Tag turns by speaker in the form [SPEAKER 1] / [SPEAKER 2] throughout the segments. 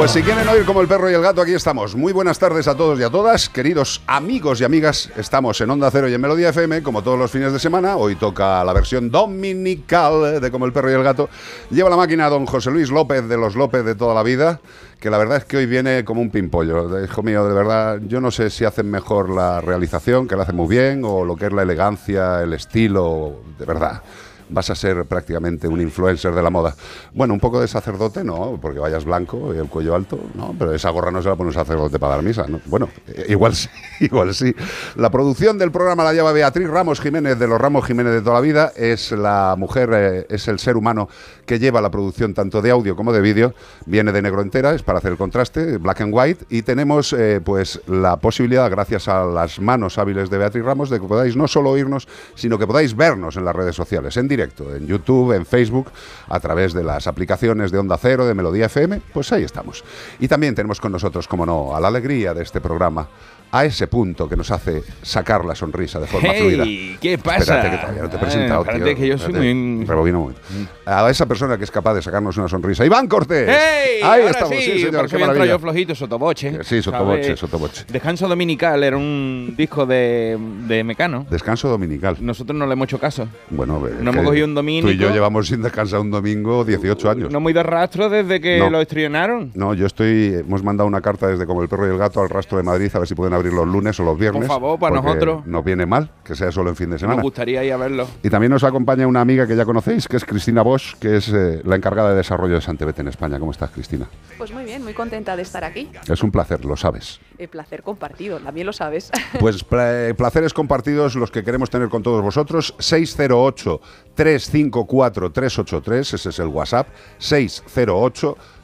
[SPEAKER 1] Pues si quieren oír como el perro y el gato, aquí estamos. Muy buenas tardes a todos y a todas, queridos amigos y amigas. Estamos en Onda Cero y en Melodía FM, como todos los fines de semana. Hoy toca la versión dominical de Como el perro y el gato. Lleva la máquina don José Luis López de los López de toda la vida, que la verdad es que hoy viene como un pimpollo. Hijo mío, de verdad, yo no sé si hacen mejor la realización, que la hacen muy bien, o lo que es la elegancia, el estilo, de verdad vas a ser prácticamente un influencer de la moda. Bueno, un poco de sacerdote, no, porque vayas blanco y el cuello alto, no, pero esa gorra no se la pone un sacerdote para dar misa, ¿no? Bueno, eh, igual sí, igual sí. La producción del programa la lleva Beatriz Ramos Jiménez de los Ramos Jiménez de toda la vida, es la mujer, eh, es el ser humano que lleva la producción tanto de audio como de vídeo, viene de negro entera, es para hacer el contraste, black and white, y tenemos eh, pues la posibilidad, gracias a las manos hábiles de Beatriz Ramos, de que podáis no solo oírnos, sino que podáis vernos en las redes sociales, en directo, en YouTube, en Facebook, a través de las aplicaciones de Onda Cero, de Melodía FM, pues ahí estamos. Y también tenemos con nosotros, como no, a la alegría de este programa, a ese punto que nos hace sacar la sonrisa de forma
[SPEAKER 2] Hey,
[SPEAKER 1] fluida.
[SPEAKER 2] ¿qué pasa?
[SPEAKER 1] Espérate, que todavía no te he
[SPEAKER 2] Ah,
[SPEAKER 1] presentado,
[SPEAKER 2] espérate,
[SPEAKER 1] tío.
[SPEAKER 2] que yo soy muy-
[SPEAKER 1] un momento. A esa persona que es capaz de sacarnos una sonrisa. ¡Iván Cortés!
[SPEAKER 2] ¡Hey!
[SPEAKER 1] Ahí
[SPEAKER 2] Ahora
[SPEAKER 1] estamos,
[SPEAKER 2] sí,
[SPEAKER 1] sí, señor, qué maravilla.
[SPEAKER 2] yo flojito, sotoboche.
[SPEAKER 1] Sí, sotoboche, sotoboche.
[SPEAKER 2] Descanso Dominical era un disco de, de Mecano.
[SPEAKER 1] Descanso dominical.
[SPEAKER 2] Nosotros no le hemos hecho caso.
[SPEAKER 1] Bueno,
[SPEAKER 2] No hemos cogido un dominico.
[SPEAKER 1] Tú y yo llevamos sin descansar un domingo 18 años.
[SPEAKER 2] No hemos ido a rastro desde que
[SPEAKER 1] No.
[SPEAKER 2] lo estrenaron.
[SPEAKER 1] No, yo estoy. Hemos mandado una carta desde como el perro y el gato al rastro de Madrid a ver si pueden abrir los lunes o los viernes.
[SPEAKER 2] Por favor, para nosotros.
[SPEAKER 1] Nos viene mal que sea solo en fin de semana.
[SPEAKER 2] Nos gustaría ir a verlo.
[SPEAKER 1] Y también nos acompaña una amiga que ya conocéis, que es Cristina Bosch, que es eh, la encargada de desarrollo de Santebet en España. ¿Cómo estás, Cristina?
[SPEAKER 3] Pues muy bien, muy contenta de estar aquí.
[SPEAKER 1] Es un placer, lo sabes.
[SPEAKER 3] El placer compartido, también lo sabes.
[SPEAKER 1] Pues pla- placeres compartidos los que queremos tener con todos vosotros. 608-354-383, ese es el WhatsApp.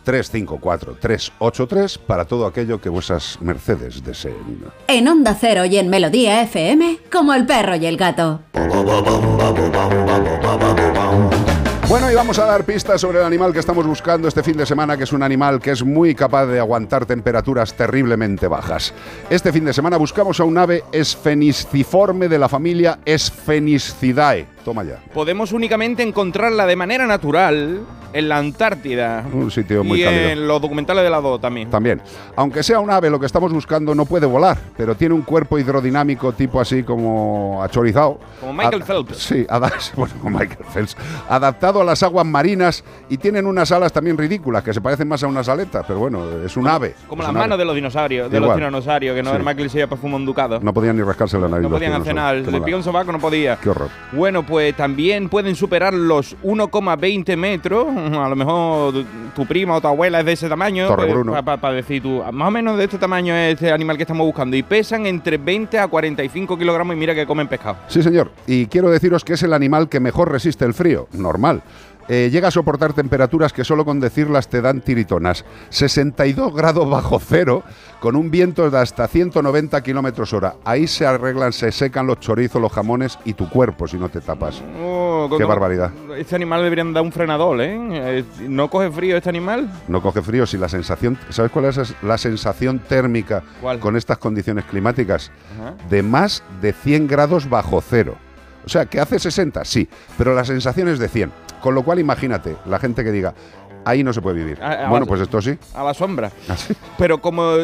[SPEAKER 1] 608-354-383 para todo aquello que vuestras mercedes deseen.
[SPEAKER 4] En Onda Cero y en Melodía FM, como el perro y el gato.
[SPEAKER 1] Bueno, y vamos a dar pistas sobre el animal que estamos buscando este fin de semana, que es un animal que es muy capaz de aguantar temperaturas terriblemente bajas. Este fin de semana buscamos a un ave esfeniciforme de la familia Spheniscidae. Toma ya.
[SPEAKER 2] Podemos únicamente encontrarla de manera natural en la Antártida.
[SPEAKER 1] Un sitio muy
[SPEAKER 2] y
[SPEAKER 1] cálido.
[SPEAKER 2] en los documentales de la DO también.
[SPEAKER 1] También. Aunque sea un ave, lo que estamos buscando no puede volar, pero tiene un cuerpo hidrodinámico tipo así como achorizado.
[SPEAKER 2] Como Michael
[SPEAKER 1] Ad-
[SPEAKER 2] Phelps.
[SPEAKER 1] Sí, bueno, como Michael Phelps. Adaptado a las aguas marinas y tienen unas alas también ridículas, que se parecen más a unas aletas, pero bueno, es un ave.
[SPEAKER 2] Como las
[SPEAKER 1] un
[SPEAKER 2] manos de los dinosaurios, de
[SPEAKER 1] Igual.
[SPEAKER 2] los dinosaurios, que no
[SPEAKER 1] Sí.
[SPEAKER 2] el Michael se perfuma un ducado.
[SPEAKER 1] No podían ni rascarse la nariz.
[SPEAKER 2] No podían hacer nada,
[SPEAKER 1] Qué
[SPEAKER 2] pico en sobaco no podía.
[SPEAKER 1] Qué horror.
[SPEAKER 2] Bueno, pues también pueden superar los 1,20 metros. A lo mejor tu prima o tu abuela es de ese tamaño.
[SPEAKER 1] Bruno.
[SPEAKER 2] Para decir tú, más o menos de este tamaño es este animal que estamos buscando. Y pesan entre 20 a 45 kilogramos y mira que comen pescado.
[SPEAKER 1] Sí, señor. Y quiero deciros que es el animal que mejor resiste el frío. Normal. Eh, llega a soportar temperaturas que solo con decirlas te dan tiritonas. 62 grados bajo cero, con un viento de hasta 190 kilómetros hora. Ahí se arreglan, se secan los chorizos, los jamones y tu cuerpo si no te tapas.
[SPEAKER 2] Oh,
[SPEAKER 1] Qué barbaridad.
[SPEAKER 2] Este animal deberían dar un frenador, ¿eh? Eh, ¿No coge frío este animal?
[SPEAKER 1] No coge frío si la sensación. ¿Sabes cuál es la sensación térmica
[SPEAKER 2] ¿Cuál?
[SPEAKER 1] con estas condiciones climáticas?
[SPEAKER 2] Ajá.
[SPEAKER 1] De más de 100 grados bajo cero. O sea, que hace 60, sí, pero la sensación es de 100. Con lo cual, imagínate, la gente que diga, ahí no se puede vivir.
[SPEAKER 2] Ah, ah,
[SPEAKER 1] bueno, pues esto sí.
[SPEAKER 2] A la sombra.
[SPEAKER 1] Así.
[SPEAKER 2] Pero como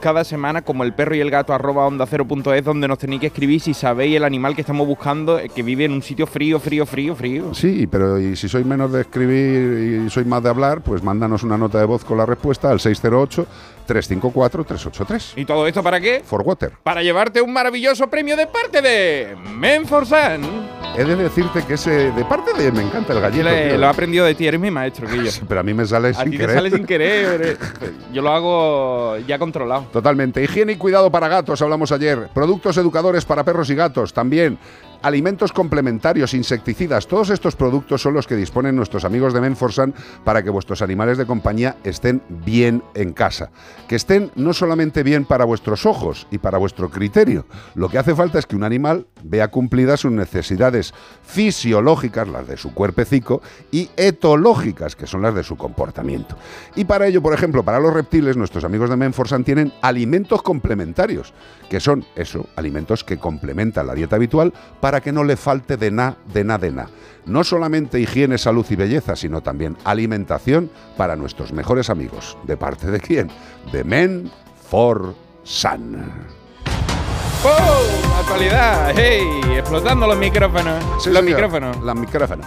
[SPEAKER 2] cada semana como el perro y el gato arroba onda cero punto es donde nos tenéis que escribir si sabéis el animal que estamos buscando eh, que vive en un sitio frío, frío, frío, frío.
[SPEAKER 1] Sí, pero y si sois menos de escribir y sois más de hablar, pues mándanos una nota de voz con la respuesta al 608-354-383.
[SPEAKER 2] ¿Y todo esto para qué?
[SPEAKER 1] For Water.
[SPEAKER 2] Para llevarte un maravilloso premio de parte de Menforsan.
[SPEAKER 1] He de decirte que ese, de parte de, me encanta el.
[SPEAKER 2] Le-
[SPEAKER 1] tío.
[SPEAKER 2] lo he aprendido de ti, eres mi maestro, yo.
[SPEAKER 1] Pero a mí me sale
[SPEAKER 2] A
[SPEAKER 1] sin
[SPEAKER 2] ti te
[SPEAKER 1] querer.
[SPEAKER 2] sale sin querer. Yo lo hago ya controlado.
[SPEAKER 1] Totalmente. Higiene y cuidado para gatos, hablamos ayer. Productos educadores para perros y gatos, también. Alimentos complementarios, insecticidas, todos estos productos son los que disponen nuestros amigos de Menforsan para que vuestros animales de compañía estén bien en casa. Que estén no solamente bien para vuestros ojos y para vuestro criterio, lo que hace falta es que un animal vea cumplidas sus necesidades fisiológicas, las de su cuerpecico, y etológicas, que son las de su comportamiento. Y para ello, por ejemplo, para los reptiles, nuestros amigos de Menforsan tienen alimentos complementarios, que son eso, alimentos que complementan la dieta habitual que no le falte de nada, de nada, de nada. No solamente higiene, salud y belleza, sino también alimentación para nuestros mejores amigos. ¿De parte de quién? De Men for Sun.
[SPEAKER 2] ¡Oh! Actualidad. ¡Hey! Explotando los micrófonos.
[SPEAKER 1] Sí,
[SPEAKER 2] los
[SPEAKER 1] señor.
[SPEAKER 2] micrófonos.
[SPEAKER 1] La micrófono.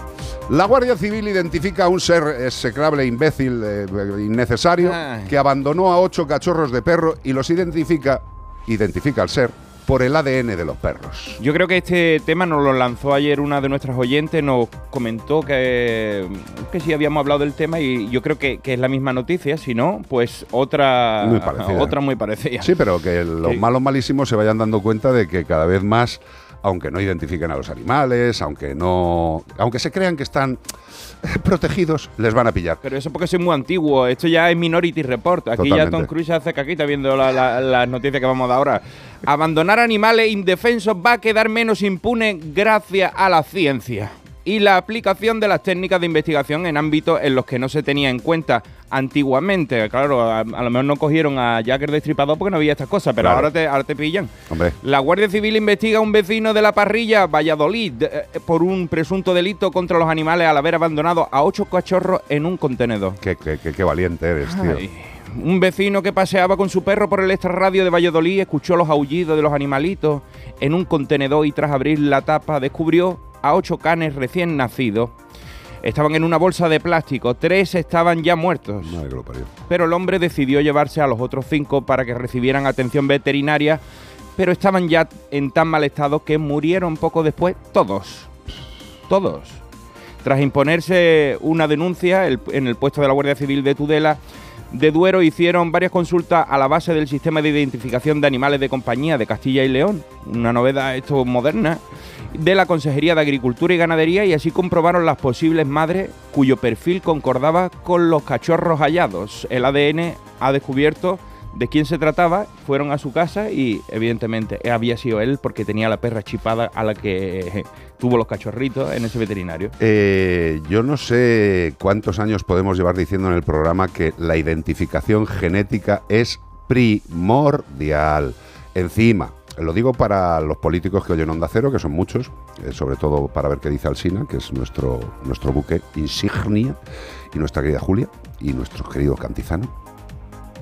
[SPEAKER 1] La Guardia Civil identifica a un ser execrable, imbécil, eh, innecesario,
[SPEAKER 2] Ay.
[SPEAKER 1] que abandonó a ocho cachorros de perro y los identifica, identifica al ser, por el ADN de los perros.
[SPEAKER 2] Yo creo que este tema nos lo lanzó ayer una de nuestras oyentes, nos comentó que, que sí habíamos hablado del tema y yo creo que, que es la misma noticia, si no, pues otra
[SPEAKER 1] Muy parecida.
[SPEAKER 2] otra muy parecida.
[SPEAKER 1] Sí, pero que los
[SPEAKER 2] Sí.
[SPEAKER 1] malos malísimos se vayan dando cuenta de que cada vez más, aunque no identifiquen a los animales, aunque no, aunque se crean que están protegidos, les van a pillar.
[SPEAKER 2] Pero eso porque soy muy antiguo, esto ya es Minority Report. Aquí ya
[SPEAKER 1] Totalmente.
[SPEAKER 2] Tom Cruise se hace caquita viendo la- la- las noticias que vamos a dar ahora. Abandonar animales indefensos va a quedar menos impune gracias a la ciencia y la aplicación de las técnicas de investigación en ámbitos en los que no se tenía en cuenta antiguamente. Claro, a, a lo mejor no cogieron a Jack el Destripador porque no había estas cosas, pero
[SPEAKER 1] Claro.
[SPEAKER 2] ahora, te, ahora te pillan.
[SPEAKER 1] Hombre,
[SPEAKER 2] La Guardia Civil investiga a un vecino de la parrilla, Valladolid, eh, por un presunto delito contra los animales al haber abandonado a ocho cachorros en un contenedor.
[SPEAKER 1] qué, qué- qué- qué valiente eres, tío.
[SPEAKER 2] Ay, Un vecino que paseaba con su perro por el extrarradio de Valladolid escuchó los aullidos de los animalitos en un contenedor y tras abrir la tapa descubrió a ocho canes recién nacidos. Estaban en una bolsa de plástico, tres estaban ya muertos
[SPEAKER 1] Madre que lo parió.
[SPEAKER 2] pero el hombre decidió llevarse a los otros cinco para que recibieran atención veterinaria, pero estaban ya en tan mal estado que murieron poco después todos. Todos. Tras imponerse una denuncia en el puesto de la Guardia Civil de Tudela, de Duero hicieron varias consultas a la base del sistema de identificación de animales de compañía de Castilla y León, una novedad esto moderna, de la Consejería de Agricultura y Ganadería y así comprobaron las posibles madres cuyo perfil concordaba con los cachorros hallados. El ADN ha descubierto de quién se trataba, fueron a su casa y evidentemente había sido él porque tenía la perra chipada a la que tuvo los cachorritos en ese veterinario.
[SPEAKER 1] Eh, yo no sé cuántos años podemos llevar diciendo en el programa que la identificación genética es primordial. Encima, lo digo para los políticos que oyen Onda Cero, que son muchos, eh, sobre todo para ver qué dice Alsina, que es nuestro, nuestro buque insignia, y nuestra querida Julia, y nuestro querido Cantizano.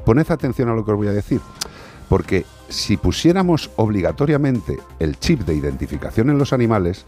[SPEAKER 1] Poned atención a lo que os voy a decir, porque si pusiéramos obligatoriamente el chip de identificación en los animales,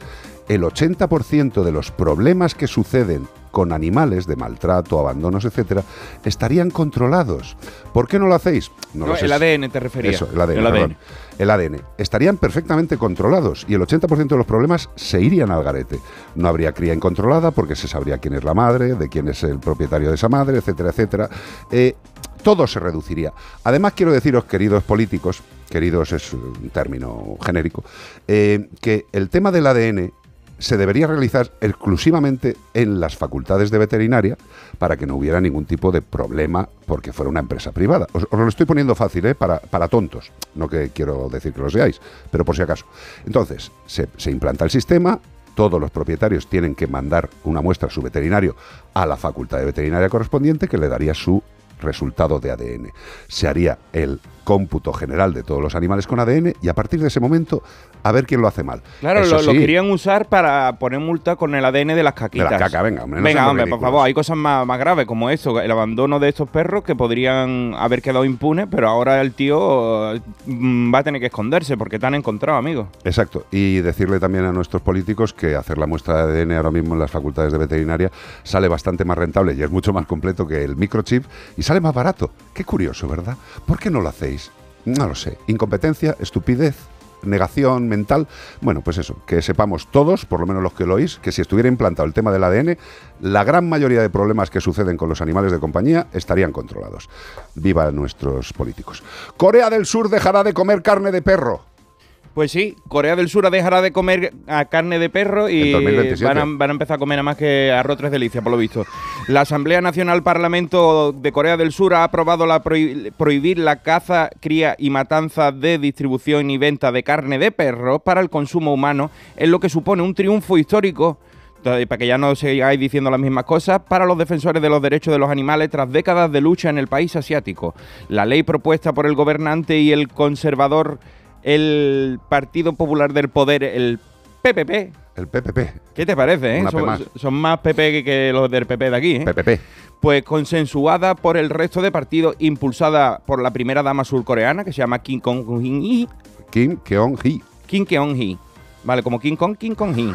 [SPEAKER 1] el 80% de los problemas que suceden con animales de maltrato, abandonos, etcétera, estarían controlados. ¿Por qué no lo hacéis? No
[SPEAKER 2] No,
[SPEAKER 1] lo sé.
[SPEAKER 2] el ADN te refería.
[SPEAKER 1] Eso, el ADN.
[SPEAKER 2] El ADN.
[SPEAKER 1] perdón. El ADN. Estarían perfectamente controlados y el 80% de los problemas se irían al garete. No habría cría incontrolada porque se sabría quién es la madre, de quién es el propietario de esa madre, etcétera, etcétera. Eh, todo se reduciría. Además, quiero deciros, queridos políticos, queridos es un término genérico, eh, que el tema del ADN se debería realizar exclusivamente en las facultades de veterinaria para que no hubiera ningún tipo de problema porque fuera una empresa privada. Os, os lo estoy poniendo fácil, ¿eh? para, para tontos. No que quiero decir que lo seáis, pero por si acaso. Entonces, se, se implanta el sistema, todos los propietarios tienen que mandar una muestra a su veterinario a la facultad de veterinaria correspondiente que le daría su resultado de ADN. Se haría el cómputo general de todos los animales con ADN y a partir de ese momento a ver quién lo hace mal.
[SPEAKER 2] Claro,
[SPEAKER 1] Eso
[SPEAKER 2] lo, querían usar para poner multa con el ADN de las
[SPEAKER 1] de
[SPEAKER 2] caquitas.
[SPEAKER 1] la caca, venga, hombre, no
[SPEAKER 2] Venga, hombre, por favor, hay cosas más, más graves como esto, el abandono de estos perros que podrían haber quedado impunes, pero ahora el tío mm, va a tener que esconderse porque te han encontrado, amigo.
[SPEAKER 1] Exacto. Y decirle también a nuestros políticos que hacer la muestra de ADN ahora mismo en las facultades de veterinaria sale bastante más rentable y es mucho más completo que el microchip y sale más barato. Qué curioso, ¿verdad? ¿Por qué no lo hacéis? No lo sé. Incompetencia, estupidez. Negación mental. Bueno, pues eso, que sepamos todos, por lo menos los que lo oís, que si estuviera implantado el tema del ADN, la gran mayoría de problemas que suceden con los animales de compañía estarían controlados. Viva nuestros políticos. Corea del Sur dejará de comer carne de perro.
[SPEAKER 2] Pues sí, Corea del Sur dejará de comer a carne de perro y
[SPEAKER 1] En 2027.
[SPEAKER 2] van a, van a empezar a comer nada más que arroz tres delicias, por lo visto. La Asamblea Nacional Parlamento de Corea del Sur ha aprobado la prohi- prohibir la caza, cría y matanza de distribución y venta de carne de perro para el consumo humano, en lo que supone un triunfo histórico para que ya no sigáis diciendo las mismas cosas, para los defensores de los derechos de los animales tras décadas de lucha en el país asiático. La ley propuesta por el gobernante y el conservador, el Partido Popular del Poder, el PPP.
[SPEAKER 1] El PPP.
[SPEAKER 2] ¿Qué te parece? eh? Son,
[SPEAKER 1] más.
[SPEAKER 2] son más PP que, que los del PP de aquí. ¿eh?
[SPEAKER 1] PPP.
[SPEAKER 2] Pues consensuada por el resto de partidos, impulsada por la primera dama surcoreana, que se llama Kim Kong-hee.
[SPEAKER 1] Kim Keon-hee.
[SPEAKER 2] Kim Keon-hee. Vale, como King Kong, King Kong-hee.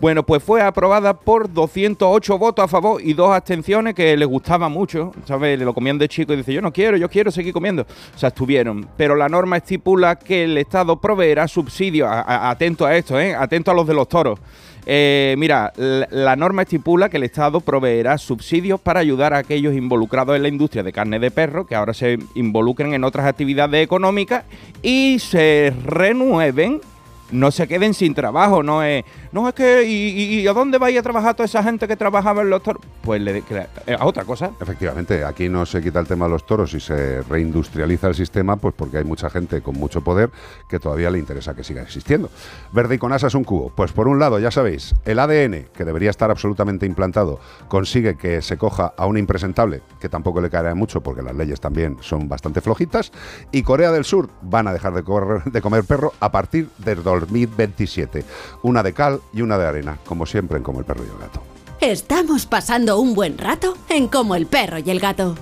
[SPEAKER 2] Bueno, pues fue aprobada por 208 votos a favor y dos abstenciones que les gustaba mucho, ¿sabes? Lo comían de chico y dice, yo no quiero, yo quiero seguir comiendo. O sea, estuvieron. Pero la norma estipula que el Estado proveerá subsidios, atento a esto, ¿eh? Atento a los de los toros. Eh, mira, la norma estipula que el Estado proveerá subsidios para ayudar a aquellos involucrados en la industria de carne de perro que ahora se involucren en otras actividades económicas y se renueven no se queden sin trabajo, no es, no es que, ¿y, a dónde vaya a trabajar toda esa gente que trabajaba en los toros? Pues le, eh, a otra cosa.
[SPEAKER 1] Efectivamente, aquí no se quita el tema de los toros y se reindustrializa el sistema, pues porque hay mucha gente con mucho poder que todavía le interesa que siga existiendo. Verde y con asas un cubo. Pues por un lado, ya sabéis, el ADN, que debería estar absolutamente implantado, consigue que se coja a un impresentable, que tampoco le caerá mucho porque las leyes también son bastante flojitas, y Corea del Sur van a dejar de, de comer perro a partir del 2027. Una de cal y una de arena, como siempre en Como el Perro y el Gato.
[SPEAKER 4] Estamos pasando un buen rato en Como el perro y el gato.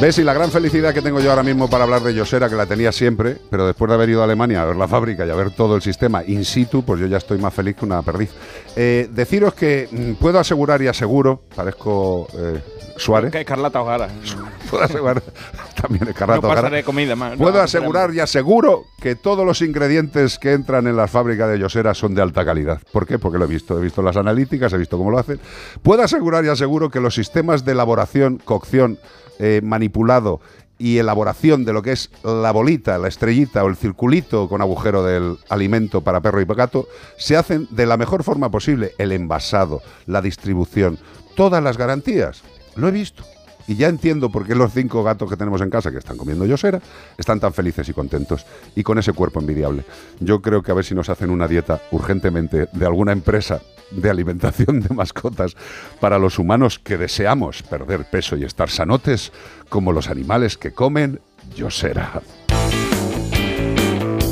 [SPEAKER 1] ¿Ves? Y la gran felicidad que tengo yo ahora mismo para hablar de Yosera, que la tenía siempre, pero después de haber ido a Alemania a ver la fábrica y a ver todo el sistema in situ, pues yo ya estoy más feliz que una perdiz. Eh, deciros que mm, puedo asegurar y aseguro, parezco eh, Suárez,
[SPEAKER 2] Que Escarlata O'Hara.
[SPEAKER 1] puedo asegurar, también
[SPEAKER 2] No
[SPEAKER 1] Escarlata O'Hara,
[SPEAKER 2] pasaré comida más.
[SPEAKER 1] Puedo
[SPEAKER 2] No,
[SPEAKER 1] asegurar y aseguro que todos los ingredientes que entran en la fábrica de Yosera son de alta calidad. ¿Por qué? Porque lo he visto. He visto las analíticas, he visto cómo lo hacen. Puedo asegurar y aseguro que los sistemas de elaboración, cocción, eh, manipulado y elaboración de lo que es la bolita, la estrellita o el circulito con agujero del alimento para perro y gato se hacen de la mejor forma posible. El envasado, la distribución, todas las garantías. Lo he visto. Y ya entiendo por qué los cinco gatos que tenemos en casa que están comiendo yosera están tan felices y contentos y con ese cuerpo envidiable. Yo creo que a ver si nos hacen una dieta urgentemente de alguna empresa de alimentación de mascotas para los humanos que deseamos perder peso y estar sanotes como los animales que comen yosera.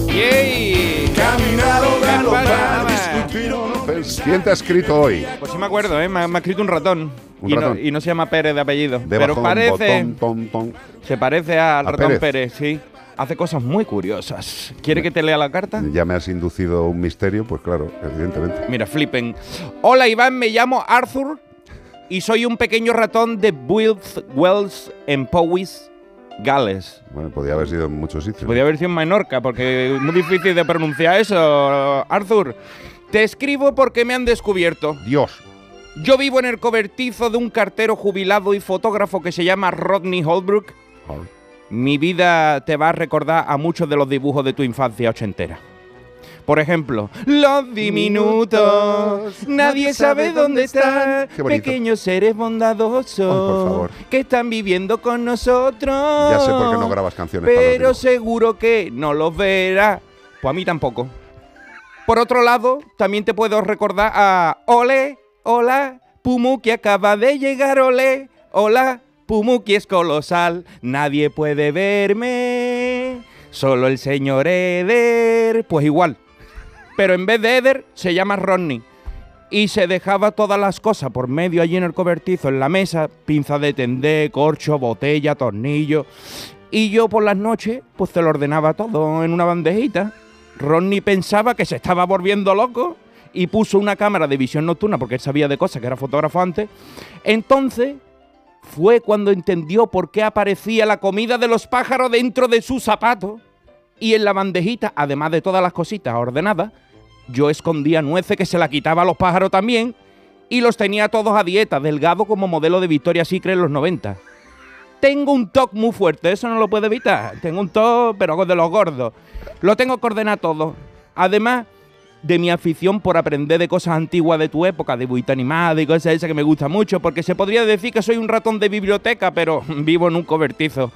[SPEAKER 2] ¡Yay!
[SPEAKER 5] Galopar,
[SPEAKER 2] Pues
[SPEAKER 5] discutir o no
[SPEAKER 1] ¿Quién te ha escrito hoy?
[SPEAKER 2] Pues sí me acuerdo, ¿eh? Me, ha- me ha escrito un ratón. Y. No, y no se llama Pérez de apellido.
[SPEAKER 1] De
[SPEAKER 2] pero parece...
[SPEAKER 1] botón, ton, ton.
[SPEAKER 2] Se parece al
[SPEAKER 1] ¿A
[SPEAKER 2] ratón
[SPEAKER 1] Pérez?
[SPEAKER 2] Pérez? sí. Hace cosas muy curiosas. ¿Quiere que te lea la carta?
[SPEAKER 1] Ya me has inducido un misterio, pues claro, evidentemente.
[SPEAKER 2] Mira, flipen. Hola Iván, me llamo Arthur y soy un pequeño ratón de Build Wells en Powys, Gales.
[SPEAKER 1] Bueno, podía haber sido en muchos sitios.
[SPEAKER 2] Podría haber sido en Menorca, porque es muy difícil de pronunciar eso. Arthur, te escribo porque me han descubierto.
[SPEAKER 1] Dios.
[SPEAKER 2] Yo vivo en el cobertizo de un cartero jubilado y fotógrafo que se llama Rodney Holbrook. Mi vida te va a recordar a muchos de los dibujos de tu infancia ochentera. Por ejemplo, los diminutos, nadie sabe dónde están, pequeños seres bondadosos
[SPEAKER 1] Ay, por favor.
[SPEAKER 2] que están viviendo con nosotros.
[SPEAKER 1] Ya sé por qué no grabas canciones
[SPEAKER 2] Pero seguro que no los verás. Pues a mí tampoco. Por otro lado, también te puedo recordar a Ole, hola, Pumu que acaba de llegar, Ole, hola, Pumuki es colosal, nadie puede verme, solo el señor Eder. Pues igual. Pero en vez de Eder, se llama Rodney. Y se dejaba todas las cosas por medio allí en el cobertizo, en la mesa, pinza de tendé, corcho, botella, tornillo. Y yo por las noches, pues se lo ordenaba todo en una bandejita. Rodney pensaba que se estaba volviendo loco y puso una cámara de visión nocturna porque él sabía de cosas que era fotógrafo antes. Entonces fue cuando entendió por qué aparecía la comida de los pájaros dentro de su zapato y en la bandejita, además de todas las cositas ordenadas, yo escondía nueces que se la quitaba a los pájaros también y los tenía todos a dieta, delgado como modelo de Victoria Secret en los 90. Tengo un TOC muy fuerte, eso no lo puedo evitar. Tengo un TOC, pero de los gordos. Lo tengo que ordenar todo. Además de mi afición por aprender de cosas antiguas de tu época, de buita animada y cosas esas que me gusta mucho, porque se podría decir que soy un ratón de biblioteca, pero vivo en un cobertizo.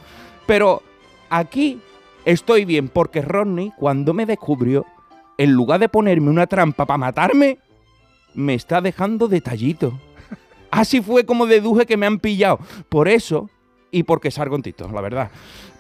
[SPEAKER 2] Pero aquí estoy bien, porque Rodney, cuando me descubrió, en lugar de ponerme una trampa para matarme, me está dejando detallito. Así fue como deduje que me han pillado. Por eso, y porque salgo en TikTok, la verdad.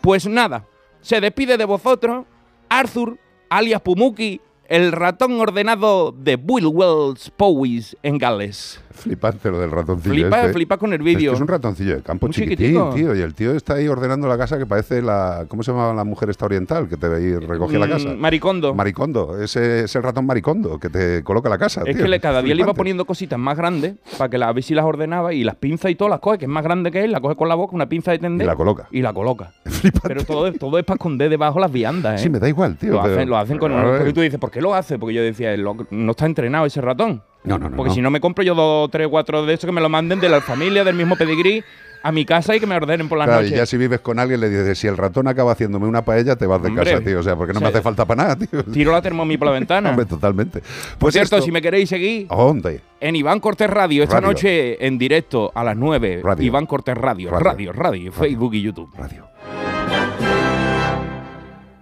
[SPEAKER 2] Pues nada, se despide de vosotros Arthur, alias Pumuki, el ratón ordenado de Will Wells Powys en Gales.
[SPEAKER 1] Flipante lo del ratoncillo.
[SPEAKER 2] Flipa,
[SPEAKER 1] este.
[SPEAKER 2] flipa con el
[SPEAKER 1] Es que
[SPEAKER 2] vídeo.
[SPEAKER 1] Es un ratoncillo de campo chiquitín,
[SPEAKER 2] chiquitico.
[SPEAKER 1] tío. Y el tío está ahí ordenando la casa que parece la. ¿Cómo se llama la mujer esta oriental que te ahí recogía la
[SPEAKER 2] Mm,
[SPEAKER 1] casa?
[SPEAKER 2] Maricondo.
[SPEAKER 1] Maricondo. Ese es el ratón maricondo que te coloca la casa.
[SPEAKER 2] Es
[SPEAKER 1] tío.
[SPEAKER 2] que le- cada día le iba poniendo cositas más grandes para que la, si las ordenaba y las pinzas y todo las coge, que es más grande que él, la coge con la boca, una pinza de tender.
[SPEAKER 1] Y la coloca.
[SPEAKER 2] Y la coloca.
[SPEAKER 1] Flipante.
[SPEAKER 2] Pero todo, es- todo es para esconder debajo las viandas, ¿eh?
[SPEAKER 1] Sí, me da igual, tío.
[SPEAKER 2] lo,
[SPEAKER 1] pero-
[SPEAKER 2] hacen, lo hacen con... Porque tú dices, ¿por qué lo hace? Porque yo decía, lo- no está entrenado ese ratón.
[SPEAKER 1] No, no, no.
[SPEAKER 2] Porque
[SPEAKER 1] no.
[SPEAKER 2] si no me compro yo dos, tres, cuatro de estos que me lo manden de la familia, del mismo pedigrí, a mi casa y que me ordenen por las
[SPEAKER 1] Claro, y
[SPEAKER 2] noches.
[SPEAKER 1] ya si vives con alguien le dices, si el ratón acaba haciéndome una paella, te vas de
[SPEAKER 2] Hombre.
[SPEAKER 1] casa, tío. O sea, porque no
[SPEAKER 2] O
[SPEAKER 1] me hace falta para nada, tío.
[SPEAKER 2] Tiro la termomí por la ventana.
[SPEAKER 1] Hombre, totalmente.
[SPEAKER 2] por
[SPEAKER 1] Pues
[SPEAKER 2] cierto,
[SPEAKER 1] esto-
[SPEAKER 2] si me queréis seguir,
[SPEAKER 1] ¿Dónde?
[SPEAKER 2] en Iván Cortés Radio, esta
[SPEAKER 1] Radio.
[SPEAKER 2] noche en directo a las 9.
[SPEAKER 1] Radio.
[SPEAKER 2] Iván Cortés Radio,
[SPEAKER 1] Radio.
[SPEAKER 2] radio, radio, Facebook y YouTube.
[SPEAKER 1] Radio.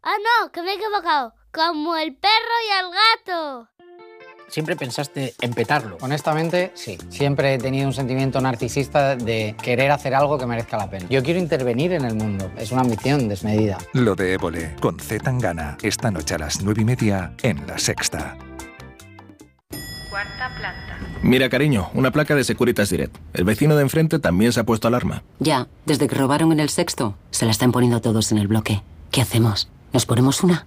[SPEAKER 6] Ah, no, que me he equivocado. Como el perro y el gato.
[SPEAKER 7] ¿Siempre pensaste en petarlo? Honestamente, sí. Siempre he tenido un sentimiento narcisista de querer hacer algo que merezca la pena. Yo quiero intervenir en el mundo. Es una ambición desmedida.
[SPEAKER 8] Lo de Évole, con Z Tangana, esta noche a las nueve y media en La Sexta.
[SPEAKER 3] Cuarta planta.
[SPEAKER 9] Mira, cariño, una placa de Securitas Direct. El vecino de enfrente también se ha puesto alarma.
[SPEAKER 10] Ya, desde que robaron en el sexto, se la están poniendo todos en el bloque. ¿Qué hacemos? ¿Nos ponemos una?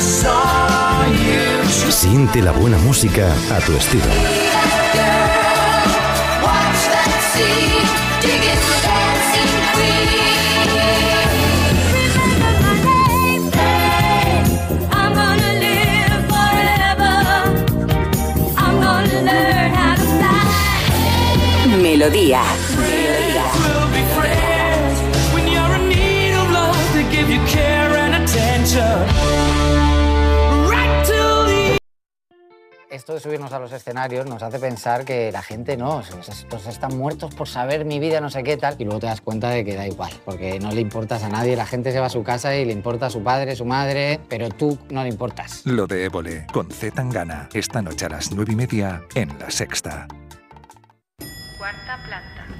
[SPEAKER 11] Saw you.
[SPEAKER 12] Siente la buena música a tu estilo.
[SPEAKER 11] The
[SPEAKER 7] Esto de subirnos a los escenarios nos hace pensar que la gente no, estos están muertos por saber mi vida, no sé qué tal, y luego te das cuenta de que da igual, porque no le importas a nadie, la gente se va a su casa y le importa a su padre, su madre, pero tú no le importas.
[SPEAKER 8] Lo de Évole, con Z Tangana, esta noche a las nueve y media en La Sexta.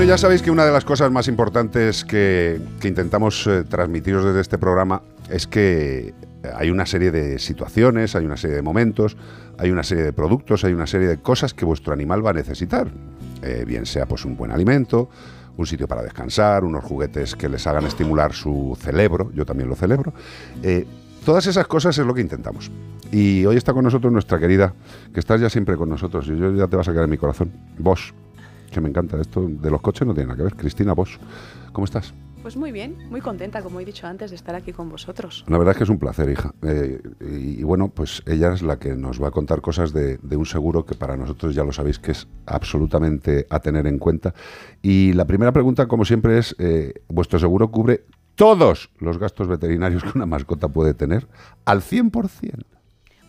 [SPEAKER 1] Bueno, ya sabéis que una de las cosas más importantes que, intentamos eh, transmitiros desde este programa es que hay una serie de situaciones, hay una serie de momentos, hay una serie de productos, hay una serie de cosas que vuestro animal va a necesitar. Eh, bien sea pues un buen alimento, un sitio para descansar, unos juguetes que les hagan estimular su cerebro, yo también lo celebro. Eh, todas esas cosas es lo que intentamos. Y hoy está con nosotros nuestra querida, que estás ya siempre con nosotros, y yo ya te vas a quedar en mi corazón, Bosch, que me encanta. Esto de los coches no tiene nada que ver. Cristina Bosch, ¿cómo estás?
[SPEAKER 13] Pues muy bien, muy contenta, como he dicho antes, de estar aquí con vosotros.
[SPEAKER 1] La verdad es que es un placer, hija. Eh, y, y bueno, pues ella es la que nos va a contar cosas de, de un seguro que para nosotros ya lo sabéis que es absolutamente a tener en cuenta. Y la primera pregunta, como siempre, es, eh, ¿vuestro seguro cubre todos los gastos veterinarios que una mascota puede tener al 100%?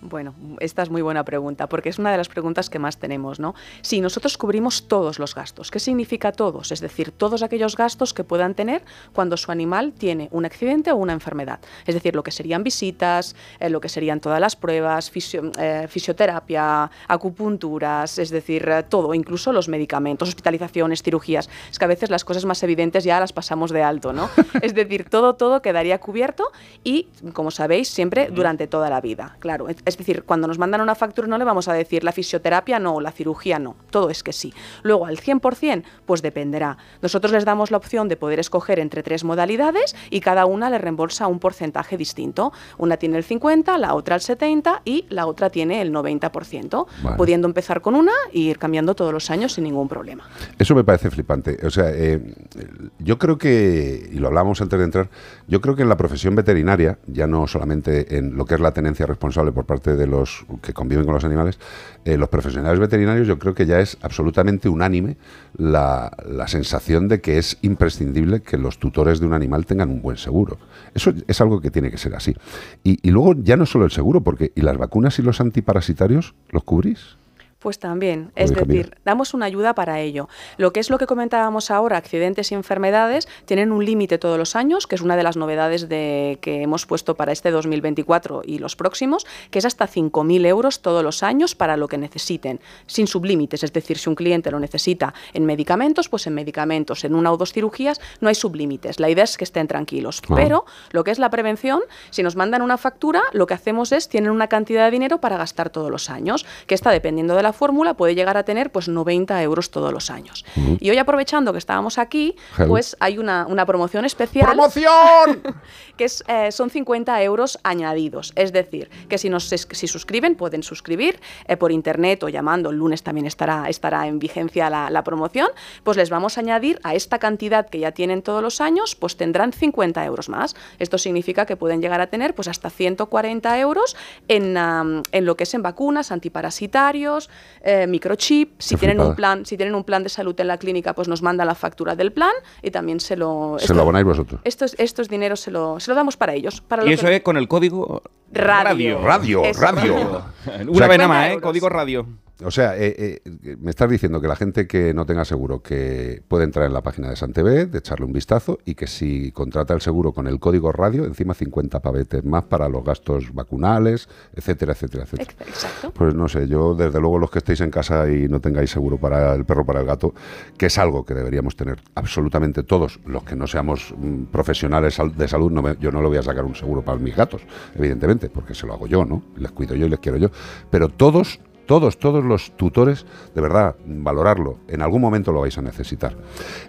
[SPEAKER 13] Bueno, esta es muy buena pregunta, porque es una de las preguntas que más tenemos, ¿no? Sí, nosotros cubrimos todos los gastos. ¿Qué significa todos? Es decir, todos aquellos gastos que puedan tener cuando su animal tiene un accidente o una enfermedad. Es decir, lo que serían visitas, eh, lo que serían todas las pruebas, fisio- eh, fisioterapia, acupunturas, es decir, eh, todo, incluso los medicamentos, hospitalizaciones, cirugías. Es que a veces las cosas más evidentes ya las pasamos de alto, ¿no? es decir, todo, todo quedaría cubierto y, como sabéis, siempre durante toda la vida. Claro, es decir, cuando nos mandan una factura no le vamos a decir la fisioterapia no, la cirugía no, todo es que sí. Luego, al 100%, pues dependerá. Nosotros les damos la opción de poder escoger entre tres modalidades y cada una le reembolsa un porcentaje distinto. Una tiene el 50, la otra el 70 y la otra tiene el 90%,
[SPEAKER 1] Vale.
[SPEAKER 13] pudiendo empezar con una e ir cambiando todos los años sin ningún problema.
[SPEAKER 1] Eso me parece flipante. O sea, eh, yo creo que, y lo hablábamos antes de entrar, yo creo que en la profesión veterinaria, ya no solamente en lo que es la tenencia responsable por parte de los que conviven con los animales, eh, los profesionales veterinarios, yo creo que ya es absolutamente unánime la, la sensación de que es imprescindible que los tutores de un animal tengan un buen seguro. Eso es algo que tiene que ser así. Y, y luego ya no solo el seguro, porque ¿y las vacunas y los antiparasitarios los cubrís?
[SPEAKER 13] Pues también, es decir, damos una ayuda para ello. Lo que es lo que comentábamos ahora, accidentes y enfermedades, tienen un límite todos los años, que es una de las novedades de, que hemos puesto para este 2024 y los próximos, que es hasta 5.000 euros todos los años para lo que necesiten, sin sublímites. Es decir, si un cliente lo necesita en medicamentos, pues en medicamentos, en una o dos cirugías, no hay sublímites. La idea es que estén tranquilos.
[SPEAKER 14] Ah.
[SPEAKER 13] Pero lo que es la prevención, si nos mandan una factura, lo que hacemos es, tienen una cantidad de dinero para gastar todos los años, que está dependiendo de la fórmula, puede llegar a tener pues 90 euros todos los años. Y hoy aprovechando que estábamos aquí,
[SPEAKER 1] Hello.
[SPEAKER 13] pues hay una, una promoción especial.
[SPEAKER 1] ¡Promoción!
[SPEAKER 13] que es, eh, son 50 euros añadidos. Es decir, que si, nos, si suscriben, pueden suscribir eh, por internet o llamando, el lunes también estará, estará en vigencia la, la promoción, pues les vamos a añadir a esta cantidad que ya tienen todos los años, pues tendrán 50 euros más. Esto significa que pueden llegar a tener pues hasta 140 euros en, en lo que es en vacunas, antiparasitarios, eh, microchip. Si
[SPEAKER 1] Qué
[SPEAKER 13] tienen, un plan, si tienen un plan de salud en la clínica, pues nos manda la factura del plan y también se lo...
[SPEAKER 1] Se lo abonáis vosotros.
[SPEAKER 13] Estos, estos dineros se lo, se lo damos para ellos. Para
[SPEAKER 2] Y
[SPEAKER 13] lo
[SPEAKER 2] eso
[SPEAKER 13] que-
[SPEAKER 2] es con el código
[SPEAKER 13] Radio.
[SPEAKER 1] Radio, radio.
[SPEAKER 13] radio.
[SPEAKER 2] Una vez nada más,
[SPEAKER 13] 50
[SPEAKER 2] ¿eh?
[SPEAKER 13] euros.
[SPEAKER 2] Código radio.
[SPEAKER 1] O sea, eh, eh, me estás diciendo que la gente que no tenga seguro que puede entrar en la página de SanTV, de echarle un vistazo y que si contrata el seguro con el código radio, encima 50 pavetes más para los gastos vacunales, etcétera, etcétera, etcétera.
[SPEAKER 13] Exacto.
[SPEAKER 1] Pues no sé, yo desde luego los que estéis en casa y no tengáis seguro para el perro, para el gato, que es algo que deberíamos tener absolutamente todos, los que no seamos mm, profesionales de salud, no me- yo no le voy a sacar un seguro para mis gatos, evidentemente, porque se lo hago yo, ¿no? Les cuido yo y les quiero yo. Pero todos, todos, todos los tutores, de verdad, valorarlo, en algún momento lo vais a necesitar.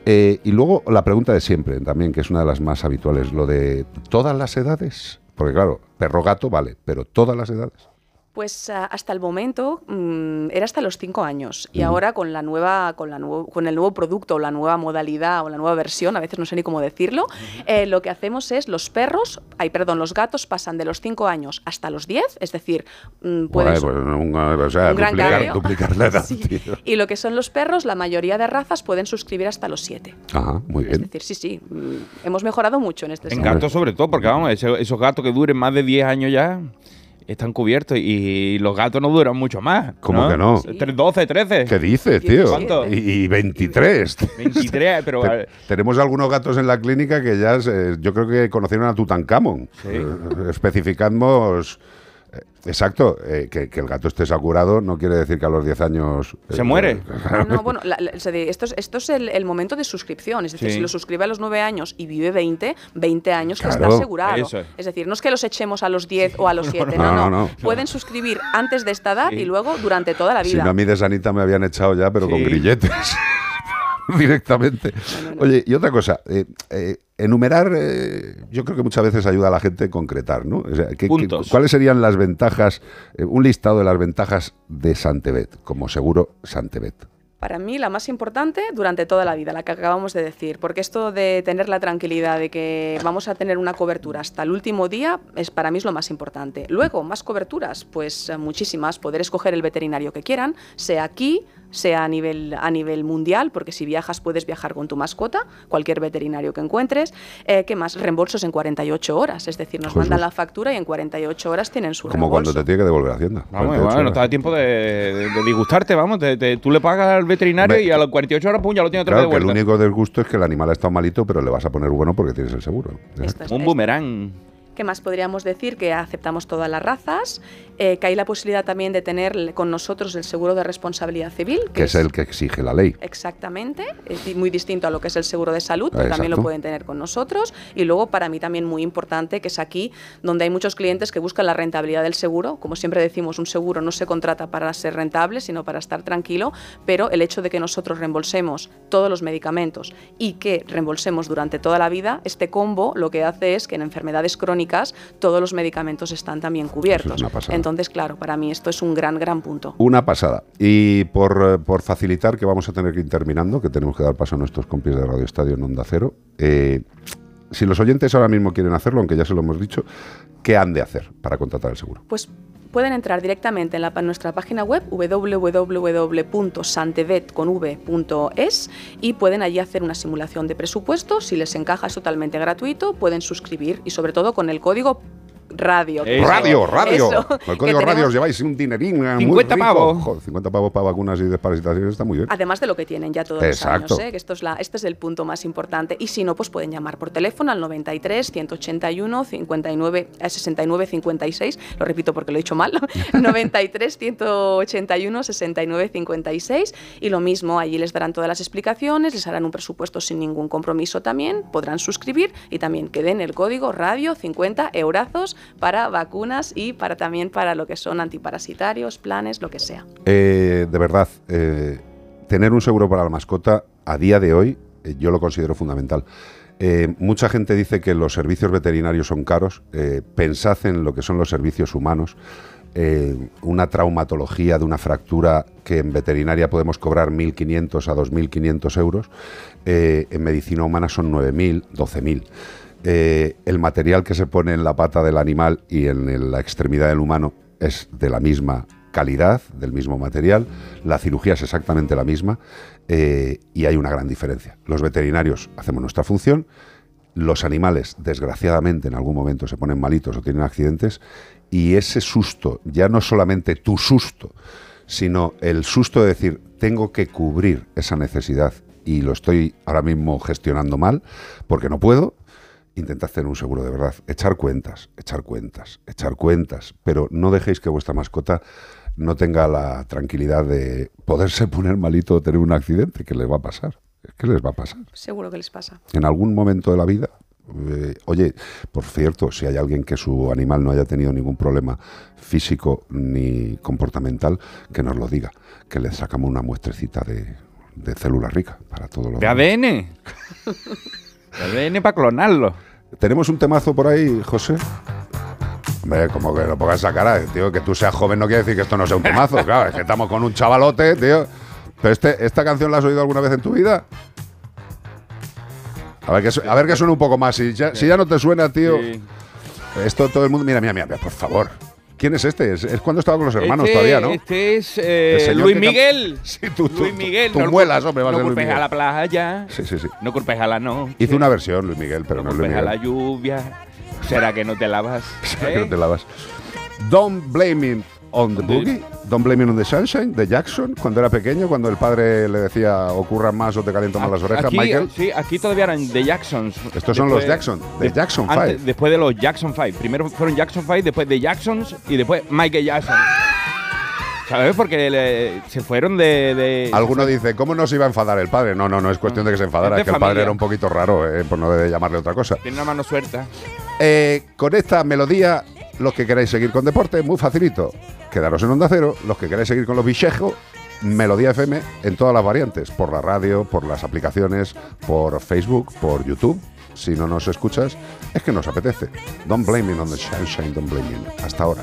[SPEAKER 1] Eh, y luego la pregunta de siempre, también, que es una de las más habituales, lo de todas las edades, porque claro, perro gato vale, pero todas las edades.
[SPEAKER 13] Pues ah, hasta el momento mm, era hasta los cinco años y
[SPEAKER 1] Mm.
[SPEAKER 13] ahora con la nueva, con la nuevo, con el nuevo producto o la nueva modalidad o la nueva versión, a veces no sé ni cómo decirlo, eh, lo que hacemos es los perros, ay perdón, los gatos pasan de los cinco años hasta los 10, es decir, mm, pueden
[SPEAKER 1] Guay, pues, un- o sea,
[SPEAKER 13] un gran
[SPEAKER 1] duplicar,
[SPEAKER 13] cambio.
[SPEAKER 1] duplicar la edad,
[SPEAKER 13] Sí.
[SPEAKER 1] tío.
[SPEAKER 13] y lo que son los perros, la mayoría de razas pueden suscribir hasta los 7.
[SPEAKER 1] Ajá, muy
[SPEAKER 13] Es
[SPEAKER 1] bien.
[SPEAKER 13] decir, sí, sí, mm, hemos mejorado mucho en este
[SPEAKER 2] En
[SPEAKER 13] sentido.
[SPEAKER 2] gatos sobre todo, porque vamos, esos gatos que duren más de 10 años ya están cubiertos y los gatos no duran mucho más.
[SPEAKER 1] ¿Cómo que no?
[SPEAKER 2] Tre- 12, 13.
[SPEAKER 1] ¿Qué dices, tío?
[SPEAKER 2] ¿Cuánto?
[SPEAKER 1] Y, y 23.
[SPEAKER 2] 23, pero...
[SPEAKER 1] Te- tenemos algunos gatos en la clínica que ya, se- yo creo que conocieron a Tutankamón.
[SPEAKER 2] Sí.
[SPEAKER 1] Eh, especificamos Exacto, eh, que, que el gato esté saturado no quiere decir que a los 10 años... eh,
[SPEAKER 2] Se muere.
[SPEAKER 13] Ah, no, bueno, la- esto es, esto es el, el momento de suscripción. Es decir,
[SPEAKER 2] Sí.
[SPEAKER 13] si lo suscribe a los 9 años y vive 20, 20 años que está asegurado.
[SPEAKER 2] eso es.
[SPEAKER 13] Es decir, no es que los echemos a los 10 o a los 7,
[SPEAKER 1] no,
[SPEAKER 13] no,
[SPEAKER 1] no,
[SPEAKER 13] no,
[SPEAKER 1] no.
[SPEAKER 13] Pueden suscribir antes de esta edad
[SPEAKER 2] Sí.
[SPEAKER 13] y luego durante toda la
[SPEAKER 1] Si
[SPEAKER 13] vida.
[SPEAKER 1] no, a mí de Sanita me habían echado ya, pero con grilletes. Directamente. Oye, y otra cosa, eh, eh, enumerar, eh, yo creo que muchas veces ayuda a la gente a concretar, ¿no? O sea, ¿qué- qué-
[SPEAKER 2] Puntos.
[SPEAKER 1] ¿Cuáles serían las ventajas, eh, un listado de las ventajas de Santebet, como seguro Santebet?
[SPEAKER 13] Para mí la más importante durante toda la vida, la que acabamos de decir, porque esto de tener la tranquilidad de que vamos a tener una cobertura hasta el último día es para mí es lo más importante. Luego, más coberturas, pues muchísimas, poder escoger el veterinario que quieran, sea aquí, sea a nivel, a nivel mundial, porque si viajas puedes viajar con tu mascota, cualquier veterinario que encuentres. Eh, ¿Qué más? Reembolsos en 48 horas, es decir, nos
[SPEAKER 1] Jesús.
[SPEAKER 13] mandan la factura y en 48 horas tienen su
[SPEAKER 1] Como
[SPEAKER 13] reembolso.
[SPEAKER 1] cuando te tiene que devolver Hacienda.
[SPEAKER 2] Vamos,
[SPEAKER 1] 48
[SPEAKER 2] bueno, no te da tiempo de, de- de disgustarte, vamos. te- te- tú le pagas al veterinario y a las 48 horas, pum, ya lo tiene otra vez
[SPEAKER 1] Claro, que el único disgusto es que el animal ha estado malito, pero le vas a poner bueno porque tienes el seguro.
[SPEAKER 13] Esto es-
[SPEAKER 2] Un
[SPEAKER 13] esto-
[SPEAKER 2] boomerang.
[SPEAKER 13] ¿Qué más podríamos decir? Que aceptamos todas las razas, eh, que hay la posibilidad también de tener con nosotros el seguro de responsabilidad civil,
[SPEAKER 1] Que es el que exige la ley.
[SPEAKER 13] Exactamente, es muy distinto a lo que es el seguro de salud, pero también lo pueden tener con nosotros. Y luego, para mí también muy importante, que es aquí donde hay muchos clientes que buscan la rentabilidad del seguro. Como siempre decimos, un seguro no se contrata para ser rentable, sino para estar tranquilo, pero el hecho de que nosotros reembolsemos todos los medicamentos y que reembolsemos durante toda la vida, este combo lo que hace es que en enfermedades crónicas todos los medicamentos están también cubiertos.
[SPEAKER 1] una pasada.
[SPEAKER 13] Entonces, claro, para mí esto es un gran, gran punto.
[SPEAKER 1] Una pasada. Y por, eh, por facilitar, que vamos a tener que ir terminando, que tenemos que dar paso a nuestros compis de Radio Estadio en Onda Cero, eh, si los oyentes ahora mismo quieren hacerlo, aunque ya se lo hemos dicho, ¿qué han de hacer para contratar el seguro?
[SPEAKER 13] Pues pueden entrar directamente en, nuestra página web www.santevet.es y pueden allí hacer una simulación de presupuesto. Si les encaja es totalmente gratuito, pueden suscribir y sobre todo con el código radio.
[SPEAKER 2] Eso.
[SPEAKER 1] Radio, radio.
[SPEAKER 13] Eso.
[SPEAKER 1] Con el código radio os lleváis un dinerín eh, muy
[SPEAKER 2] 50
[SPEAKER 1] rico.
[SPEAKER 2] pavos.
[SPEAKER 1] Joder, 50 pavos para vacunas y desparasitaciones está muy bien.
[SPEAKER 13] Además de lo que tienen ya todos
[SPEAKER 1] Exacto.
[SPEAKER 13] los años, ¿eh? que esto es la, este es el punto más importante. Y si no, pues pueden llamar por teléfono al 93 181 59 eh, 69 56. Lo repito porque lo he dicho mal. 93 181 69 56. Y lo mismo, allí les darán todas las explicaciones, les harán un presupuesto sin ningún compromiso también, podrán suscribir y también que den el código radio 50 eurazos para vacunas y para también para lo que son antiparasitarios, planes, lo que sea.
[SPEAKER 1] Eh, de verdad, eh, tener un seguro para la mascota a día de hoy eh, yo lo considero fundamental. Mucha gente dice que los servicios veterinarios son caros. Pensad en lo que son los servicios humanos. Una traumatología de una fractura que en veterinaria podemos cobrar 1.500 a 2.500 euros, en medicina humana son 9.000, 12.000. Eh, el material que se pone en la pata del animal y en la extremidad del humano es de la misma calidad, del mismo material, la cirugía es exactamente la misma eh, y hay una gran diferencia. Los veterinarios hacemos nuestra función, los animales desgraciadamente en algún momento se ponen malitos o tienen accidentes y ese susto, ya no solamente tu susto, sino el susto de decir, tengo que cubrir esa necesidad y lo estoy ahora mismo gestionando mal porque no puedo, intentad tener un seguro de verdad. Echar cuentas, echar cuentas, echar cuentas, pero no dejéis que vuestra mascota no tenga la tranquilidad de poderse poner malito o tener un accidente, que les va a pasar. ¿Qué les va a pasar?
[SPEAKER 13] Seguro que les pasa.
[SPEAKER 1] En algún momento de la vida. eh, oye, por cierto, si hay alguien que su animal no haya tenido ningún problema físico ni comportamental, que nos lo diga, que le sacamos una muestrecita de, de célula rica para todo lo
[SPEAKER 2] De
[SPEAKER 1] demás.
[SPEAKER 2] ADN. De ADN para clonarlo.
[SPEAKER 1] ¿Tenemos un temazo por ahí, José? Hombre, como que no pongas esa cara, tío, que tú seas joven no quiere decir que esto no sea un temazo, claro, es que estamos con un chavalote, tío. Pero este, ¿esta canción la has oído alguna vez en tu vida? A ver que, a ver que suene un poco más. Si ya, si ya no te suena, tío.
[SPEAKER 2] Sí.
[SPEAKER 1] Esto todo el mundo. Mira, mira, mira, por favor. ¿Quién es este? Es, es cuando estaba con los hermanos
[SPEAKER 2] Este-
[SPEAKER 1] todavía, ¿no?
[SPEAKER 2] Este es eh, Luis Miguel.
[SPEAKER 1] Sí, tú, tú,
[SPEAKER 2] Luis Miguel.
[SPEAKER 1] tú
[SPEAKER 2] no
[SPEAKER 1] muelas, hombre, va a
[SPEAKER 2] No
[SPEAKER 1] Luis Miguel.
[SPEAKER 2] a la playa.
[SPEAKER 1] Sí, sí, sí.
[SPEAKER 2] No culpes a la noche.
[SPEAKER 1] Hizo una versión, Luis Miguel, pero no, es Luis
[SPEAKER 2] culpes a
[SPEAKER 1] Miguel.
[SPEAKER 2] la lluvia. ¿Será que no te lavas?
[SPEAKER 1] Será que
[SPEAKER 2] ¿Eh?
[SPEAKER 1] no te lavas. Don't blame me on the Boogie, Don't Blame It on the Sunshine, de Jackson, cuando era pequeño, cuando el padre le decía ocurran más o te caliento más las orejas,
[SPEAKER 2] Aquí,
[SPEAKER 1] Michael.
[SPEAKER 2] Sí, aquí todavía eran The Jacksons.
[SPEAKER 1] Estos son los Jackson, The
[SPEAKER 2] de-
[SPEAKER 1] Jackson
[SPEAKER 2] antes-
[SPEAKER 1] Five.
[SPEAKER 2] Después de los Jackson 5. Primero fueron Jackson 5, después The Jacksons y después Michael Jackson. ¿Sabes? Porque le- se fueron de... de-
[SPEAKER 1] Alguno dice, ¿cómo no se iba a enfadar el padre? No, no, no es cuestión de que se enfadara,
[SPEAKER 2] Es de
[SPEAKER 1] que el padre era un poquito raro, eh, por no llamarle otra cosa.
[SPEAKER 2] Tiene una mano suelta.
[SPEAKER 1] Eh, con esta melodía, los que queráis seguir con deporte, muy facilito. Quedaros en Onda Cero. Los que queráis seguir con los bichejos, Melodía FM en todas las variantes. Por la radio, por las aplicaciones, por Facebook, por YouTube. Si no nos escuchas, es que nos apetece. Don't blame me on the sunshine, don't blame me. Hasta ahora.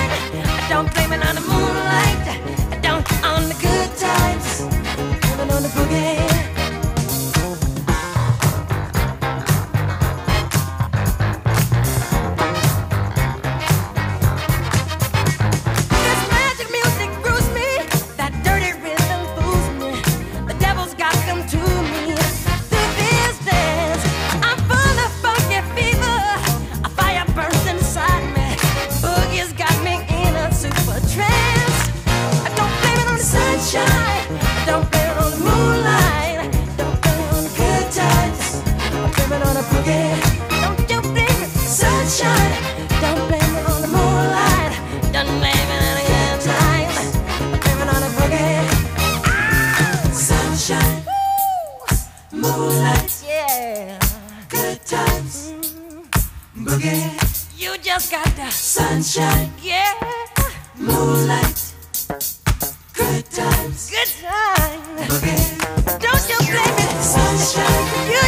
[SPEAKER 15] Just got the sunshine, yeah, moonlight, good times, good times, boogie. Don't you blame it, sunshine. You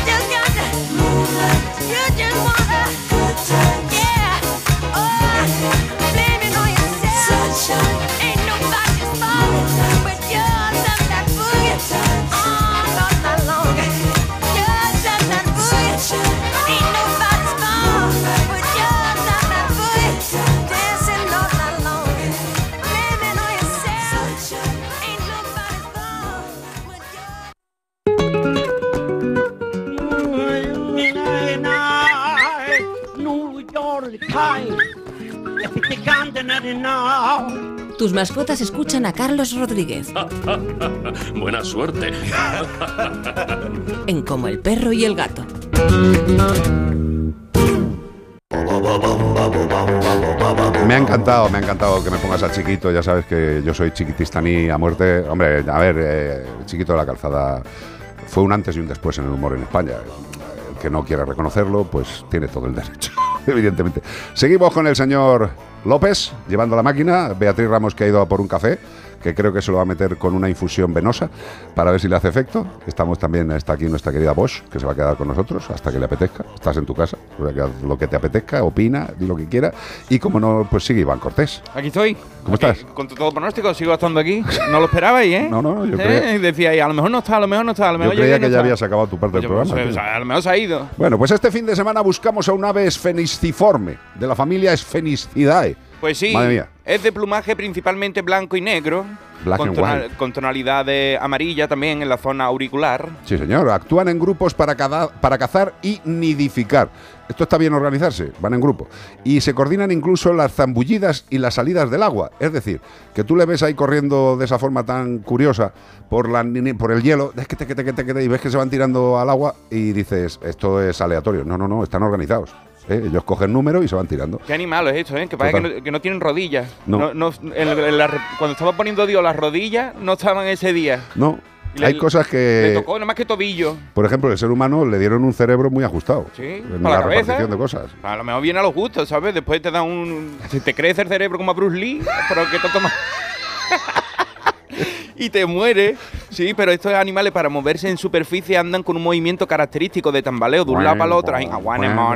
[SPEAKER 4] Tus mascotas escuchan a Carlos Rodríguez
[SPEAKER 16] Buena suerte.
[SPEAKER 4] en Como el perro y el gato.
[SPEAKER 1] Me ha encantado, me ha encantado que me pongas a chiquito. Ya sabes que yo soy chiquitistaní a muerte. Hombre, a ver, eh, chiquito de la calzada fue un antes y un después en el humor en España. El que no quiere reconocerlo, pues tiene todo el derecho, evidentemente. Seguimos con el señor López, llevando la máquina. Beatriz Ramos, que ha ido a por un café, que creo que se lo va a meter con una infusión venosa para ver si le hace efecto. Estamos también, está aquí nuestra querida Bosch, que se va a quedar con nosotros hasta que le apetezca. Estás en tu casa, lo que te apetezca, opina, di lo que quiera. Y como no, pues sigue Iván Cortés.
[SPEAKER 2] Aquí estoy.
[SPEAKER 1] ¿Cómo
[SPEAKER 2] Aquí,
[SPEAKER 1] estás?
[SPEAKER 2] Con todo pronóstico, sigo estando aquí. No lo esperabais, ¿eh?
[SPEAKER 1] No, no, yo
[SPEAKER 2] ¿Eh?
[SPEAKER 1] creía-
[SPEAKER 2] Decíais, a lo mejor no está, a lo mejor no está, a lo
[SPEAKER 1] Yo
[SPEAKER 2] mejor
[SPEAKER 1] creía
[SPEAKER 2] llega y
[SPEAKER 1] que
[SPEAKER 2] no
[SPEAKER 1] ya habías acabado tu parte del
[SPEAKER 2] Pues,
[SPEAKER 1] programa.
[SPEAKER 2] pues,
[SPEAKER 1] tío.
[SPEAKER 2] a lo mejor se ha ido.
[SPEAKER 1] Bueno, pues este fin de semana buscamos a un ave esfeniciforme, de la familia Sphenicidae.
[SPEAKER 2] Pues sí,
[SPEAKER 1] Madre mía.
[SPEAKER 2] Es de plumaje principalmente blanco y negro.
[SPEAKER 1] Black
[SPEAKER 2] con, tonal- con tonalidad de amarilla también en la zona auricular.
[SPEAKER 1] Sí, señor. Actúan en grupos para, cada- para cazar y nidificar. Esto está bien organizarse, van en grupo. Y se coordinan incluso las zambullidas y las salidas del agua. Es decir, que tú le ves ahí corriendo de esa forma tan curiosa por, la, por el hielo, es que te, que te, que te, y ves que se van tirando al agua y dices, esto es aleatorio. No, no, no, están organizados. ¿Eh? Ellos cogen número y se van tirando.
[SPEAKER 2] Qué animal es esto, ¿eh? Que parece que no, que no tienen rodillas.
[SPEAKER 1] No.
[SPEAKER 2] no- en- en la re- cuando estaba poniendo Dios las rodillas, no estaban ese día.
[SPEAKER 1] No,
[SPEAKER 2] le-
[SPEAKER 1] hay cosas
[SPEAKER 2] Le
[SPEAKER 1] que...
[SPEAKER 2] tocó nada más que tobillo.
[SPEAKER 1] Por ejemplo, el ser humano le dieron un cerebro muy ajustado.
[SPEAKER 2] Sí,
[SPEAKER 1] en
[SPEAKER 2] para
[SPEAKER 1] la
[SPEAKER 2] la cabeza.
[SPEAKER 1] repartición de cosas.
[SPEAKER 2] A lo mejor viene a los gustos, ¿sabes? Después te da un. se te crece el cerebro como a Bruce Lee, pero que te toma. Y te muere. Sí, pero estos animales para moverse en superficie andan con un movimiento característico de tambaleo de un lado para el otro.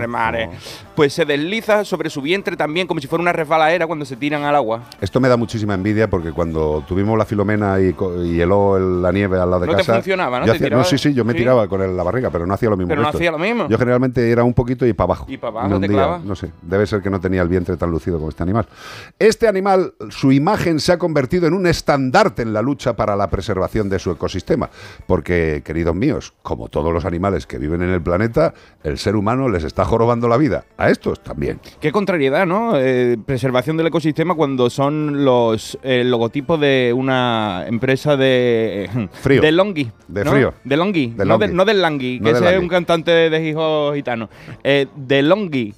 [SPEAKER 2] Mare. Pues se desliza sobre su vientre también como si fuera una resbaladera cuando se tiran al agua.
[SPEAKER 1] Esto me da muchísima envidia porque cuando tuvimos la Filomena y, co- y heló el- la nieve al lado de
[SPEAKER 2] No te
[SPEAKER 1] casa.
[SPEAKER 2] funcionaba, ¿no?
[SPEAKER 1] yo
[SPEAKER 2] Te
[SPEAKER 1] hacía-
[SPEAKER 2] tiraba-
[SPEAKER 1] sí, sí, yo me
[SPEAKER 2] sí.
[SPEAKER 1] tiraba con el- la barriga, pero no hacía lo mismo.
[SPEAKER 2] Pero
[SPEAKER 1] que
[SPEAKER 2] no
[SPEAKER 1] esto.
[SPEAKER 2] hacía lo mismo.
[SPEAKER 1] Yo generalmente era un poquito y para abajo.
[SPEAKER 2] Y para abajo
[SPEAKER 1] Me
[SPEAKER 2] te
[SPEAKER 1] hundía,
[SPEAKER 2] clavas.
[SPEAKER 1] No sé, debe ser que no tenía el vientre tan lucido como este animal. Este animal, su imagen se ha convertido en un estandarte en la lucha para la preservación de su ecosistema. Porque, queridos míos, como todos los animales que viven en el planeta, el ser humano les está jorobando la vida. A estos también.
[SPEAKER 2] Qué contrariedad, ¿no? Eh, preservación del ecosistema cuando son los eh, logotipos de una empresa de...
[SPEAKER 1] Frío.
[SPEAKER 2] De Longhi.
[SPEAKER 1] De
[SPEAKER 2] ¿no?
[SPEAKER 1] frío.
[SPEAKER 2] De Longhi.
[SPEAKER 1] De
[SPEAKER 2] no,
[SPEAKER 1] Longhi.
[SPEAKER 2] de- no del Langui,
[SPEAKER 1] No
[SPEAKER 2] que ese es un cantante de hijos gitanos. Eh, de Longhi.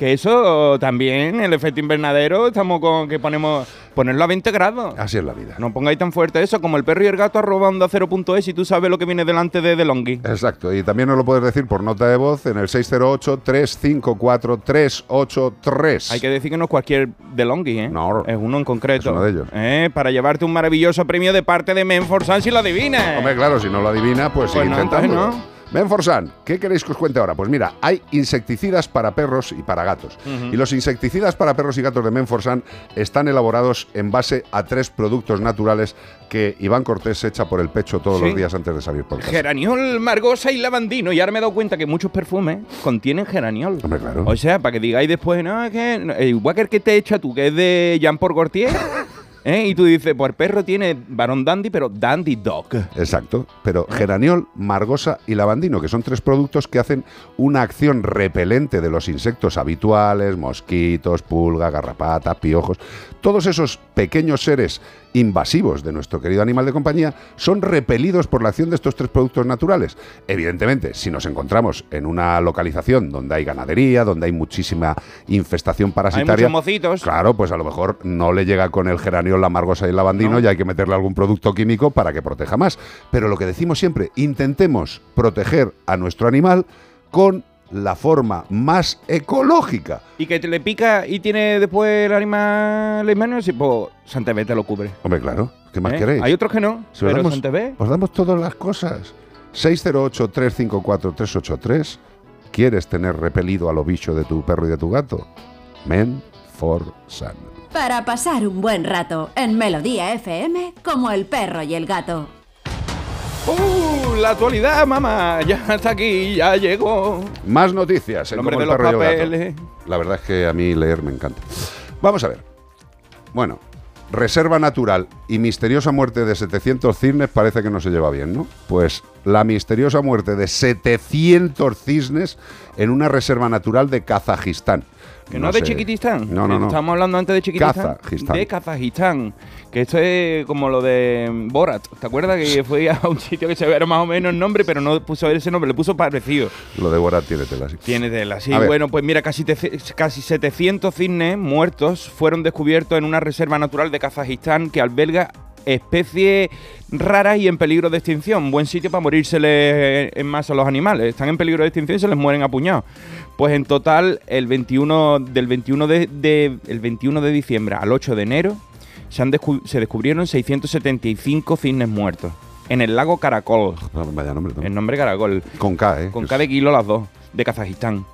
[SPEAKER 2] Que eso también, el efecto invernadero, estamos con que ponemos... Ponerlo a 20 grados.
[SPEAKER 1] Así es la vida.
[SPEAKER 2] No pongáis tan fuerte eso, como el perro y el gato arroba onda 0.es y tú sabes lo que viene delante de DeLonghi.
[SPEAKER 1] Exacto, y también nos lo puedes decir por nota de voz en el 608-354-383.
[SPEAKER 2] Hay que decir que no es cualquier DeLonghi, ¿eh?
[SPEAKER 1] No.
[SPEAKER 2] Es uno en concreto.
[SPEAKER 1] Es uno de ellos.
[SPEAKER 2] Eh, Para llevarte un maravilloso premio de parte de Menforsan si lo adivinas.
[SPEAKER 1] Hombre, claro, si no lo adivina, pues,
[SPEAKER 2] Pues
[SPEAKER 1] sigue
[SPEAKER 2] no, entonces
[SPEAKER 1] intentándolo.
[SPEAKER 2] no.
[SPEAKER 1] Menforsan, ¿qué queréis que os cuente ahora? Pues mira, hay insecticidas para perros y para gatos. Y los insecticidas para perros y gatos de Menforsan están elaborados en base a tres productos naturales que Iván Cortés se echa por el pecho todos
[SPEAKER 2] Sí.
[SPEAKER 1] los días antes de salir por casa.
[SPEAKER 2] Geraniol, margosa y lavandino. Y ahora me he dado cuenta que muchos perfumes contienen geraniol.
[SPEAKER 1] Hombre, claro.
[SPEAKER 2] O sea, para que digáis después, no, es que no, igual que el que te echa tú, que es de Jean Paul Gaultier. ¿Eh? Y tú dices, pues el perro tiene varón dandy, pero dandy dog.
[SPEAKER 1] Exacto, pero geraniol, margosa y lavandino, que son tres productos que hacen una acción repelente de los insectos habituales, mosquitos, pulga, garrapata, piojos. Todos esos pequeños seres invasivos de nuestro querido animal de compañía son repelidos por la acción de estos tres productos naturales. Evidentemente, si nos encontramos en una localización donde hay ganadería, donde hay muchísima infestación
[SPEAKER 2] Hay
[SPEAKER 1] parasitaria,
[SPEAKER 2] muchos mocitos.
[SPEAKER 1] Claro, pues a lo mejor no le llega con el geraniol, la margosa y el lavandino
[SPEAKER 2] No.
[SPEAKER 1] y hay que meterle algún producto químico para que proteja más. Pero lo que decimos siempre, intentemos proteger a nuestro animal con la forma más ecológica.
[SPEAKER 2] Y que te le pica y tiene después el animal en manos y pues Santa Fe te lo cubre.
[SPEAKER 1] Hombre, claro, ¿qué más
[SPEAKER 2] ¿Eh?
[SPEAKER 1] queréis?
[SPEAKER 2] Hay otros que no,
[SPEAKER 1] Si os
[SPEAKER 2] pero
[SPEAKER 1] damos,
[SPEAKER 2] Santa Fe.
[SPEAKER 1] os damos todas las cosas. 608-354-383. ¿Quieres tener repelido a lo bicho de tu perro y de tu gato? Men for Sun.
[SPEAKER 17] Para pasar un buen rato en Melodía FM como el perro y el gato.
[SPEAKER 2] ¡Uh! La actualidad, mamá. Ya está aquí, ya llegó.
[SPEAKER 1] Más noticias. en
[SPEAKER 2] El hombre
[SPEAKER 1] Como
[SPEAKER 2] de los papeles.
[SPEAKER 1] La verdad es que a mí leer me encanta. Vamos a ver. Bueno, reserva natural y misteriosa muerte de 700 cisnes parece que no se lleva bien, ¿no? Pues la misteriosa muerte de 700 cisnes en una reserva natural de Kazajistán.
[SPEAKER 2] Que no, de
[SPEAKER 1] sé.
[SPEAKER 2] Chiquitistán.
[SPEAKER 1] No, no, no.
[SPEAKER 2] Estamos hablando antes de Chiquitistán.
[SPEAKER 1] Kazajistán.
[SPEAKER 2] De Kazajistán. Que esto es como lo de Borat. ¿Te acuerdas que fue a un sitio que se veía más o menos el nombre, pero no puso ese nombre, le puso parecido?
[SPEAKER 1] Lo de Borat tiene tela, sí.
[SPEAKER 2] Tiene tela, sí.
[SPEAKER 1] A ver.
[SPEAKER 2] Bueno, pues mira, casi, casi 700 cisnes muertos fueron descubiertos en una reserva natural de Kazajistán que alberga especies raras y en peligro de extinción. Buen sitio para morírsele en masa a los animales. Están en peligro de extinción y se les mueren a puñados. Pues en total, el 21, del 21 de, de- el 21 de diciembre al 8 de enero se, han descu- se descubrieron 675 cisnes muertos. En el lago Caracol.
[SPEAKER 1] Vaya nombre. ¿no?
[SPEAKER 2] El nombre Caracol.
[SPEAKER 1] Con K, ¿eh?
[SPEAKER 2] Con K de kilo las dos, de Kazajistán.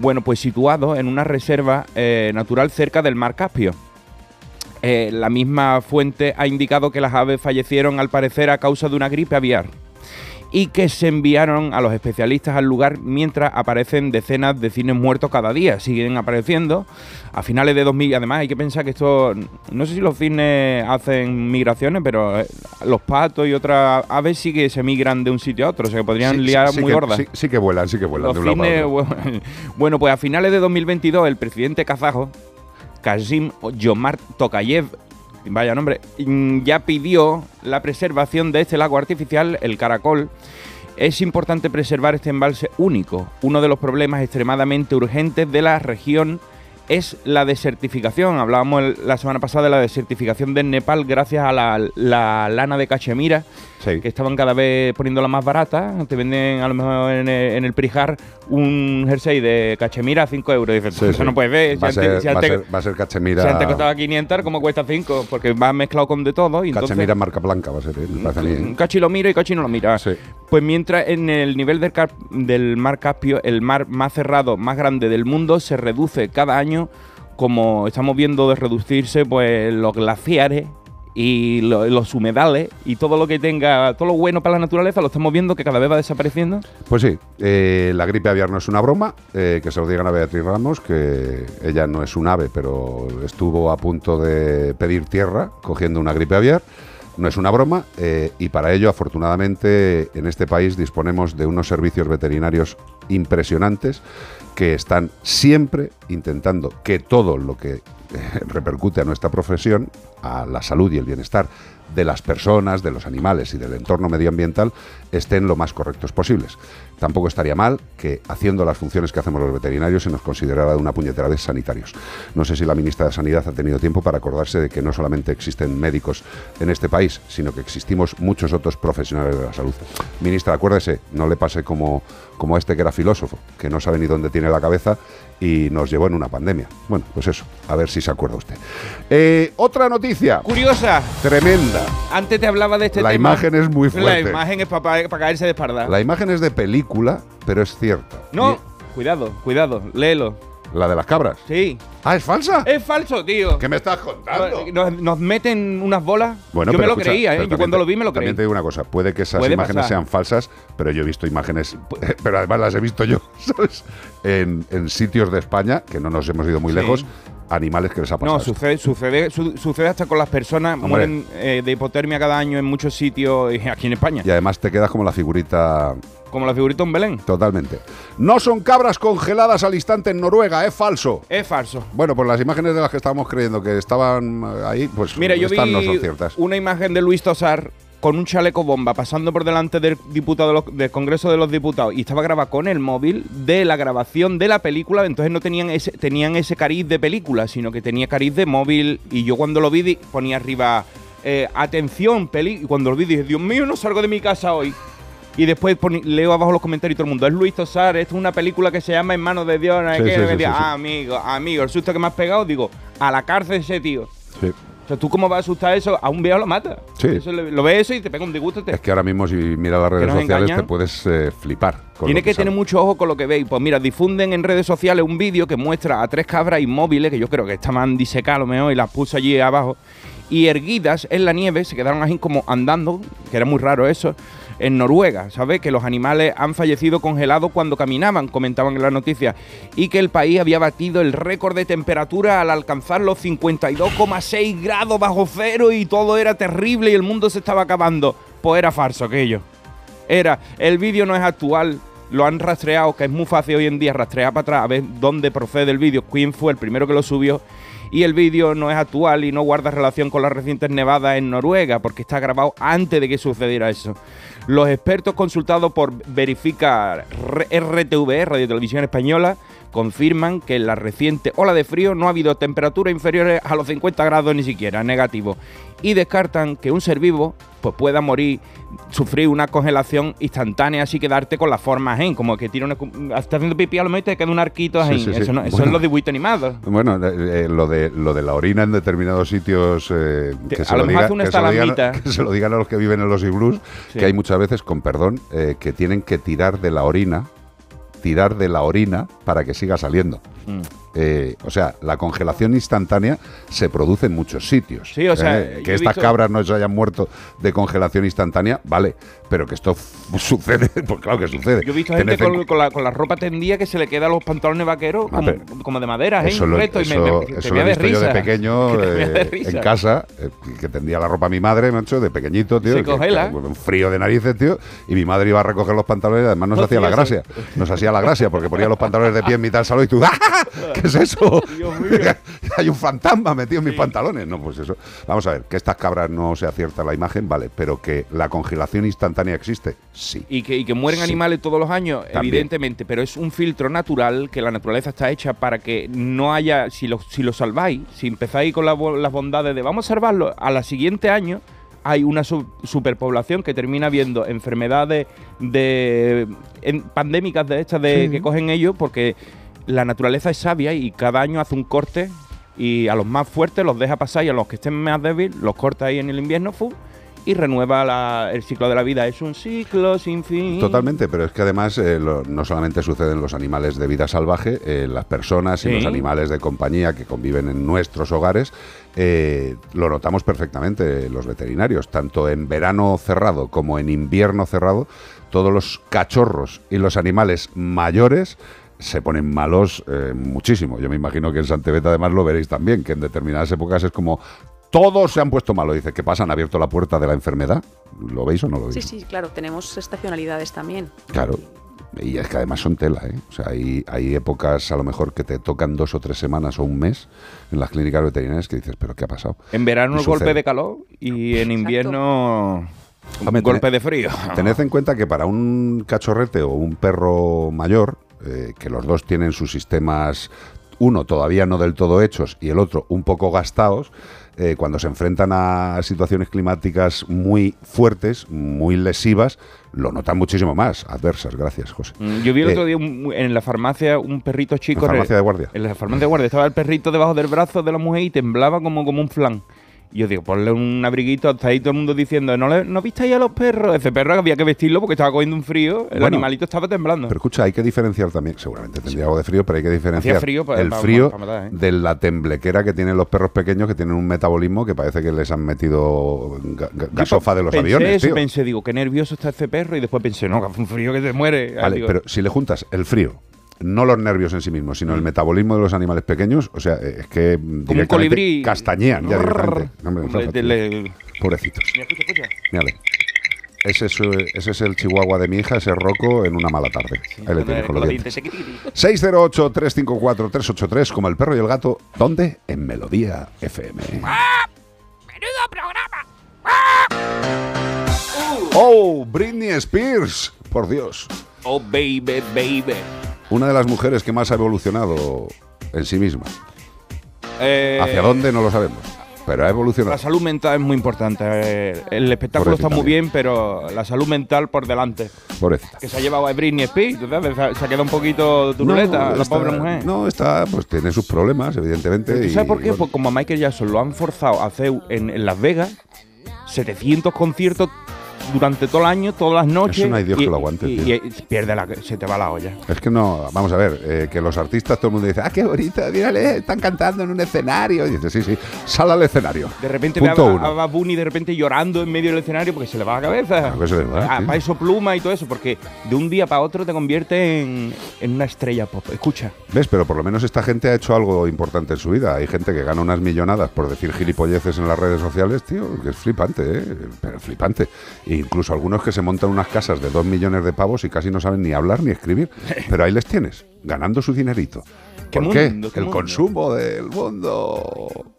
[SPEAKER 2] Bueno, pues situado en una reserva eh, natural cerca del mar Caspio. Eh, la misma fuente ha indicado que las aves fallecieron al parecer a causa de una gripe aviar y que se enviaron a los especialistas al lugar mientras aparecen decenas de cines muertos cada día. Siguen apareciendo. A finales de 2000, además hay que pensar que esto, no sé si los cisnes hacen migraciones, pero eh, los patos y otras aves sí que se migran de un sitio a otro, o sea que podrían
[SPEAKER 1] Sí,
[SPEAKER 2] liar
[SPEAKER 1] sí
[SPEAKER 2] muy
[SPEAKER 1] que-
[SPEAKER 2] gordas.
[SPEAKER 1] Sí, sí que vuelan, sí que vuelan.
[SPEAKER 2] Los
[SPEAKER 1] de un lado para
[SPEAKER 2] cines,
[SPEAKER 1] otro.
[SPEAKER 2] bueno, pues a finales de 2022 el presidente kazajo, Kazim Yomar Tokayev, vaya nombre, mm, ya pidió la preservación de este lago artificial, el Caracol. Es importante preservar este embalse único, uno de los problemas extremadamente urgentes de la región es la desertificación. Hablábamos la semana pasada de la desertificación del Nepal gracias a la, la lana de cachemira,
[SPEAKER 1] Sí.
[SPEAKER 2] que estaban cada vez poniéndola más barata. Te venden a lo mejor en el, en el Prijar un jersey de cachemira a 5 euros. Dices,
[SPEAKER 1] Sí,
[SPEAKER 2] eso
[SPEAKER 1] sí.
[SPEAKER 2] no puedes ver.
[SPEAKER 1] Va a
[SPEAKER 2] Si
[SPEAKER 1] ser,
[SPEAKER 2] si
[SPEAKER 1] va a
[SPEAKER 2] antes-
[SPEAKER 1] ser- va a ser cachemira.
[SPEAKER 2] si antes costaba 500, ¿cómo cuesta 5? Porque va mezclado con de todo. Y entonces,
[SPEAKER 1] Cachemira marca blanca va a ser, ¿eh? ¿eh?
[SPEAKER 2] Cachi lo mira y Cachi no lo mira. Pues mientras en el nivel del, del mar Caspio, el mar más cerrado, más grande del mundo, se reduce cada año, como estamos viendo de reducirse pues los glaciares y lo- los humedales y todo lo que tenga, todo lo bueno para la naturaleza, lo estamos viendo que cada vez va desapareciendo.
[SPEAKER 1] Pues sí, eh, la gripe aviar no es una broma, eh, que se lo digan a Beatriz Ramos, que ella no es un ave, pero estuvo a punto de pedir tierra cogiendo una gripe aviar. No es una broma eh, y para ello, afortunadamente, en este país disponemos de unos servicios veterinarios impresionantes que están siempre intentando que todo lo que eh, repercute a nuestra profesión, a la salud y el bienestar de las personas, de los animales y del entorno medioambiental estén lo más correctos posibles. Tampoco estaría mal que haciendo las funciones que hacemos los veterinarios se nos considerara de una puñetera de sanitarios. No sé si la ministra de Sanidad ha tenido tiempo para acordarse de que no solamente existen médicos en este país, sino que existimos muchos otros profesionales de la salud. Ministra, acuérdese, no le pase como, como a este que era filósofo, que no sabe ni dónde tiene la cabeza y nos llevó en una pandemia. Bueno, pues eso, a ver si se acuerda usted. Eh, otra noticia.
[SPEAKER 2] Curiosa.
[SPEAKER 1] Tremenda.
[SPEAKER 2] Antes te hablaba de este
[SPEAKER 1] La
[SPEAKER 2] tema.
[SPEAKER 1] imagen es muy fuerte.
[SPEAKER 2] La imagen es para caerse de espalda.
[SPEAKER 1] La imagen es de película, pero es cierta.
[SPEAKER 2] No, cuidado, cuidado, léelo.
[SPEAKER 1] ¿La de las cabras?
[SPEAKER 2] Sí.
[SPEAKER 1] Ah, ¿es falsa?
[SPEAKER 2] Es falso, tío.
[SPEAKER 1] ¿Qué me estás contando?
[SPEAKER 2] Nos, nos meten unas bolas.
[SPEAKER 1] Bueno,
[SPEAKER 2] yo me lo
[SPEAKER 1] escucha,
[SPEAKER 2] creía, ¿eh? Yo cuando
[SPEAKER 1] te-
[SPEAKER 2] lo vi me lo creí.
[SPEAKER 1] También te digo una cosa, puede que esas
[SPEAKER 2] Puede
[SPEAKER 1] imágenes
[SPEAKER 2] pasar.
[SPEAKER 1] sean falsas, pero yo he visto imágenes, pero además las he visto yo, ¿sabes? En, en sitios de España, que no nos hemos ido muy
[SPEAKER 2] Sí.
[SPEAKER 1] lejos, animales que les ha pasado.
[SPEAKER 2] No, sucede, sucede, su- sucede hasta con las personas.
[SPEAKER 1] Hombre.
[SPEAKER 2] Mueren eh, de hipotermia cada año en muchos sitios aquí en España.
[SPEAKER 1] Y además te quedas como la figurita
[SPEAKER 2] Como la figurita en Belén.
[SPEAKER 1] Totalmente. No son cabras congeladas al instante en Noruega, es falso.
[SPEAKER 2] Es falso.
[SPEAKER 1] Bueno, pues las imágenes de las que estábamos creyendo que estaban eh, ahí, pues
[SPEAKER 2] Mira, yo vi
[SPEAKER 1] no son ciertas.
[SPEAKER 2] una imagen de Luis Tosar con un chaleco bomba pasando por delante del diputado de los- del Congreso de los Diputados y estaba grabado con el móvil de la grabación de la película, entonces no tenían ese tenían ese cariz de película, sino que tenía cariz de móvil y yo cuando lo vi ponía arriba eh, atención, peli y cuando lo vi dije, Dios mío, no salgo de mi casa hoy. Y después leo abajo los comentarios y todo el mundo, es Luis Tosar, esto es una película que se llama En manos de Dios, no
[SPEAKER 1] Sí,
[SPEAKER 2] qué".
[SPEAKER 1] sí, sí,
[SPEAKER 2] ah, amigo, amigo, el susto que me has pegado, digo, a la cárcel ese tío.
[SPEAKER 1] Sí.
[SPEAKER 2] O sea, ¿tú cómo vas a asustar eso? A un viejo lo mata.
[SPEAKER 1] Sí.
[SPEAKER 2] Eso lo ves eso y te pega un disgusto. Te...
[SPEAKER 1] Es que ahora mismo si miras las redes sociales
[SPEAKER 2] engañan.
[SPEAKER 1] te puedes eh, flipar. con
[SPEAKER 2] Tiene
[SPEAKER 1] lo
[SPEAKER 2] que, tener mucho ojo con lo que veis. Pues mira, difunden en redes sociales un vídeo que muestra a tres cabras inmóviles, que yo creo que estaban disecadas a lo mejor, y las puso allí abajo, y erguidas en la nieve, se quedaron así como andando, que era muy raro eso, en Noruega, ¿sabes? Que los animales han fallecido congelados cuando caminaban, comentaban en la noticia, y que el país había batido el récord de temperatura al alcanzar los 52,6 grados bajo cero y todo era terrible y el mundo se estaba acabando. Pues era falso aquello. Era, el vídeo no es actual, lo han rastreado, que es muy fácil hoy en día rastrear para atrás, a ver dónde procede el vídeo, quién fue el primero que lo subió. Y el vídeo no es actual y no guarda relación con las recientes nevadas en Noruega, porque está grabado antes de que sucediera eso. Los expertos consultados por Verifica RTV, Radio Televisión Española, confirman que en la reciente ola de frío no ha habido temperaturas inferiores a los 50 grados ni siquiera, negativo. Y descartan que un ser vivo pues pueda morir, sufrir una congelación instantánea, así quedarte con la forma gen, como que tira una, está haciendo pipí a lo mejor te queda un arquito
[SPEAKER 1] Sí.
[SPEAKER 2] Eso, no- eso
[SPEAKER 1] Bueno.
[SPEAKER 2] es los dibujos animados.
[SPEAKER 1] Bueno, eh, lo, de, lo de la orina en determinados sitios, eh, que,
[SPEAKER 2] a
[SPEAKER 1] se
[SPEAKER 2] lo
[SPEAKER 1] lo
[SPEAKER 2] mejor
[SPEAKER 1] diga- que se lo digan,
[SPEAKER 2] estalamita.
[SPEAKER 1] que se lo digan a los que viven en los iglús, que hay muchas veces, con perdón, eh, que tienen que tirar de la orina, tirar de la orina para que siga saliendo.
[SPEAKER 2] Mm.
[SPEAKER 1] Eh, o sea, la congelación instantánea se produce en muchos sitios.
[SPEAKER 2] Sí, o sea,
[SPEAKER 1] Eh, que estas
[SPEAKER 2] visto-
[SPEAKER 1] cabras no se hayan muerto de congelación instantánea, vale, pero que esto sucede, pues claro que sucede.
[SPEAKER 2] Yo he visto gente con, con la, con la ropa tendida que se le queda los pantalones vaqueros
[SPEAKER 1] Ah,
[SPEAKER 2] como, como de madera, ¿eh?
[SPEAKER 1] Eso lo,
[SPEAKER 2] y me-
[SPEAKER 1] eso-
[SPEAKER 2] me-
[SPEAKER 1] eso
[SPEAKER 2] te
[SPEAKER 1] lo he
[SPEAKER 2] de
[SPEAKER 1] visto yo de pequeño
[SPEAKER 2] de
[SPEAKER 1] eh, en casa, eh, que tendía la ropa mi madre, macho, de pequeñito, tío.
[SPEAKER 2] Se
[SPEAKER 1] que-
[SPEAKER 2] congela.
[SPEAKER 1] que- un frío de narices, tío. Y mi madre iba a recoger los pantalones y además nos
[SPEAKER 2] No
[SPEAKER 1] hacía la gracia. Nos hacía la gracia porque ponía los pantalones de pie en mitad del salón y tú, ¡ah! Es eso? Hay un fantasma metido en mis pantalones. No, pues eso. Vamos a ver, que estas cabras no se acierta la imagen, vale, pero que la congelación instantánea existe, sí.
[SPEAKER 2] Y que, y que mueren
[SPEAKER 1] Sí.
[SPEAKER 2] animales todos los años,
[SPEAKER 1] También.
[SPEAKER 2] evidentemente, pero es un filtro natural que la naturaleza está hecha para que no haya, si lo, si lo salváis, si empezáis con la las bondades de vamos a salvarlo, a la siguiente año hay una su- superpoblación que termina viendo enfermedades de en- pandémicas de estas de,
[SPEAKER 1] Sí.
[SPEAKER 2] que cogen ellos porque la naturaleza es sabia y cada año hace un corte y a los más fuertes los deja pasar y a los que estén más débiles los corta ahí en el invierno ¡fu! y renueva la- el ciclo de la vida. Es un ciclo sin fin.
[SPEAKER 1] Totalmente, pero es que además eh, lo- no solamente sucede en los animales de vida salvaje, eh, las personas y
[SPEAKER 2] Sí.
[SPEAKER 1] los animales de compañía que conviven en nuestros hogares, eh, lo notamos perfectamente los veterinarios, tanto en verano cerrado como en invierno cerrado, todos los cachorros y los animales mayores se ponen malos eh, muchísimo. Yo me imagino que en Santebet además lo veréis también, que en determinadas épocas es como todos se han puesto malos. Dice, ¿qué pasa? ¿Han abierto la puerta de la enfermedad? ¿Lo veis o no lo veis?
[SPEAKER 13] Sí, sí, claro, tenemos estacionalidades también.
[SPEAKER 1] Claro. Y es que además son tela, ¿eh? O sea, hay, hay épocas a lo mejor que te tocan dos o tres semanas o un mes en las clínicas veterinarias que dices, ¿pero qué ha pasado?
[SPEAKER 2] En verano el golpe de calor y en invierno un golpe
[SPEAKER 1] tened-
[SPEAKER 2] de frío.
[SPEAKER 1] Tened en cuenta que para un cachorrete o un perro mayor, eh, que los dos tienen sus sistemas, uno todavía no del todo hechos y el otro un poco gastados, eh, cuando se enfrentan a situaciones climáticas muy fuertes, muy lesivas, lo notan muchísimo más. Adversas, gracias, José.
[SPEAKER 2] Mm, Yo vi el
[SPEAKER 1] Eh,
[SPEAKER 2] otro día un- en la farmacia un perrito chico.
[SPEAKER 1] ¿En farmacia
[SPEAKER 2] re-
[SPEAKER 1] de guardia?
[SPEAKER 2] En la farmacia de guardia estaba el perrito debajo del brazo de la mujer y temblaba como, como un flan. Y yo digo, ponle un abriguito, hasta ahí todo el mundo diciendo, ¿no, le, ¿no viste ahí a los perros? Ese perro había que vestirlo porque estaba cogiendo un frío, el
[SPEAKER 1] Bueno,
[SPEAKER 2] animalito estaba temblando.
[SPEAKER 1] Pero escucha, hay que diferenciar también, seguramente tendría algo de frío, pero hay que diferenciar
[SPEAKER 2] frío, pues,
[SPEAKER 1] el frío
[SPEAKER 2] ¿eh?
[SPEAKER 1] de la temblequera que tienen los perros pequeños que tienen un metabolismo que parece que les han metido ga- ga- gasofa de los
[SPEAKER 2] pensé
[SPEAKER 1] aviones,
[SPEAKER 2] eso,
[SPEAKER 1] tío.
[SPEAKER 2] pensé, digo, qué nervioso está este perro y después pensé, no, que hace un frío que se muere.
[SPEAKER 1] Vale,
[SPEAKER 2] Digo,
[SPEAKER 1] pero si le juntas el frío, no los nervios en sí mismos,
[SPEAKER 2] Mm.
[SPEAKER 1] sino el metabolismo de los animales pequeños, o sea, es que directamente
[SPEAKER 2] colibrí.
[SPEAKER 1] castañean ya directamente. Hombre,
[SPEAKER 2] Hombre,
[SPEAKER 1] Pobrecitos.
[SPEAKER 2] Mira, escucha, escucha.
[SPEAKER 1] Mírale. Ese es, eh, ese es el chihuahua de mi hija, ese roco en una mala tarde. Ahí le tienes con los dientes. 608-354-383, como el perro y el gato. ¿Dónde? En Melodía FM. ¡Oh! Britney Spears. Por Dios.
[SPEAKER 2] Oh, baby, baby.
[SPEAKER 1] Una de las mujeres que más ha evolucionado en sí misma.
[SPEAKER 2] Eh,
[SPEAKER 1] ¿Hacia dónde? No lo sabemos. Pero ha evolucionado.
[SPEAKER 2] La salud mental es muy importante. El espectáculo
[SPEAKER 1] Pobrecita
[SPEAKER 2] está muy bien, pero la salud mental por delante.
[SPEAKER 1] Pobrecita.
[SPEAKER 2] Que se ha llevado a Britney Spears. Se ha- quedado un poquito turuleta la
[SPEAKER 1] está-
[SPEAKER 2] pobre mujer.
[SPEAKER 1] No, está, pues tiene sus problemas, evidentemente.
[SPEAKER 2] ¿Tú
[SPEAKER 1] y,
[SPEAKER 2] sabes por qué?
[SPEAKER 1] bueno,
[SPEAKER 2] Pues como a Michael Jackson lo han forzado a hacer en, en Las Vegas 700 conciertos durante todo el año, todas las noches.
[SPEAKER 1] Eso no hay Dios
[SPEAKER 2] y-
[SPEAKER 1] que lo aguante,
[SPEAKER 2] y-
[SPEAKER 1] tío.
[SPEAKER 2] y pierde la, se te va la olla.
[SPEAKER 1] Es que no, vamos a ver, eh, que los artistas, todo el mundo dice, ah, qué bonito, mírale, están cantando en un escenario. Y dice, sí, sí, sal al escenario.
[SPEAKER 2] De repente ve a,
[SPEAKER 1] Punto
[SPEAKER 2] a- a Bunny de repente llorando en medio del escenario porque se le va la cabeza.
[SPEAKER 1] Claro que se le va,
[SPEAKER 2] Ah,
[SPEAKER 1] sí.
[SPEAKER 2] para eso pluma y todo eso, porque de un día para otro te convierte en, en una estrella pop. Escucha.
[SPEAKER 1] ¿Ves? Pero por lo menos esta gente ha hecho algo importante en su vida. Hay gente que gana unas millonadas por decir gilipolleces en las redes sociales, tío, que es flipante, ¿eh? Pero flipante. E incluso algunos que se montan unas casas de dos millones de pavos y casi no saben ni hablar ni escribir. Pero ahí les tienes, ganando su dinerito.
[SPEAKER 2] ¿Qué
[SPEAKER 1] ¿Por qué?
[SPEAKER 2] mundo, qué
[SPEAKER 1] El
[SPEAKER 2] mundo?
[SPEAKER 1] consumo del mundo.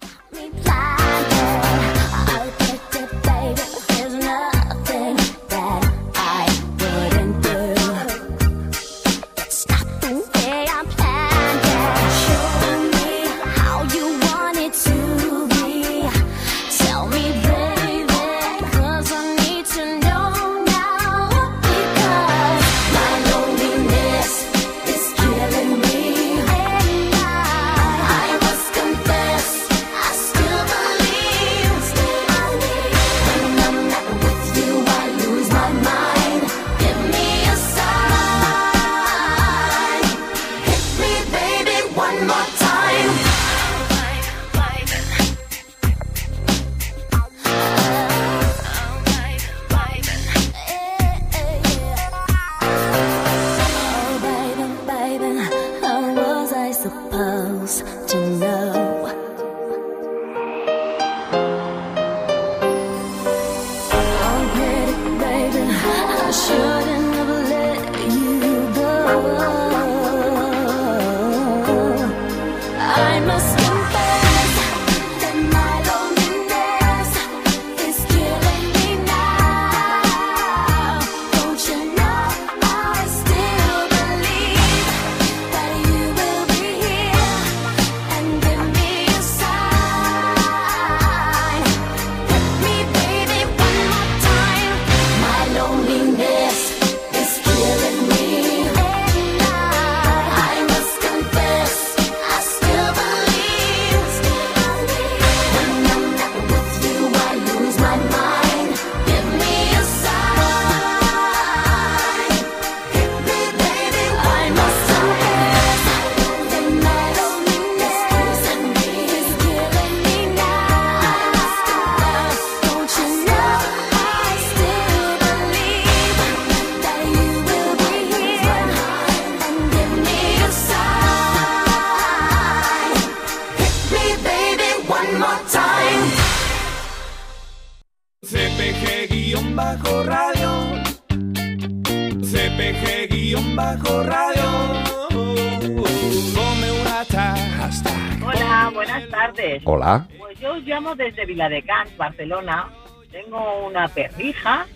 [SPEAKER 18] Desde Viladecans, Barcelona. Tengo una perrija,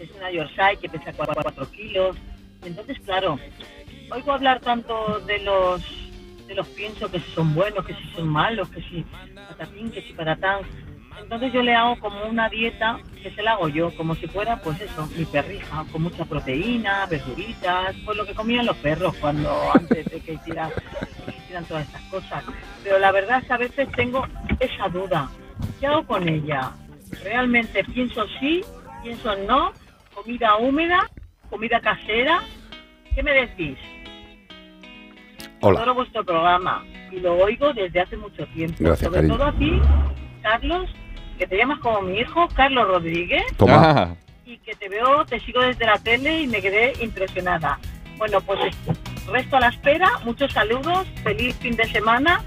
[SPEAKER 18] es una Yorkshire que pesa 4 kilos. Entonces, claro, oigo hablar tanto de los de los piensos que si son buenos, que si son malos, que si patatín, que si patatán. Entonces yo le hago como una dieta que se la hago yo, como si fuera, pues eso, mi perrija, con mucha proteína, verduritas, pues lo que comían los perros cuando antes de que hicieran, que hicieran todas estas cosas. Pero la verdad es que a veces tengo esa duda. ¿Qué hago con ella? ¿Realmente pienso sí, pienso no? ¿Comida húmeda? ¿Comida casera? ¿Qué me decís?
[SPEAKER 1] Hola.
[SPEAKER 18] Adoro vuestro programa y lo oigo desde hace mucho tiempo.
[SPEAKER 1] Gracias,
[SPEAKER 18] Sobre
[SPEAKER 1] cariño.
[SPEAKER 18] todo a ti, Carlos, que te llamas como mi hijo, Carlos Rodríguez.
[SPEAKER 1] Toma.
[SPEAKER 18] Y que te veo, te sigo desde la tele y me quedé impresionada. Bueno, pues resto a la espera. Muchos saludos, feliz fin de semana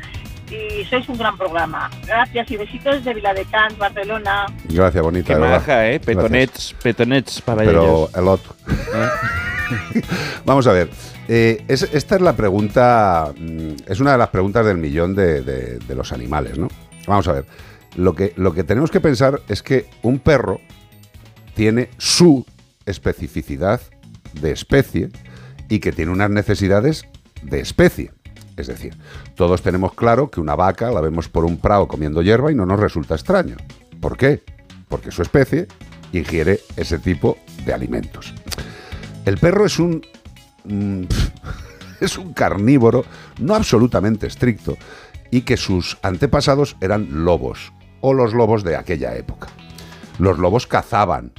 [SPEAKER 18] y sois un gran programa. Gracias y besitos desde Viladecans, Barcelona.
[SPEAKER 1] Gracias, bonita.
[SPEAKER 2] Qué
[SPEAKER 1] de
[SPEAKER 2] maja, ¿eh?
[SPEAKER 1] Gracias.
[SPEAKER 2] Petonets, petonets para
[SPEAKER 1] Pero
[SPEAKER 2] ellos.
[SPEAKER 1] el otro. Vamos a ver. eh, es- esta es la pregunta. mm, Es una de las preguntas del millón de, de- de los animales, ¿no? Vamos a ver. Lo que, lo que tenemos que pensar es que un perro tiene su especificidad de especie y que tiene unas necesidades de especie. Es decir, todos tenemos claro que una vaca la vemos por un prado comiendo hierba y no nos resulta extraño. ¿Por qué? Porque su especie ingiere ese tipo de alimentos. El perro es un mm, es un carnívoro no absolutamente estricto y que sus antepasados eran lobos o los lobos de aquella época. Los lobos cazaban,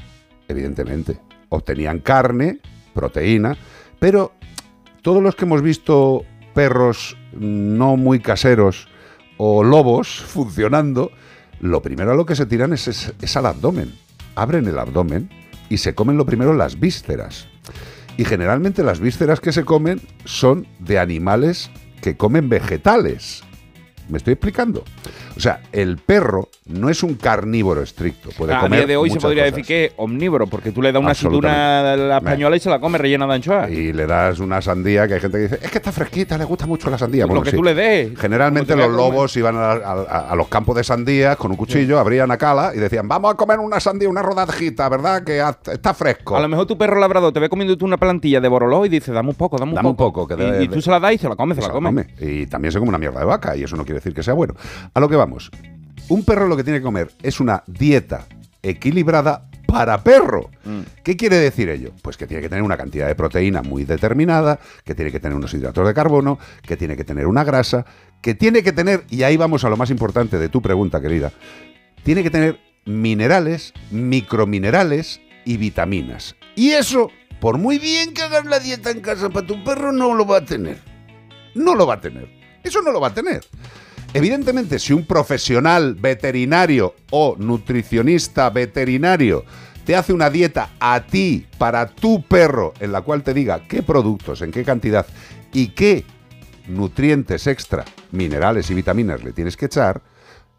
[SPEAKER 1] evidentemente, obtenían carne, proteína, pero todos los que hemos visto perros no muy caseros o lobos funcionando, lo primero a lo que se tiran es, al abdomen. Abren el abdomen y se comen lo primero las vísceras. Y generalmente las vísceras que se comen son de animales que comen vegetales. ¿Me estoy explicando? O sea, el perro no es un carnívoro estricto. Puede
[SPEAKER 2] a
[SPEAKER 1] comer
[SPEAKER 2] día de hoy se podría
[SPEAKER 1] cosas.
[SPEAKER 2] decir que es omnívoro, porque tú le das una aceituna a la española y se la come rellena de anchoas.
[SPEAKER 1] Y le das una sandía que hay gente que dice, es que está fresquita, le gusta mucho la sandía.
[SPEAKER 2] Lo que tú le des.
[SPEAKER 1] Generalmente los lobos iban a, a- a los campos de sandías con un cuchillo, abrían a cala y decían, vamos a comer una sandía, una rodajita, ¿verdad? Que está fresco.
[SPEAKER 2] A lo mejor tu perro labrador te ve comiendo tú una plantilla de boroló y dice, dame un poco, dame un
[SPEAKER 1] Dame un
[SPEAKER 2] poco.
[SPEAKER 1] poco, que de-
[SPEAKER 2] y, y tú se la das y se la come, se,
[SPEAKER 1] la
[SPEAKER 2] come.
[SPEAKER 1] Y también se come una mierda de vaca, y eso no quiere decir que sea bueno. A lo que vamos. Un perro lo que tiene que comer es una dieta equilibrada para perro.
[SPEAKER 2] Mm.
[SPEAKER 1] ¿Qué quiere decir ello? Pues que tiene que tener una cantidad de proteína muy determinada, que tiene que tener unos hidratos de carbono, que tiene que tener una grasa, que tiene que tener, y ahí vamos a lo más importante de tu pregunta, querida, tiene que tener minerales, microminerales y vitaminas. Y eso, por muy bien que hagas la dieta en casa para tu perro, no lo va a tener. No lo va a tener. Eso no lo va a tener. Evidentemente, si un profesional veterinario o nutricionista veterinario te hace una dieta a ti, para tu perro, en la cual te diga qué productos, en qué cantidad y qué nutrientes extra, minerales y vitaminas le tienes que echar,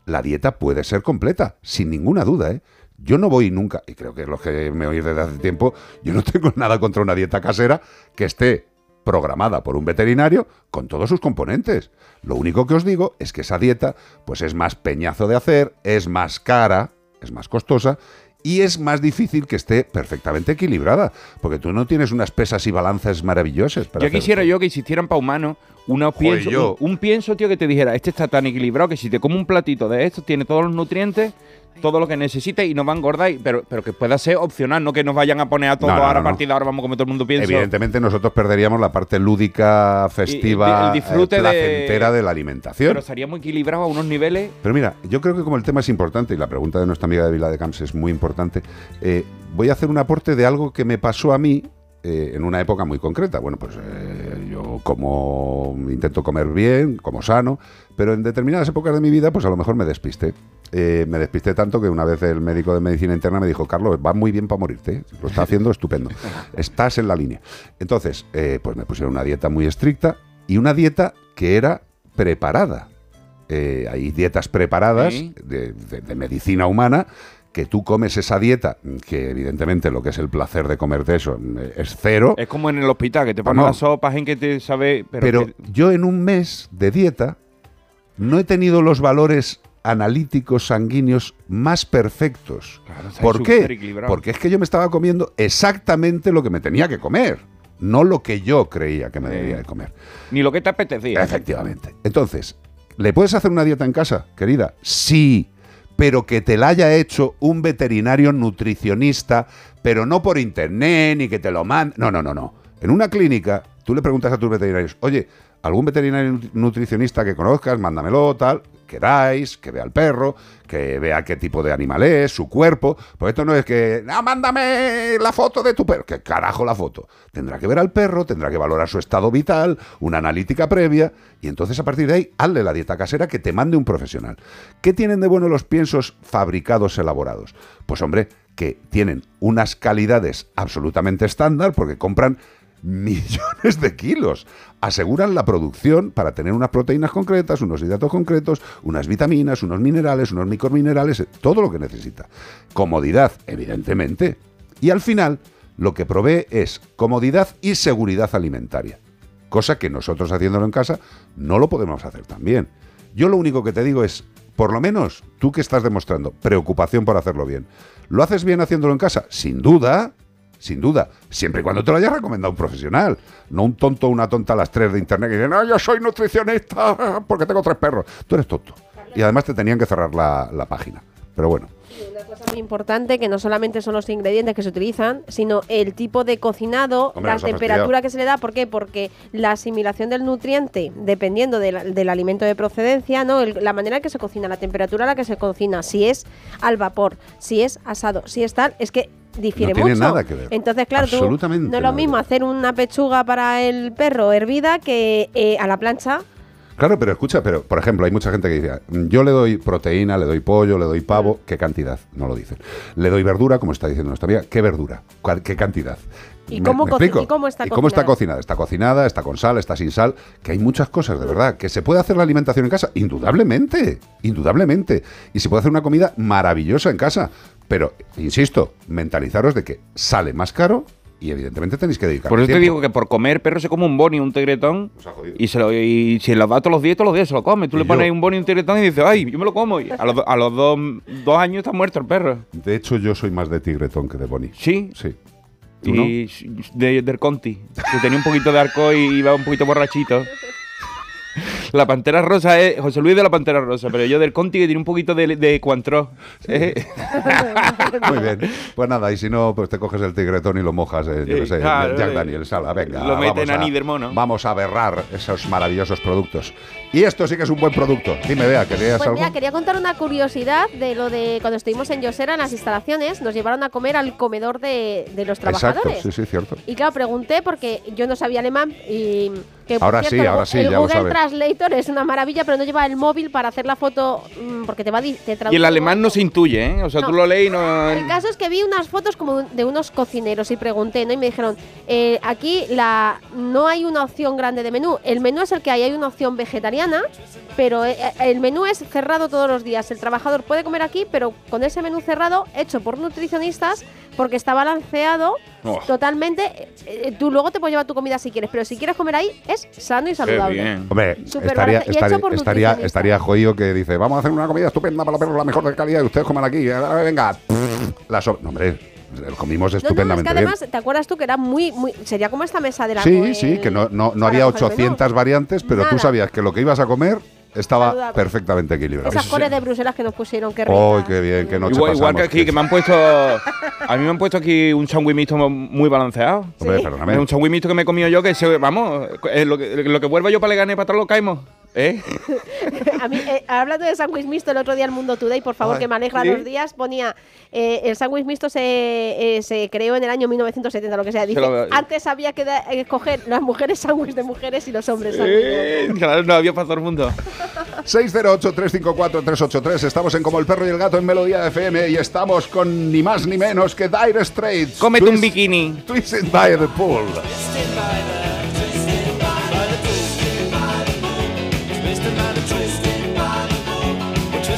[SPEAKER 1] la dieta puede ser completa, sin ninguna duda, ¿eh? Yo no voy nunca, y creo que los que me oís desde hace tiempo, yo no tengo nada contra una dieta casera que esté programada por un veterinario con todos sus componentes. Lo único que os digo es que esa dieta pues es más peñazo de hacer, es más cara, es más costosa y es más difícil que esté perfectamente equilibrada, porque tú no tienes unas pesas y balanzas maravillosas. para
[SPEAKER 2] Yo
[SPEAKER 1] hacer-
[SPEAKER 2] quisiera yo que existieran para humanos piensos,
[SPEAKER 1] yo.
[SPEAKER 2] un, un pienso, tío, que te dijera, este está tan equilibrado que si te como un platito de esto, tiene todos los nutrientes, todo lo que necesites y no va a engordar, y- pero, pero que pueda ser opcional, no que nos vayan a poner a todo
[SPEAKER 1] No, no,
[SPEAKER 2] ahora
[SPEAKER 1] no, no.
[SPEAKER 2] a partir de ahora vamos a comer todo el mundo pienso.
[SPEAKER 1] Evidentemente nosotros perderíamos la parte lúdica, festiva,
[SPEAKER 2] el disfrute
[SPEAKER 1] eh,
[SPEAKER 2] de-
[SPEAKER 1] placentera de la alimentación.
[SPEAKER 2] Pero estaría muy equilibrado a unos niveles.
[SPEAKER 1] Pero mira, yo creo que como el tema es importante y la pregunta de nuestra amiga de Vila de Camps es muy importante, eh, voy a hacer un aporte de algo que me pasó a mí eh, en una época muy concreta. Bueno, pues eh, yo como intento comer bien, como sano, pero en determinadas épocas de mi vida, pues a lo mejor me despisté. Eh, me despisté tanto que una vez el médico de medicina interna me dijo, Carlos, va muy bien para morirte, ¿eh? lo está haciendo estupendo, estás en la línea. Entonces, pues me pusieron una dieta muy estricta y una dieta que era preparada. Hay dietas preparadas
[SPEAKER 2] Sí.
[SPEAKER 1] de, de- de medicina humana que tú comes esa dieta, que evidentemente lo que es el placer de comerte eso eh, es cero.
[SPEAKER 2] Es como en el hospital, que te ponen
[SPEAKER 1] Vamos.
[SPEAKER 2] las sopas en que te sabe... Pero,
[SPEAKER 1] Pero
[SPEAKER 2] que-
[SPEAKER 1] yo en un mes de dieta no he tenido los valores analíticos sanguíneos más perfectos.
[SPEAKER 2] está
[SPEAKER 1] ¿Por qué? Porque es que yo me estaba comiendo exactamente lo que me tenía que comer, no lo que yo creía que me debía de comer.
[SPEAKER 2] Ni lo que te apetecía.
[SPEAKER 1] Efectivamente. Entonces, ¿le puedes hacer una dieta en casa, querida? Sí, pero que te la haya hecho un veterinario nutricionista, pero no por internet, ni que te lo mande. No, no, no, no. En una clínica, tú le preguntas a tus veterinarios, oye, ¿algún veterinario nut- nutricionista que conozcas? Mándamelo, tal. Queráis, que vea al perro, que vea qué tipo de animal es, su cuerpo. Porque esto no es que, ah, mándame la foto de tu perro. ¿Qué carajo la foto? Tendrá que ver al perro, tendrá que valorar su estado vital, una analítica previa, y entonces a partir de ahí, hazle la dieta casera que te mande un profesional. ¿Qué tienen de bueno los piensos fabricados elaborados? Pues hombre, que tienen unas calidades absolutamente estándar porque compran millones de kilos. Aseguran la producción para tener unas proteínas concretas, unos hidratos concretos, unas vitaminas, unos minerales, unos microminerales, todo lo que necesita. Comodidad, evidentemente. Y al final, lo que provee es comodidad y seguridad alimentaria. Cosa que nosotros haciéndolo en casa no lo podemos hacer tan bien. Yo lo único que te digo es, por lo menos tú que estás demostrando preocupación por hacerlo bien, ¿lo haces bien haciéndolo en casa? Sin duda, sin duda, siempre y cuando te lo haya recomendado un profesional, no un tonto o una tonta a las 3 de internet que dice, no, yo soy nutricionista porque tengo tres perros. Tú eres tonto. Y además te tenían que cerrar la, la página. Pero bueno,
[SPEAKER 19] Una cosa muy importante que no solamente son los ingredientes que se utilizan, sino el tipo de cocinado,
[SPEAKER 1] Hombre,
[SPEAKER 19] la temperatura que se le da. ¿Por qué? Porque la asimilación del nutriente, dependiendo del, del alimento de procedencia, ¿no? El- la manera en que se cocina, la temperatura a la que se cocina, si es al vapor, si es asado, si es tal, es que difiere
[SPEAKER 1] No tiene
[SPEAKER 19] mucho.
[SPEAKER 1] nada que ver.
[SPEAKER 19] Entonces, claro, tú- no es lo mismo hacer una pechuga para el perro hervida que eh, a la plancha.
[SPEAKER 1] Claro, pero escucha, pero por ejemplo, hay mucha gente que dice, "Mm, yo le doy proteína, le doy pollo, le doy pavo, ¿qué cantidad? No lo dicen. Le doy verdura, como está diciendo nuestra amiga, ¿qué verdura? ¿Cuál- ¿Qué cantidad?
[SPEAKER 19] ¿Y
[SPEAKER 1] ¿Me-
[SPEAKER 19] cómo
[SPEAKER 1] me
[SPEAKER 19] coci-
[SPEAKER 1] explico?
[SPEAKER 19] y cómo está
[SPEAKER 1] cómo está
[SPEAKER 19] cocinada?
[SPEAKER 1] Está cocinada, está con sal, está sin sal, que hay muchas cosas, de verdad, que se puede hacer la alimentación en casa, indudablemente, indudablemente. Y se puede hacer una comida maravillosa en casa. Pero, insisto, mentalizaros de que sale más caro y evidentemente tenéis que dedicar
[SPEAKER 2] Por eso te digo que por comer perro se come un boni, un tegretón, y se lo y si lo da todos los días, todos los días se lo come. Tú le pones un boni un tegretón y dices, ay, yo me lo como. Y a los, a los dos, dos años está muerto el perro.
[SPEAKER 1] De hecho, yo soy más de tigretón que de boni.
[SPEAKER 2] ¿Sí?
[SPEAKER 1] Sí. ¿Tú no?
[SPEAKER 2] Y de, del Conti, que tenía un poquito de arco y iba un poquito borrachito. La pantera rosa es José Luis de la pantera rosa, pero yo del Conti que tiene un poquito de, de. Eh,
[SPEAKER 1] Muy bien. Pues nada, y si no, pues te coges el tigretón y lo mojas, eh, yo
[SPEAKER 2] Sí,
[SPEAKER 1] qué sé,
[SPEAKER 2] claro,
[SPEAKER 1] Jack
[SPEAKER 2] eh,
[SPEAKER 1] Daniel, sala, venga.
[SPEAKER 2] lo meten
[SPEAKER 1] vamos
[SPEAKER 2] a Niedermono.
[SPEAKER 1] Vamos a berrar esos maravillosos productos. Y esto sí que es un buen producto. Dime, vea, ¿querías
[SPEAKER 19] Pues
[SPEAKER 1] algo?
[SPEAKER 19] mira, quería contar una curiosidad de lo de cuando estuvimos en Yosera en las instalaciones, nos llevaron a comer al comedor de, de los
[SPEAKER 1] Exacto,
[SPEAKER 19] trabajadores.
[SPEAKER 1] sí, sí, cierto.
[SPEAKER 19] Y claro, pregunté porque yo no sabía alemán y que
[SPEAKER 1] Ahora
[SPEAKER 19] cierto,
[SPEAKER 1] sí,
[SPEAKER 19] el
[SPEAKER 1] ahora sí,
[SPEAKER 19] el
[SPEAKER 1] ya lo
[SPEAKER 19] Google
[SPEAKER 1] sabe.
[SPEAKER 19] Translator es una maravilla, pero no lleva el móvil para hacer la foto mm, porque te va te
[SPEAKER 2] y
[SPEAKER 19] traduce
[SPEAKER 2] el alemán no se intuye, ¿eh? O sea, tú lo lees y no...
[SPEAKER 19] el caso es que vi unas fotos como de unos cocineros y pregunté, ¿no? Y me dijeron, eh, aquí la no hay una opción grande de menú. El menú es el que hay, hay una opción vegetariana, pero eh, eh, el menú es cerrado todos los días. El trabajador puede comer aquí, pero con ese menú cerrado, hecho por nutricionistas, porque está balanceado
[SPEAKER 2] Oh.
[SPEAKER 19] totalmente. eh, tú luego te puedes llevar tu comida si quieres, pero si quieres comer ahí, es sano y saludable.
[SPEAKER 1] Hombre,
[SPEAKER 19] Súper
[SPEAKER 1] estaría, estaría,
[SPEAKER 19] por
[SPEAKER 1] estaría, estaría joyo que dice, vamos a hacer una comida estupenda para los perros, la mejor de calidad, y ustedes coman aquí. Venga, la so- no, hombre, comimos
[SPEAKER 19] No, no, es
[SPEAKER 1] estupendamente
[SPEAKER 19] que
[SPEAKER 1] bien.
[SPEAKER 19] además, ¿te acuerdas tú que era muy, muy. Sería como esta mesa de la
[SPEAKER 1] Sí, sí, que no, no, no había 800 variantes, pero tú
[SPEAKER 19] Nada.
[SPEAKER 1] sabí que lo que ibas a comer estaba
[SPEAKER 19] Saludable.
[SPEAKER 1] perfectamente equilibrado.
[SPEAKER 19] Esas cores de Bruselas que nos pusieron, qué rica.
[SPEAKER 1] ¡Ay, qué bien! ¡Qué noche
[SPEAKER 2] Igual, igual que aquí, que me han puesto. A mí me han puesto aquí un sándwich mixto muy balanceado.
[SPEAKER 1] Hombre, Sí. perdóname.
[SPEAKER 2] Un sándwich mixto que me he comido yo, que se, vamos, lo, que, lo que vuelva yo para Leganés para atrás lo caemos. ¿Eh?
[SPEAKER 19] A mí, eh, hablando de sándwich mixto, el otro día el Mundo Today, por favor,
[SPEAKER 2] Ay,
[SPEAKER 19] que me alegra
[SPEAKER 2] ¿sí?
[SPEAKER 19] los días, ponía eh, el sándwich mixto se, eh, se creó en el año 1970, lo que sea. Dice,
[SPEAKER 2] lo-
[SPEAKER 19] antes había que da- eh, escoger las mujeres sándwich de mujeres y los hombres sándwich
[SPEAKER 2] claro, no había para todo el mundo.
[SPEAKER 1] 608-354-383. Estamos en Como el Perro y el Gato en Melodía FM y estamos con ni más ni menos que Dire Straits.
[SPEAKER 2] Cómete un
[SPEAKER 1] Twist-
[SPEAKER 2] bikini.
[SPEAKER 1] Twisted by the Pool.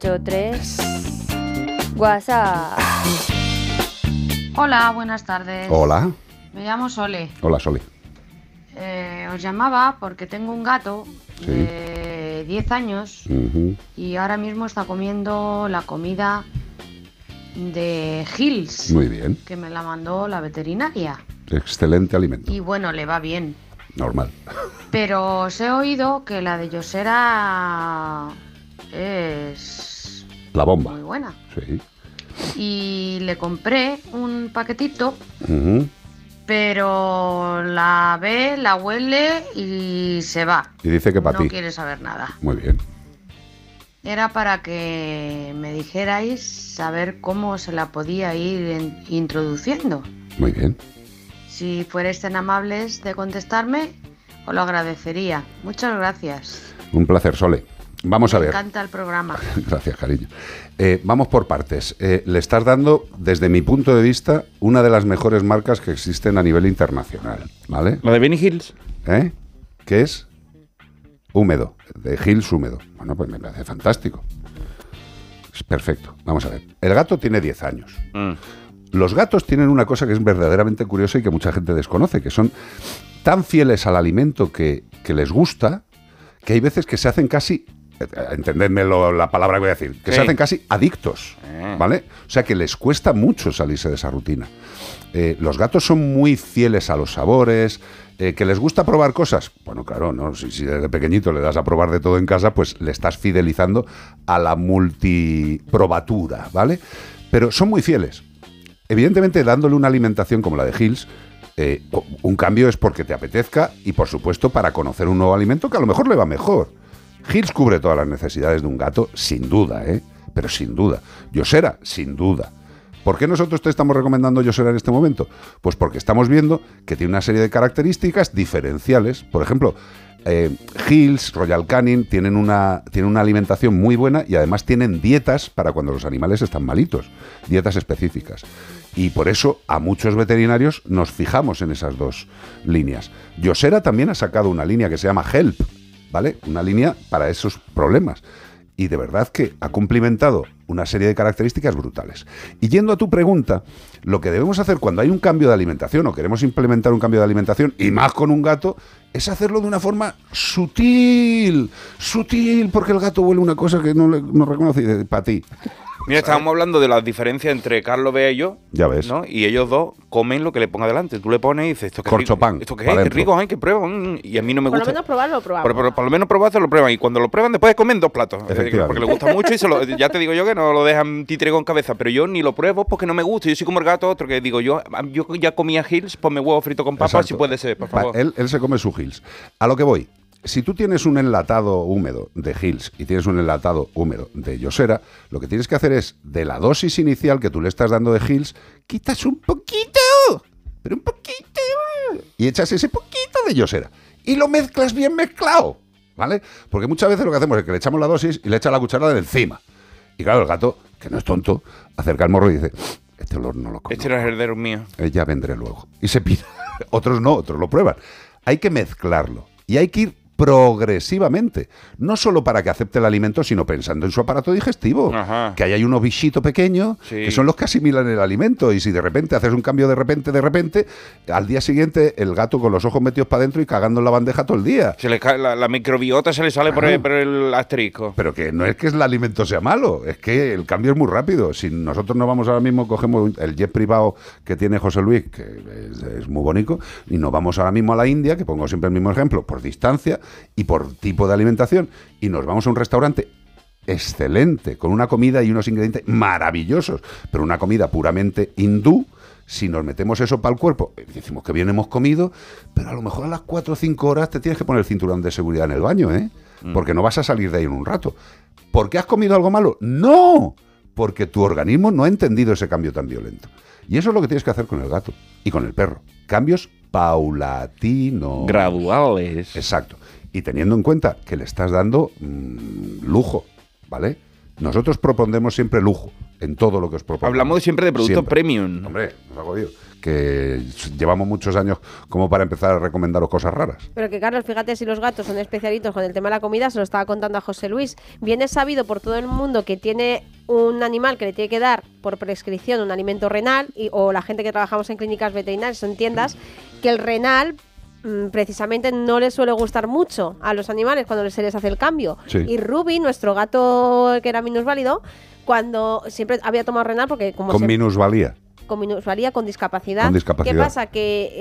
[SPEAKER 20] 383 WhatsApp.
[SPEAKER 21] Hola, buenas tardes.
[SPEAKER 1] Hola.
[SPEAKER 21] Me llamo Sole.
[SPEAKER 1] Hola, Soli.
[SPEAKER 21] Eh, os llamaba porque tengo un gato
[SPEAKER 1] Sí.
[SPEAKER 21] de 10 años y ahora mismo está comiendo la comida de Hills,
[SPEAKER 1] Muy bien.
[SPEAKER 21] que me la mandó la veterinaria.
[SPEAKER 1] Excelente alimento.
[SPEAKER 21] Y bueno, le va bien.
[SPEAKER 1] Normal.
[SPEAKER 21] Pero os he oído que la de Yosera es
[SPEAKER 1] La bomba.
[SPEAKER 21] muy buena.
[SPEAKER 1] Sí.
[SPEAKER 21] Y le compré un paquetito, pero la ve, la huele y se va.
[SPEAKER 1] Y dice que para
[SPEAKER 21] no
[SPEAKER 1] ti.
[SPEAKER 21] quiere saber nada.
[SPEAKER 1] Muy bien.
[SPEAKER 21] Era para que me dijerais saber cómo se la podía ir en- introduciendo.
[SPEAKER 1] Muy bien.
[SPEAKER 21] Si fuerais tan amables de contestarme, os lo agradecería. Muchas gracias.
[SPEAKER 1] Un placer, Sole. Vamos a
[SPEAKER 21] Me
[SPEAKER 1] ver.
[SPEAKER 21] encanta el programa.
[SPEAKER 1] Gracias, cariño. Eh, vamos por partes. Eh, le estás dando, desde mi punto de vista, una de las mejores marcas que existen a nivel internacional. ¿Vale?
[SPEAKER 2] ¿Lo de Benny Hills?
[SPEAKER 1] ¿Eh? ¿Qué es? Húmedo. De Hills húmedo. Bueno, pues me parece fantástico. Es perfecto. Vamos a ver. El gato tiene 10 años. Los gatos tienen una cosa que es verdaderamente curiosa y que mucha gente desconoce, que son tan fieles al alimento que, que les gusta, que hay veces que se hacen casi, entendedme lo- la palabra que voy a decir, que
[SPEAKER 2] Sí.
[SPEAKER 1] se hacen casi adictos,
[SPEAKER 2] Eh.
[SPEAKER 1] ¿vale? O sea que les cuesta mucho salirse de esa rutina. Eh, los gatos son muy fieles a los sabores, eh, que les gusta probar cosas. Bueno, claro, ¿no? Si, si desde pequeñito le das a probar de todo en casa, pues le estás fidelizando a la multiprobatura, ¿vale? Pero son muy fieles. Evidentemente, dándole una alimentación como la de Hills, eh, un cambio es porque te apetezca y, por supuesto, para conocer un nuevo alimento que a lo mejor le va mejor. Hills cubre todas las necesidades de un gato, sin duda, ¿eh? Pero sin duda. Yosera, sin duda. ¿Por qué nosotros te estamos recomendando Yosera en este momento? Pues porque estamos viendo que tiene una serie de características diferenciales. Por ejemplo, eh, Hills, Royal Canin tienen una, tienen una alimentación muy buena y además tienen dietas para cuando los animales están malitos, dietas específicas. Y por eso a muchos veterinarios nos fijamos en esas dos líneas. Yosera también ha sacado una línea que se llama Help, ¿vale? Una línea para esos problemas. Y de verdad que ha cumplimentado una serie de características brutales. Y yendo a tu pregunta, lo que debemos hacer cuando hay un cambio de alimentación o queremos implementar un cambio de alimentación, y más con un gato, es hacerlo de una forma sutil, sutil, porque el gato huele una cosa que no, le- no reconoce para ti.
[SPEAKER 2] Mira, estábamos hablando de las diferencias entre Carlos Bea y yo.
[SPEAKER 1] Ya ves.
[SPEAKER 2] ¿no? Y ellos dos comen lo que le ponga delante. Tú le pones y dices, esto que
[SPEAKER 1] Corchopán,
[SPEAKER 2] Esto que es, qué rico, ay, que prueban. Y a mí no me
[SPEAKER 19] Por lo
[SPEAKER 2] gusta.
[SPEAKER 19] menos probarlo, lo probamos.
[SPEAKER 2] Pero, pero por lo menos probarse lo prueban y cuando lo prueban después comen dos platos. Eh,
[SPEAKER 1] Efectivamente.
[SPEAKER 2] Porque le gusta mucho y se lo- ya te digo yo que no lo dejan títere con cabeza, pero yo ni lo pruebo porque no me gusta. Yo soy como el gato otro que digo yo, yo ya comía Hills, ponme huevo frito con papas si puede ser, por
[SPEAKER 1] Va,
[SPEAKER 2] favor.
[SPEAKER 1] Él, él se come su Hills. A lo que voy. Si tú tienes un enlatado húmedo de Hills y tienes un enlatado húmedo de Yosera, lo que tienes que hacer es, de la dosis inicial que tú le estás dando de Hills, quitas un poquito, pero un poquito, y echas ese poquito de Yosera. Y lo mezclas bien mezclado, ¿vale? Porque muchas veces lo que hacemos es que le echamos la dosis y le echa la cucharada de encima. Y claro, el gato, que no es tonto, acerca el morro y dice, este olor no lo conozco.
[SPEAKER 2] Este era el heredero mío.
[SPEAKER 1] Eh, ya vendré luego. Y se pira. otros no, otros lo prueban. Hay que mezclarlo y hay que ir progresivamente, no solo para que acepte el alimento, sino pensando en su aparato digestivo,
[SPEAKER 2] Ajá.
[SPEAKER 1] que ahí hay unos bichitos pequeños
[SPEAKER 2] Sí.
[SPEAKER 1] que son los que asimilan el alimento y si de repente haces un cambio de repente, de repente, al día siguiente el gato con los ojos metidos para adentro y cagando en la bandeja todo el día.
[SPEAKER 2] Se le cae la, la microbiota se le sale por, el, por el asterisco.
[SPEAKER 1] Pero que no es que el alimento sea malo, es que el cambio es muy rápido. Si nosotros nos vamos ahora mismo, cogemos el jet privado que tiene José Luis, que es, es muy bonito, y nos vamos ahora mismo a la India, que pongo siempre el mismo ejemplo, por distancia y por tipo de alimentación, y nos vamos a un restaurante excelente, con una comida y unos ingredientes maravillosos, pero una comida puramente hindú. Si nos metemos eso para el cuerpo, decimos que bien hemos comido, pero a lo mejor a las 4 o 5 horas te tienes que poner el cinturón de seguridad en el baño, ¿eh? Porque no vas a salir de ahí en un rato. ¿Por qué has comido algo malo? No, porque tu organismo no ha entendido ese cambio tan violento. Y eso es lo que tienes que hacer con el gato y con el perro. Cambios paulatinos.
[SPEAKER 2] Graduales.
[SPEAKER 1] Exacto. Y teniendo en cuenta que le estás dando mm, lujo, ¿vale? Nosotros propondemos siempre lujo en todo lo que os proponemos.
[SPEAKER 2] Hablamos siempre de productos
[SPEAKER 1] Siempre.
[SPEAKER 2] premium.
[SPEAKER 1] Hombre, nos ha jodido. Que llevamos muchos años como para empezar a recomendaros cosas raras.
[SPEAKER 19] Pero que Carlos, fíjate si los gatos son especialitos con el tema de la comida, se lo estaba contando a José Luis. Bien es sabido por todo el mundo que tiene un animal que le tiene que dar por prescripción un alimento renal, y, o la gente que trabajamos en clínicas veterinarias o en tiendas, que el renal precisamente no les suele gustar mucho a los animales cuando se les hace el cambio.
[SPEAKER 1] Sí.
[SPEAKER 19] Y Ruby, nuestro gato que era minusválido, cuando siempre había tomado renal porque como
[SPEAKER 1] Con
[SPEAKER 19] siempre-
[SPEAKER 1] minusvalía.
[SPEAKER 19] con minusvalía, con discapacidad.
[SPEAKER 1] Con discapacidad.
[SPEAKER 19] ¿Qué pasa? Que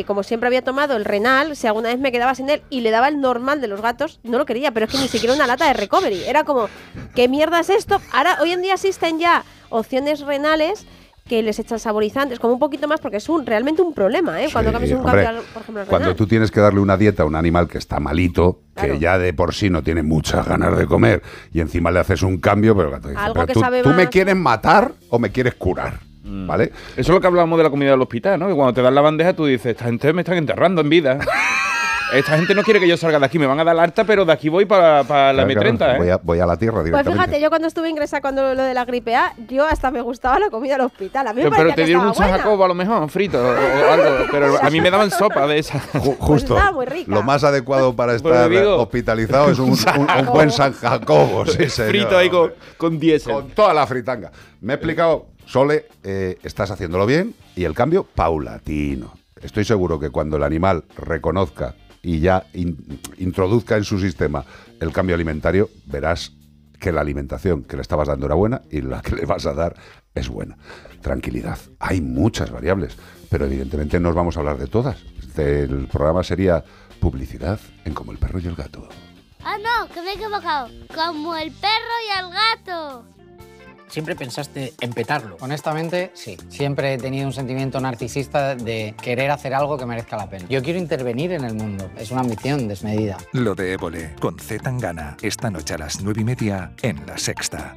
[SPEAKER 19] eh, como siempre había tomado el renal, si alguna vez me quedaba sin él y le daba el normal de los gatos, no lo quería, pero es que ni siquiera una lata de recovery. Era como, ¿qué mierda es esto? Ahora, hoy en día existen ya opciones renales que les echan saborizantes, como un poquito más, porque es un realmente un problema, ¿eh? Cuando
[SPEAKER 1] Sí,
[SPEAKER 19] cambias un
[SPEAKER 1] hombre,
[SPEAKER 19] cambio, por ejemplo,
[SPEAKER 1] Cuando tú tienes que darle una dieta a un animal que está malito,
[SPEAKER 19] Claro.
[SPEAKER 1] que ya de por sí no tiene muchas ganas de comer, y encima le haces un cambio, pero dice, "Pero
[SPEAKER 19] que
[SPEAKER 1] tú, ¿tú me
[SPEAKER 19] más".
[SPEAKER 1] quieres matar o me quieres curar? ¿Vale?
[SPEAKER 2] Eso es lo que hablábamos de la comida del hospital, ¿no? Que cuando te dan la bandeja tú dices, esta gente me están enterrando en vida. Esta gente no quiere que yo salga de aquí, me van a dar harta, pero de aquí voy para, para la
[SPEAKER 1] Claro,
[SPEAKER 2] M30,
[SPEAKER 1] claro,
[SPEAKER 2] ¿eh?
[SPEAKER 1] voy, a, voy a la tierra
[SPEAKER 19] Pues
[SPEAKER 1] directamente.
[SPEAKER 19] fíjate, yo cuando estuve ingresada cuando lo de la gripe A, yo hasta me gustaba la comida del hospital. A mí me
[SPEAKER 2] Pero, pero
[SPEAKER 19] parecía
[SPEAKER 2] te
[SPEAKER 19] que
[SPEAKER 2] dieron un
[SPEAKER 19] estaba
[SPEAKER 2] San
[SPEAKER 19] buena.
[SPEAKER 2] Jacobo a lo mejor, frito o, o algo. Pero a mí me daban sopa de esa.
[SPEAKER 1] Ju- Justo.
[SPEAKER 19] estaba muy rica.
[SPEAKER 1] Lo más adecuado para
[SPEAKER 2] Pues
[SPEAKER 1] estar
[SPEAKER 2] digo,
[SPEAKER 1] hospitalizado es un, un- un buen San Jacobo, sí, señor.
[SPEAKER 2] Frito ahí con, con diésel.
[SPEAKER 1] Con toda la fritanga. Me he explicado, Sole, eh, estás haciéndolo bien y el cambio paulatino. Estoy seguro que cuando el animal reconozca y ya in- introduzca en su sistema el cambio alimentario, verás que la alimentación que le estabas dando era buena y la que le vas a dar es buena. Tranquilidad. Hay muchas variables, pero evidentemente no os vamos a hablar de todas. El programa sería publicidad en Como el perro y el gato.
[SPEAKER 22] Ah, no, que me he equivocado. Como el perro y el gato.
[SPEAKER 7] Siempre pensaste en petarlo. Honestamente, sí. Siempre he tenido un sentimiento narcisista de querer hacer algo que merezca la pena. Yo quiero intervenir en el mundo. Es una ambición desmedida.
[SPEAKER 8] Lo de Évole con Z Tangana esta noche a las nueve y media en La Sexta.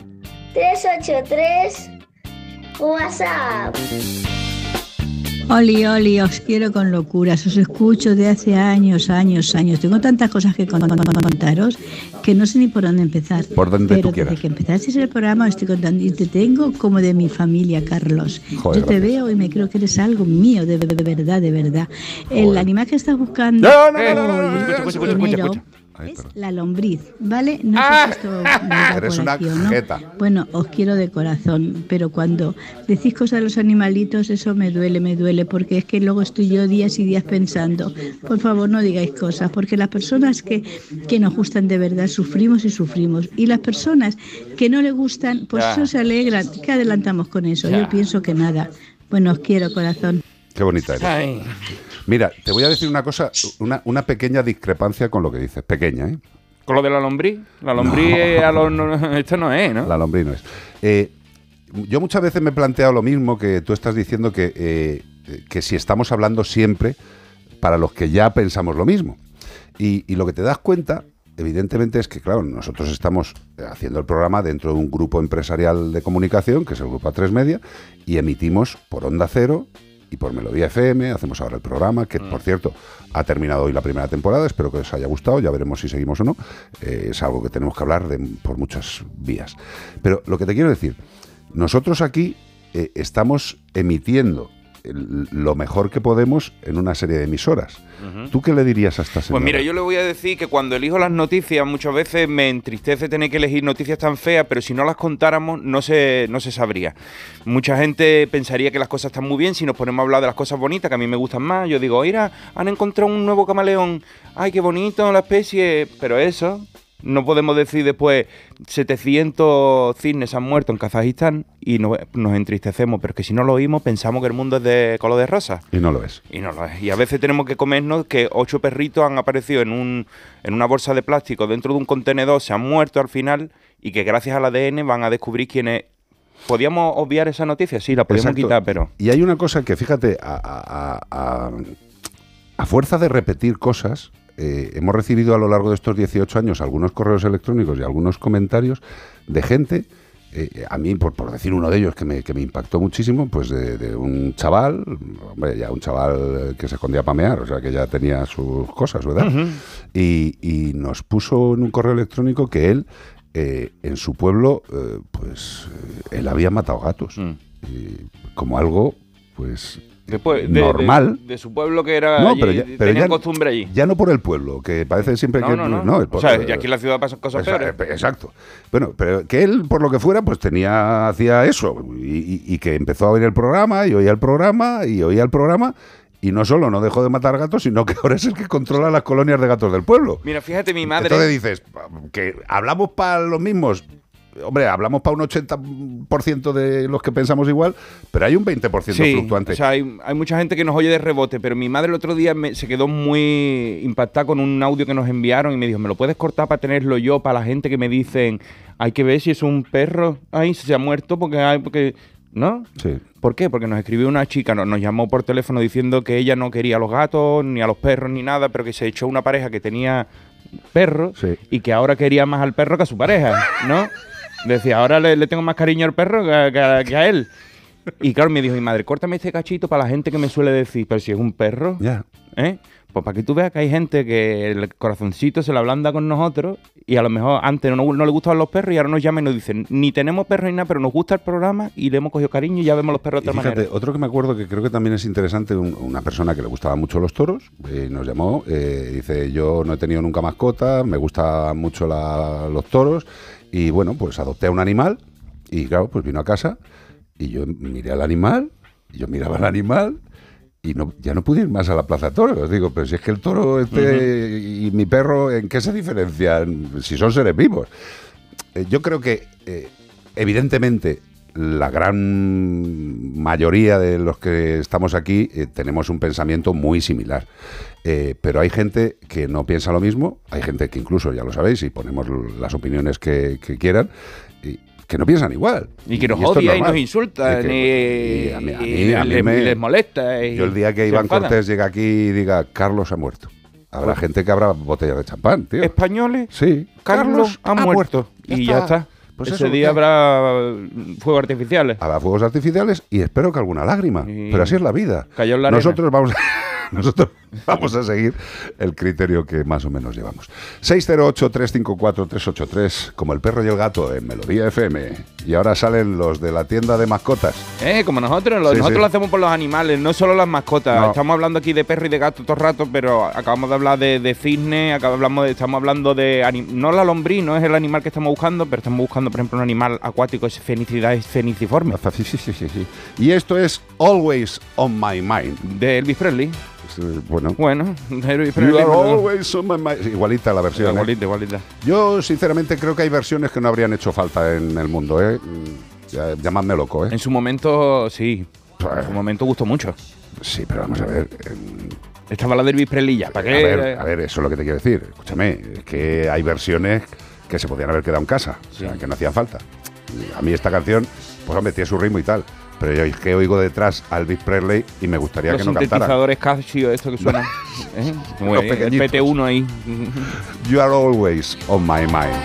[SPEAKER 22] 383 WhatsApp.
[SPEAKER 23] Oli, Oli, os quiero con locuras, os escucho de hace años, años, años. Tengo tantas cosas que con- con- con- contaros que no sé ni por dónde empezar.
[SPEAKER 1] Por donde
[SPEAKER 23] Pero
[SPEAKER 1] tú quieras.
[SPEAKER 23] desde que empezasteis el programa estoy contando y te tengo como de mi familia, Carlos.
[SPEAKER 1] Joder,
[SPEAKER 23] Yo te
[SPEAKER 1] gracias.
[SPEAKER 23] veo y me creo que eres algo mío, de, de verdad, de verdad. El animal que estás buscando
[SPEAKER 1] No, no, no, no, no, no, no, escucha, Ay,
[SPEAKER 23] es la lombriz, ¿vale? No sé si esto me da
[SPEAKER 1] Eres una
[SPEAKER 23] aquí no. Bueno, os quiero de corazón, pero cuando decís cosas de los animalitos, eso me duele, me duele, porque es que luego estoy yo días y días pensando, por favor no digáis cosas, porque las personas que, que nos gustan de verdad sufrimos y sufrimos, y las personas que no le gustan, pues
[SPEAKER 1] Ya.
[SPEAKER 23] eso se alegran. ¿Qué adelantamos con eso?
[SPEAKER 1] Ya.
[SPEAKER 23] Yo pienso que nada. Bueno, os quiero, corazón.
[SPEAKER 1] Qué bonita eres. Mira, te voy a decir una cosa, una, una pequeña discrepancia con lo que dices. Pequeña, ¿eh?
[SPEAKER 2] ¿Con lo de la lombriz? La lombriz a no- esto no es, ¿no?
[SPEAKER 1] La lombriz no es. Eh, yo muchas veces me he planteado lo mismo que tú estás diciendo que, eh, que si estamos hablando siempre para los que ya pensamos lo mismo. Y, y lo que te das cuenta, evidentemente, es que, claro, nosotros estamos haciendo el programa dentro de un grupo empresarial de comunicación, que es el Grupo A3 Media, y emitimos por Onda Cero y por Melodía FM, hacemos ahora el programa, que por cierto ha terminado hoy la primera temporada, espero que os haya gustado, ya veremos si seguimos o no, Eh, es algo que tenemos que hablar de- por muchas vías. Pero lo que te quiero decir, nosotros aquí eh, estamos emitiendo el- lo mejor que podemos en una serie de emisoras. ¿Tú qué le dirías a esta señora?
[SPEAKER 2] Pues mira, yo le voy a decir que cuando elijo las noticias muchas veces me entristece tener que elegir noticias tan feas, pero si no las contáramos no se, no se sabría. Mucha gente pensaría que las cosas están muy bien si nos ponemos a hablar de las cosas bonitas, que a mí me gustan más. Yo digo, mira, han encontrado un nuevo camaleón, ay, qué bonito la especie, pero eso... No podemos decir después 700 cisnes han muerto en Kazajistán y no- nos entristecemos, pero es que si no lo oímos pensamos que el mundo es de color de rosa.
[SPEAKER 1] Y no lo es.
[SPEAKER 2] Y no lo es. Y a veces tenemos que comernos que ocho perritos han aparecido en, un, en una bolsa de plástico dentro de un contenedor, se han muerto al final y que gracias al ADN van a descubrir quiénes... ¿Podíamos obviar esa noticia? Sí, la podíamos
[SPEAKER 1] Exacto.
[SPEAKER 2] quitar, pero...
[SPEAKER 1] Y hay una cosa que, fíjate, a, a- a- a- a fuerza de repetir cosas, eh, hemos recibido a lo largo de estos 18 años algunos correos electrónicos y algunos comentarios de gente, eh, a mí, por, por decir uno de ellos que me, que me impactó muchísimo, pues de, de un chaval, hombre, ya un chaval que se escondía a pamear, o sea que ya tenía sus cosas, ¿verdad? Y, y nos puso en un correo electrónico que él, eh, en su pueblo, eh, pues él había matado gatos. Y como algo pues
[SPEAKER 2] Después, de,
[SPEAKER 1] normal.
[SPEAKER 2] De, de su pueblo que era.
[SPEAKER 1] No,
[SPEAKER 2] allí,
[SPEAKER 1] pero ya- pero
[SPEAKER 2] tenían
[SPEAKER 1] ya-
[SPEAKER 2] costumbre allí.
[SPEAKER 1] Ya no por el pueblo, que parece siempre
[SPEAKER 2] No,
[SPEAKER 1] que
[SPEAKER 2] no, no.
[SPEAKER 1] el
[SPEAKER 2] O sea,
[SPEAKER 1] pueblo-
[SPEAKER 2] y aquí en la ciudad pasan cosas
[SPEAKER 1] Esa-
[SPEAKER 2] peores.
[SPEAKER 1] eh, Exacto. Bueno, pero que él, por lo que fuera, pues tenía, hacía eso. Y, y- y que empezó a oír el programa, y oía el programa, y oía el programa. Y no solo no dejó de matar gatos, sino que ahora es el que controla las colonias de gatos del pueblo.
[SPEAKER 2] Mira, fíjate, mi madre.
[SPEAKER 1] Entonces dices, que hablamos para los mismos. Hombre, hablamos para un 80% de los que pensamos igual, pero hay un 20%
[SPEAKER 2] Sí,
[SPEAKER 1] fluctuante.
[SPEAKER 2] o sea, hay, hay mucha gente que nos oye de rebote, pero mi madre el otro día me- se quedó muy impactada con un audio que nos enviaron y me dijo, ¿me lo puedes cortar para tenerlo yo para la gente que me dicen, hay que ver si es un perro, ay, se ha muerto porque hay, porque... ¿No?
[SPEAKER 1] Sí.
[SPEAKER 2] ¿Por qué? Porque nos escribió una chica, nos, nos llamó por teléfono diciendo que ella no quería a los gatos, ni a los perros, ni nada, pero que se echó una pareja que tenía perro y que ahora quería más al perro que a su pareja, ¿no? Decía, ahora le, le tengo más cariño al perro que, que- que a él. Y claro, me dijo mi madre, córtame este cachito para la gente que me suele decir, pero si es un perro,
[SPEAKER 1] Ya.
[SPEAKER 2] ¿eh? Pues para que tú veas que hay gente que el corazoncito se la ablanda con nosotros y a lo mejor antes no, no le gustaban los perros y ahora nos llaman y nos dicen, ni tenemos perros ni nada, pero nos gusta el programa y le hemos cogido cariño y ya vemos los perros de
[SPEAKER 1] Y
[SPEAKER 2] otra
[SPEAKER 1] fíjate,
[SPEAKER 2] manera.
[SPEAKER 1] otro que me acuerdo que creo que también es interesante, un- una persona que le gustaban mucho los toros, eh, nos llamó, eh, dice, yo no he tenido nunca mascota, me gustan mucho la- los toros, y bueno, pues adopté a un animal, y claro, pues vino a casa, y yo miré al animal, y yo miraba al animal, y no, ya no pude ir más a la plaza de toros. Digo, pero si es que el toro este y mi perro, ¿en qué se diferencian? Si son seres vivos. Eh, yo creo que, eh, evidentemente, la gran mayoría de los que estamos aquí eh, tenemos un pensamiento muy similar. Eh, pero hay gente que no piensa lo mismo, hay gente que incluso, ya lo sabéis, y ponemos las opiniones que, que quieran, y que no piensan igual.
[SPEAKER 2] Y que nos odia y nos insulta,
[SPEAKER 1] Y que-
[SPEAKER 2] ni-
[SPEAKER 1] y a mí- a mí- a mí
[SPEAKER 2] les,
[SPEAKER 1] me-
[SPEAKER 2] les molesta. y
[SPEAKER 1] Yo el día que Iván
[SPEAKER 2] enfadan.
[SPEAKER 1] Cortés llega aquí y diga, Carlos ha muerto. Habrá gente que habrá botellas de champán, tío.
[SPEAKER 2] Españoles,
[SPEAKER 1] Sí.
[SPEAKER 2] Carlos, ha, muerto.
[SPEAKER 1] Ya
[SPEAKER 2] y
[SPEAKER 1] está.
[SPEAKER 2] ya está.
[SPEAKER 1] Pues
[SPEAKER 2] Ese
[SPEAKER 1] eso,
[SPEAKER 2] día habrá fuegos artificiales.
[SPEAKER 1] Habrá fuegos artificiales y espero que alguna lágrima. Pero así es la vida.
[SPEAKER 2] Cayó en la.
[SPEAKER 1] Nosotros vamos a, nosotros vamos a seguir el criterio que más o menos llevamos. 608-354-383, como el perro y el gato en Melodía FM. Y ahora salen los de la tienda de mascotas.
[SPEAKER 2] Eh, como nosotros,
[SPEAKER 1] Sí,
[SPEAKER 2] nosotros
[SPEAKER 1] sí.
[SPEAKER 2] lo hacemos por los animales, no solo las mascotas.
[SPEAKER 1] No.
[SPEAKER 2] Estamos hablando aquí de perro y de gato todo el rato, pero acabamos de hablar de, de cisne, acá hablamos de- estamos hablando de no la lombriz, no es el animal que estamos buscando, pero estamos buscando, por ejemplo, un animal acuático, es fenicidad es feniciforme.
[SPEAKER 1] Sí, sí, sí, sí. Y esto es Always on My Mind.
[SPEAKER 2] De Elvis Presley.
[SPEAKER 1] Bueno.
[SPEAKER 2] Bueno,
[SPEAKER 1] You
[SPEAKER 2] Presley.
[SPEAKER 1] are
[SPEAKER 2] pero-
[SPEAKER 1] always on my mind. Igualita la versión. ¿eh?
[SPEAKER 2] Igualita, igualita.
[SPEAKER 1] Yo, sinceramente, creo que hay versiones que no habrían hecho falta en el mundo. ¿eh? Mm, Llamadme loco. ¿eh?
[SPEAKER 2] En su momento, sí. En su momento gustó mucho.
[SPEAKER 1] Sí, pero vamos a ver.
[SPEAKER 2] Estaba la de Elvis Presley ya. ¿Para
[SPEAKER 1] A
[SPEAKER 2] qué?
[SPEAKER 1] ver, a ver, eso es lo que te quiero decir. Escúchame, es que hay versiones que se podían haber quedado en casa, o sea, que no hacían falta. A mí esta canción, pues hombre, tiene su ritmo y tal, pero yo es que oigo detrás a Elvis Presley y me gustaría
[SPEAKER 2] Los
[SPEAKER 1] que no cantara.
[SPEAKER 2] sintetizadores Casio, esto que suena. ¿eh?
[SPEAKER 1] Los
[SPEAKER 2] el
[SPEAKER 1] pequeñitos.
[SPEAKER 2] PT1 ahí.
[SPEAKER 1] You are always on my mind.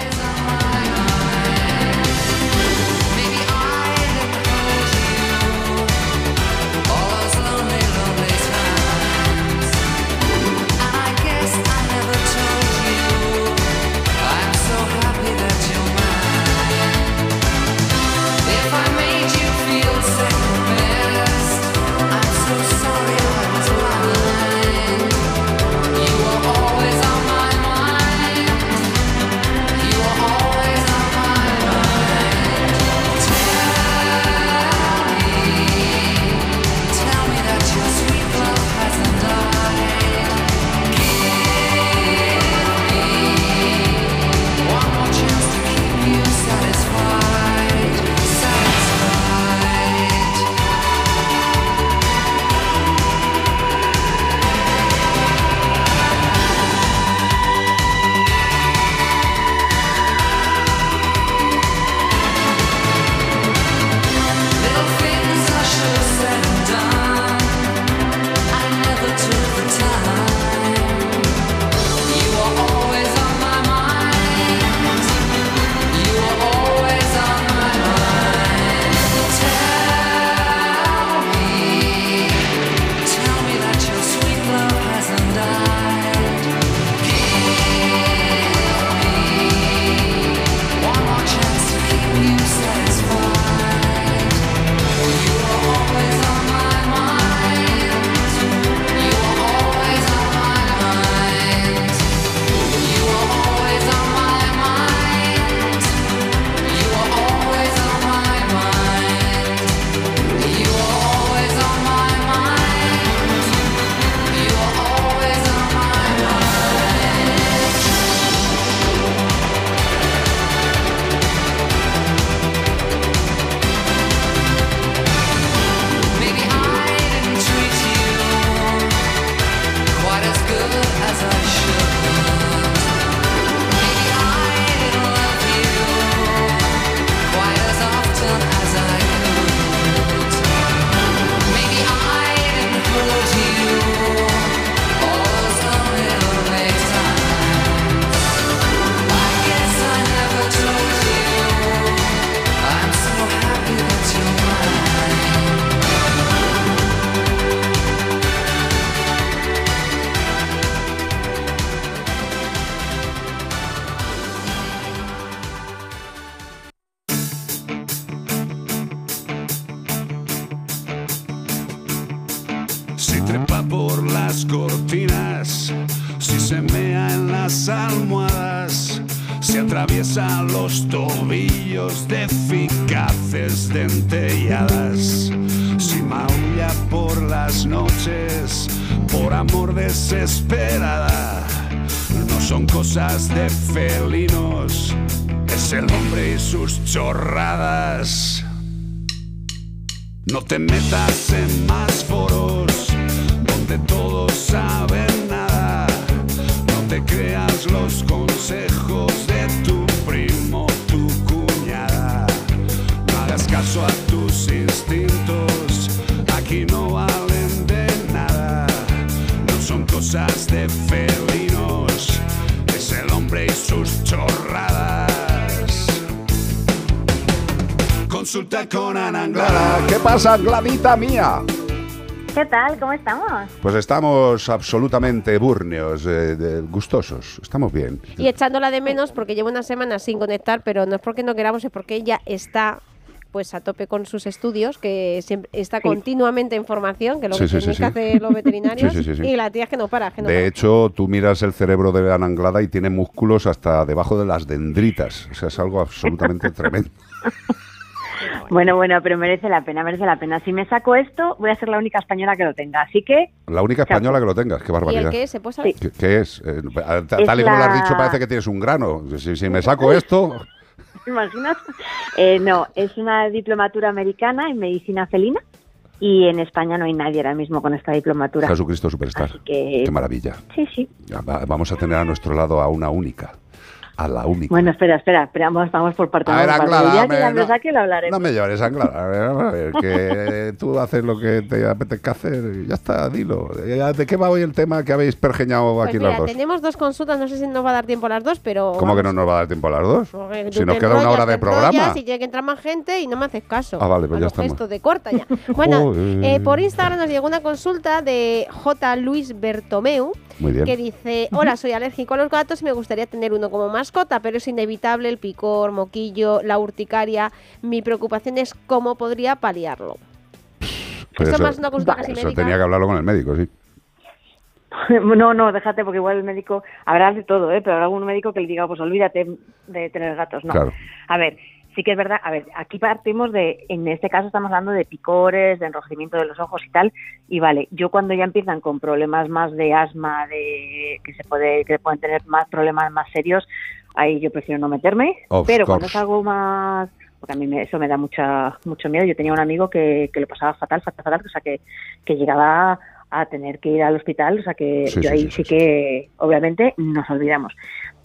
[SPEAKER 1] ¿Qué pasa, Angladita mía?
[SPEAKER 24] ¿Qué tal? ¿Cómo estamos?
[SPEAKER 1] Pues estamos absolutamente burneos, eh, de- gustosos. Estamos bien.
[SPEAKER 19] Y echándola de menos porque llevo una semana sin conectar, pero no es porque no queramos, es porque ella está pues a tope con sus estudios, que siempre está continuamente en formación, que lo
[SPEAKER 1] Sí,
[SPEAKER 19] que
[SPEAKER 1] sí, sí,
[SPEAKER 19] tienen
[SPEAKER 1] sí.
[SPEAKER 19] que hacer los veterinarios,
[SPEAKER 1] Sí, sí, sí, sí.
[SPEAKER 19] Y la tía es que no para, que no
[SPEAKER 1] De
[SPEAKER 19] para.
[SPEAKER 1] hecho, tú miras el cerebro de Ana Anglada y tiene músculos hasta debajo de las dendritas. O sea, es algo absolutamente tremendo.
[SPEAKER 24] Bueno, bueno, pero merece la pena, merece la pena. Si me saco esto, voy a ser la única española que lo tenga. Así que,
[SPEAKER 1] La única española que lo tengas, qué
[SPEAKER 19] ¿Y
[SPEAKER 1] barbaridad.
[SPEAKER 19] el qué? ¿Se puede saber?
[SPEAKER 1] ¿Qué, qué es? Eh,
[SPEAKER 24] Es
[SPEAKER 1] tal y como lo has dicho, parece que tienes un grano. Si, si me saco esto,
[SPEAKER 24] ¿te imaginas? Eh, no, es una diplomatura americana en medicina felina y en España no hay nadie ahora mismo con esta diplomatura.
[SPEAKER 1] Jesucristo Superstar.
[SPEAKER 24] que-
[SPEAKER 1] Qué maravilla.
[SPEAKER 24] Sí, sí.
[SPEAKER 1] Vamos a tener a nuestro lado a una única. A la única.
[SPEAKER 24] Bueno, espera, espera, espera, vamos, vamos por parte.
[SPEAKER 1] A ver. Anglada,
[SPEAKER 24] Ya que
[SPEAKER 1] me no-
[SPEAKER 24] saque, lo hablaremos.
[SPEAKER 1] No me llores, Anglada. A ver, a ver, que tú haces lo que te apetezca hacer y ya está, dilo. Ya, ¿De qué va hoy el tema que habéis pergeñado
[SPEAKER 19] Pues
[SPEAKER 1] aquí
[SPEAKER 19] mira,
[SPEAKER 1] las dos?
[SPEAKER 19] tenemos dos consultas, no sé si nos va a dar tiempo a las dos, pero...
[SPEAKER 1] ¿Cómo que no nos va a dar tiempo a las dos?
[SPEAKER 19] Porque tú
[SPEAKER 1] Si nos queda una hora de programa.
[SPEAKER 19] Y tiene que entrar más gente y no me haces caso.
[SPEAKER 1] Ah, vale, pues ya estamos.
[SPEAKER 19] gestos de corta ya. Bueno, eh, por Instagram nos llegó una consulta de J. Luis Bertomeu.
[SPEAKER 1] Muy bien.
[SPEAKER 19] Que dice, hola, soy alérgico a los gatos y me gustaría tener uno como mascota, pero es inevitable el picor, moquillo, la urticaria. Mi preocupación es cómo podría paliarlo.
[SPEAKER 1] Pues
[SPEAKER 19] Esto más una consulta casi
[SPEAKER 1] eso
[SPEAKER 19] médica.
[SPEAKER 1] tenía que hablarlo con el médico, sí.
[SPEAKER 24] No, no, déjate, porque igual el médico, habrá de todo, ¿eh? pero habrá algún médico que le diga, pues olvídate de tener gatos. No.
[SPEAKER 1] Claro.
[SPEAKER 24] A ver, sí que es verdad, a ver, aquí partimos de, en este caso estamos hablando de picores, de enrojecimiento de los ojos y tal, y vale, yo cuando ya empiezan con problemas más de asma, de que se puede, que pueden tener más problemas más serios, ahí yo prefiero no meterme,
[SPEAKER 1] Of
[SPEAKER 24] pero cuando es algo más porque a mí me- eso me da mucha mucho miedo. Yo tenía un amigo que, que lo pasaba fatal, fatal, fatal, o sea, que, que llegaba a tener que ir al hospital, o sea, que
[SPEAKER 1] Sí,
[SPEAKER 24] yo
[SPEAKER 1] sí,
[SPEAKER 24] ahí
[SPEAKER 1] sí,
[SPEAKER 24] sí, que, obviamente, nos olvidamos.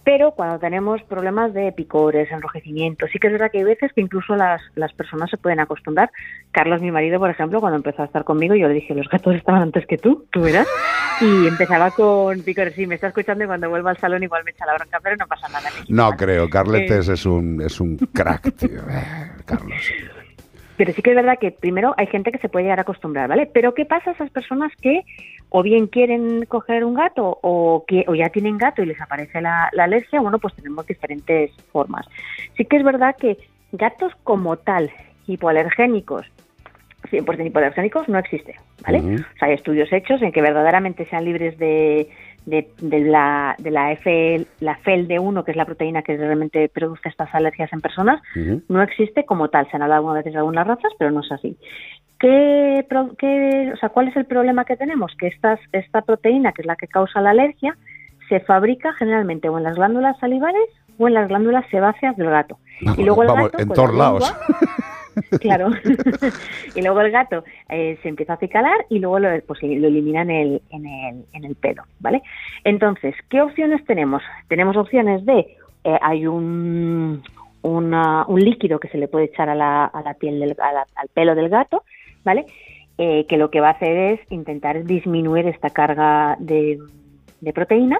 [SPEAKER 24] Pero cuando tenemos problemas de picores, enrojecimientos, sí que es verdad que hay veces que incluso las, las personas se pueden acostumbrar. Carlos, mi marido, por ejemplo, cuando empezó a estar conmigo, yo le dije, los gatos estaban antes que tú, tú verás. Y empezaba con picores. Sí, me está escuchando y cuando vuelva al salón igual me echa la bronca, pero no pasa nada.
[SPEAKER 1] No creo, Carletes
[SPEAKER 24] Eh.
[SPEAKER 1] es un es un crack, tío. Eh, Carlos.
[SPEAKER 24] Pero sí que es verdad que primero hay gente que se puede llegar a acostumbrar, ¿vale? Pero ¿qué pasa a esas personas que o bien quieren coger un gato o, que, o ya tienen gato y les aparece la, la alergia? Bueno, pues tenemos diferentes formas. Sí que es verdad que gatos como tal, hipoalergénicos, 100% hipoalergénicos, no existe, ¿vale? O sea, hay estudios hechos en que verdaderamente sean libres de, de, de la, de la, FL, la FEL-D1, que es la proteína que realmente produce estas alergias en personas, no existe como tal. Se han hablado algunas veces de algunas razas, pero no es así. ¿Qué, qué- o sea, ¿Cuál es el problema que tenemos? Que estas, esta proteína, que es la que causa la alergia, se fabrica generalmente o en las glándulas salivares o en las glándulas sebáceas del gato. y luego el
[SPEAKER 1] Vamos,
[SPEAKER 24] gato,
[SPEAKER 1] en
[SPEAKER 24] con
[SPEAKER 1] todos
[SPEAKER 24] la
[SPEAKER 1] lados.
[SPEAKER 24] Claro. y luego el gato eh, se empieza a acicalar y luego lo, pues, lo elimina en el, en, el, en el pelo, ¿vale? Entonces, ¿qué opciones tenemos? Tenemos opciones de, eh, hay un, una- un líquido que se le puede echar a la, a la piel del, a la- al pelo del gato, ¿vale? Eh, que lo que va a hacer es intentar disminuir esta carga de, de proteína.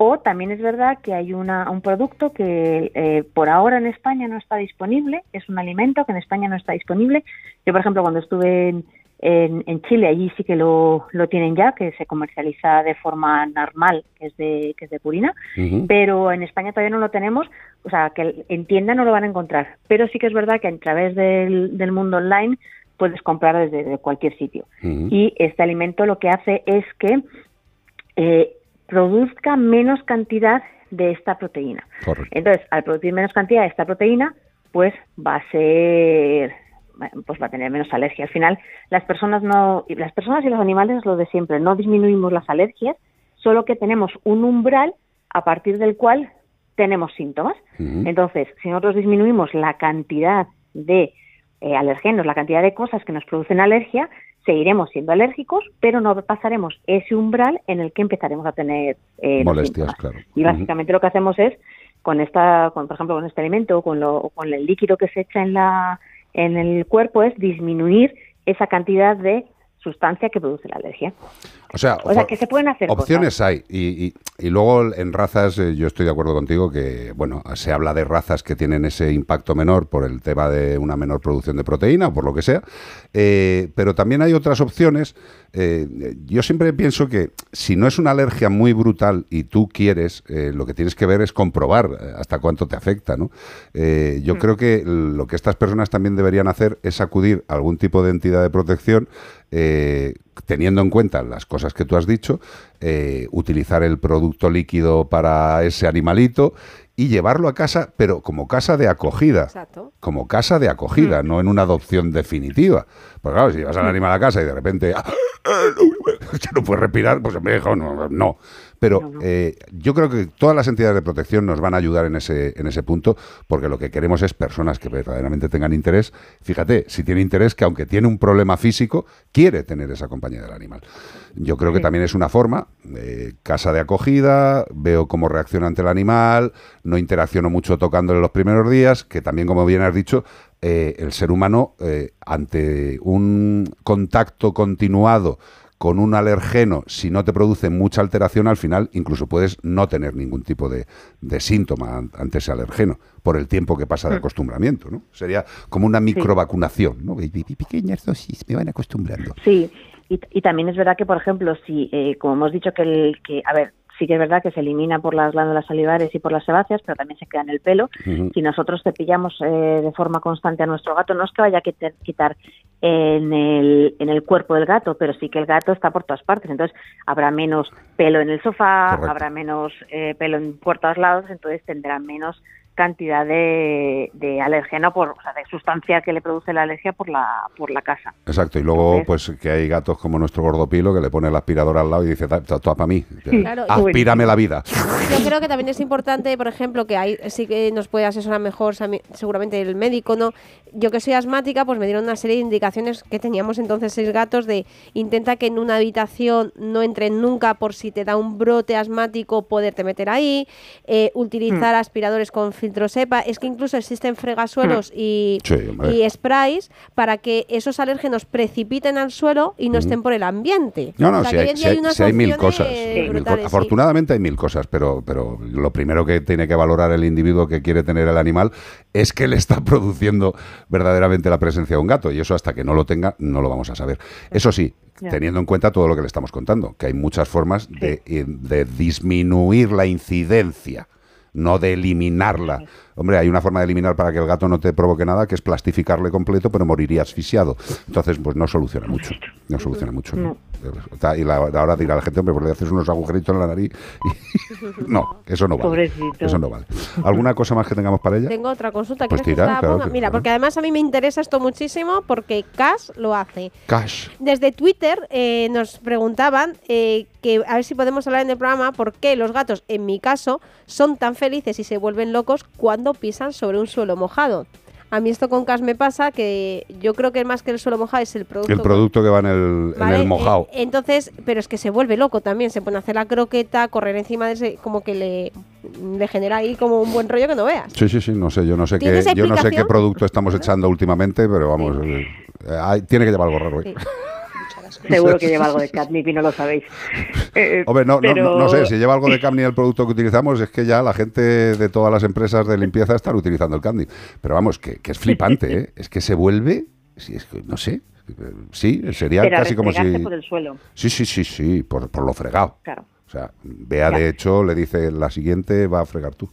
[SPEAKER 24] O también es verdad que hay una, un producto que eh, por ahora en España no está disponible, es un alimento que en España no está disponible. Yo, por ejemplo, cuando estuve en, en, en Chile, allí sí que lo, lo tienen ya, que se comercializa de forma normal, que es de, que es de purina, pero en España todavía no lo tenemos, o sea, que en tienda no lo van a encontrar. Pero sí que es verdad que a través del, del mundo online puedes comprar desde de cualquier sitio. Y este alimento lo que hace es que eh, produzca menos cantidad de esta proteína.
[SPEAKER 1] Correcto.
[SPEAKER 24] Entonces, al producir menos cantidad de esta proteína, pues va a ser pues va a tener menos alergia. Al final, las personas no y las personas y los animales es lo de siempre, no disminuimos las alergias, solo que tenemos un umbral a partir del cual tenemos síntomas. Entonces, si nosotros disminuimos la cantidad de eh, alergenos, la cantidad de cosas que nos producen alergia, seguiremos siendo alérgicos, pero no pasaremos ese umbral en el que empezaremos a tener eh,
[SPEAKER 1] Molestias, claro.
[SPEAKER 24] Y básicamente lo que hacemos es, con esta, con, por ejemplo, con este alimento o con, lo, con el líquido que se echa en, la, en el cuerpo, es disminuir esa cantidad de sustancia que produce la alergia.
[SPEAKER 1] O sea,
[SPEAKER 24] O sea,
[SPEAKER 1] fo-
[SPEAKER 24] que se pueden hacer
[SPEAKER 1] opciones hay. Y, y- y luego en razas, eh, yo estoy de acuerdo contigo que, bueno, se habla de razas que tienen ese impacto menor por el tema de una menor producción de proteína o por lo que sea. Eh, pero también hay otras opciones. Eh, yo siempre pienso que si no es una alergia muy brutal y tú quieres, lo que tienes que ver es comprobar hasta cuánto te afecta, ¿no? Yo creo que lo que estas personas también deberían hacer es acudir a algún tipo de entidad de protección teniendo en cuenta las cosas que tú has dicho, eh, utilizar el producto líquido para ese animalito y llevarlo a casa, pero como casa de acogida.
[SPEAKER 19] Exacto.
[SPEAKER 1] Como casa de acogida, no en una adopción definitiva. Porque claro, si llevas al animal a casa y de repente ya no puedes respirar, pues me dejo, no. no. Pero eh, yo creo que todas las entidades de protección nos van a ayudar en ese, en ese punto, porque lo que queremos es personas que verdaderamente tengan interés. Fíjate, si tiene interés, que aunque tiene un problema físico, quiere tener esa compañía del animal. Yo creo que también es una forma, eh, casa de acogida, veo cómo reacciona ante el animal, no interacciono mucho tocándole los primeros días, que también, como bien has dicho, eh, el ser humano, eh, ante un contacto continuado con un alergeno, si no te produce mucha alteración, al final incluso puedes no tener ningún tipo de, de síntoma an- ante ese alergeno, por el tiempo que pasa de
[SPEAKER 24] Mm.
[SPEAKER 1] acostumbramiento. ¿no? Sería como una microvacunación. ¿no? Pequeñas dosis, me van acostumbrando.
[SPEAKER 24] Sí, y, y también es verdad que, por ejemplo, si, eh, como hemos dicho, que, el, que, a ver, sí que es verdad que se elimina por las glándulas salivares y por las sebáceas, pero también se queda en el pelo. Si nosotros cepillamos eh, de forma constante a nuestro gato, no es que vaya a quitar, quitar en, el, en el cuerpo del gato, pero sí que el gato está por todas partes. Entonces, habrá menos pelo en el sofá,
[SPEAKER 1] Correcto.
[SPEAKER 24] habrá menos eh, pelo en por todos lados, entonces tendrá menos cantidad de, de alergeno, por, o sea, de sustancia que le produce la alergia por la, por la casa.
[SPEAKER 1] Exacto, y luego pues que hay gatos como nuestro gordopilo que le pone la aspiradora al lado y dice, toda para mí,
[SPEAKER 19] Claro,
[SPEAKER 1] aspírame la vida.
[SPEAKER 19] Yo creo que también es importante, por ejemplo, que hay, sí que nos puede asesorar mejor seguramente el médico, ¿no? Yo que soy asmática, pues me dieron una serie de indicaciones que teníamos entonces seis gatos de intenta que en una habitación no entren nunca por si te da un brote asmático poderte meter ahí, eh, utilizar aspiradores con filtro SEPA, es que incluso existen fregasuelos y,
[SPEAKER 1] Sí, hombre.
[SPEAKER 19] y sprays para que esos alérgenos precipiten al suelo y no estén por el ambiente.
[SPEAKER 1] No, no,
[SPEAKER 19] O sea,
[SPEAKER 1] si hay, si si mil cosas. mil co-
[SPEAKER 19] brutales, sí.
[SPEAKER 1] Afortunadamente hay mil cosas, pero, pero lo primero que tiene que valorar el individuo que quiere tener el animal es que le está produciendo verdaderamente la presencia de un gato. Y eso hasta que no lo tenga, no lo vamos a saber. Eso sí, teniendo en cuenta todo lo que le estamos contando, que hay muchas formas de, de disminuir la incidencia. No de eliminarla. Hombre, hay una forma de eliminar para que el gato no te provoque nada, que es plastificarle completo, pero moriría asfixiado. Entonces, pues no soluciona mucho. No soluciona mucho. ¿no? Y la, ahora dirá la gente, hombre, pues le haces unos agujeritos en la nariz. y- no, eso no vale.
[SPEAKER 24] Pobrecito.
[SPEAKER 1] Eso no vale. ¿Alguna cosa más que tengamos para ella?
[SPEAKER 19] Tengo otra consulta.
[SPEAKER 1] Pues
[SPEAKER 19] ¿quieres que
[SPEAKER 1] tira,
[SPEAKER 19] te la
[SPEAKER 1] claro que-
[SPEAKER 19] Mira,
[SPEAKER 1] claro.
[SPEAKER 19] porque además a mí me interesa esto muchísimo porque Cash lo hace.
[SPEAKER 1] Cash.
[SPEAKER 19] Desde Twitter eh, nos preguntaban eh, que a ver si podemos hablar en el programa por qué los gatos, en mi caso, son tan felices y se vuelven locos cuando pisan sobre un suelo mojado. A mí esto con Cash me pasa que yo creo que más que el suelo mojado es el producto.
[SPEAKER 1] El producto que va en el, el mojado.
[SPEAKER 19] Eh, entonces, pero es que se vuelve loco también, se pone a hacer la croqueta, correr encima de ese, como que le, le genera ahí como un buen rollo que no veas.
[SPEAKER 1] Sí, sí, sí, no sé, yo no sé qué,
[SPEAKER 19] ¿Tienes
[SPEAKER 1] yo no sé qué producto estamos echando últimamente, pero vamos, eh, eh, hay- tiene que llevar algo raro. ¿Eh?
[SPEAKER 24] Seguro que lleva algo de catnip y no lo sabéis. Eh,
[SPEAKER 1] Hombre, no, no-
[SPEAKER 24] pero-
[SPEAKER 1] no, no sé, si lleva algo de Camni el producto que utilizamos, es que ya la gente de todas las empresas de limpieza están utilizando el Camni. Pero vamos, que, que es flipante, ¿eh? Es que se vuelve, sí, es que, no sé, eh, sí, sería
[SPEAKER 24] Pero
[SPEAKER 1] casi como si...
[SPEAKER 24] por el suelo.
[SPEAKER 1] Sí, sí, sí, sí, por, por lo fregado.
[SPEAKER 24] Claro.
[SPEAKER 1] O sea, Bea,
[SPEAKER 24] Ya.
[SPEAKER 1] de hecho, le dice, la siguiente va a fregar tú.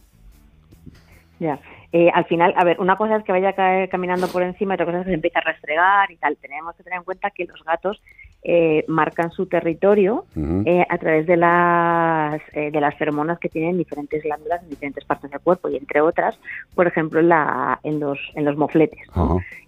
[SPEAKER 24] Ya. eh, al final, a ver, una cosa es que vaya caminando por encima y otra cosa es que se empiece a restregar y tal. Tenemos que tener en cuenta que los gatos eh, marcan su territorio eh, a través de las eh, de las feromonas que tienen diferentes glándulas en diferentes partes del cuerpo y entre otras, por ejemplo, en, la, en los en los mofletes.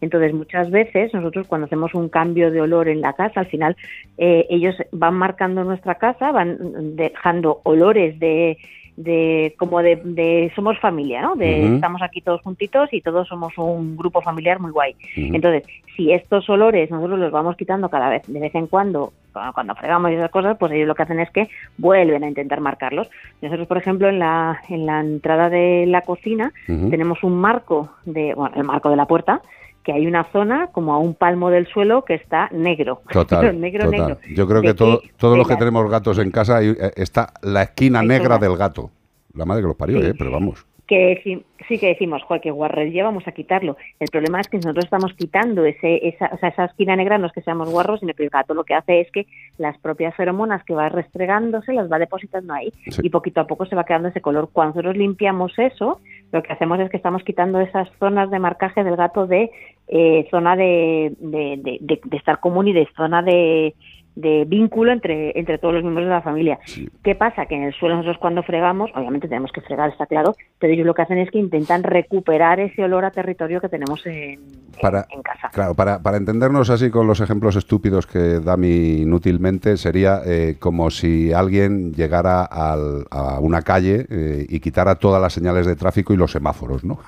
[SPEAKER 24] Entonces, muchas veces nosotros cuando hacemos un cambio de olor en la casa, al final eh, ellos van marcando nuestra casa, van dejando olores de, de como de, de somos familia, ¿no? De estamos aquí todos juntitos y todos somos un grupo familiar muy guay. Entonces, si estos olores nosotros los vamos quitando cada vez, de vez en cuando, cuando- fregamos y esas cosas, pues ellos lo que hacen es que vuelven a intentar marcarlos. Nosotros, por ejemplo, en la, en la entrada de la cocina tenemos un marco de, bueno, el marco de la puerta, que hay una zona como a un palmo del suelo que está negro.
[SPEAKER 1] Total,
[SPEAKER 24] negro,
[SPEAKER 1] total.
[SPEAKER 24] negro.
[SPEAKER 1] Yo creo
[SPEAKER 24] ¿De
[SPEAKER 1] que todo, todos los que
[SPEAKER 24] la-
[SPEAKER 1] tenemos gatos en casa eh, está la esquina
[SPEAKER 24] Hay
[SPEAKER 1] negra del gato. La madre que los parió,
[SPEAKER 24] Sí.
[SPEAKER 1] ¿eh? Pero vamos.
[SPEAKER 24] que sí que decimos, joder, que guarros ya vamos a quitarlo. El problema es que nosotros estamos quitando ese, esa, o sea, esa esquina negra, no es que seamos guarros, sino que el gato lo que hace es que las propias feromonas que va restregándose las va depositando ahí
[SPEAKER 1] Sí.
[SPEAKER 24] y poquito a poco se va quedando ese color. Cuando nosotros limpiamos eso, lo que hacemos es que estamos quitando esas zonas de marcaje del gato de eh, zona de, de, de- de- estar común y de zona de, de vínculo entre, entre todos los miembros de la familia. ¿Qué pasa? Que en el suelo nosotros cuando fregamos, obviamente tenemos que fregar, está claro, pero ellos lo que hacen es que intentan recuperar ese olor a territorio que tenemos en,
[SPEAKER 1] Para,
[SPEAKER 24] en casa.
[SPEAKER 1] Claro, para, para entendernos así con los ejemplos estúpidos que da mi inútilmente, sería eh, como si alguien llegara al- a una calle eh, y quitara todas las señales de tráfico y los semáforos, ¿no?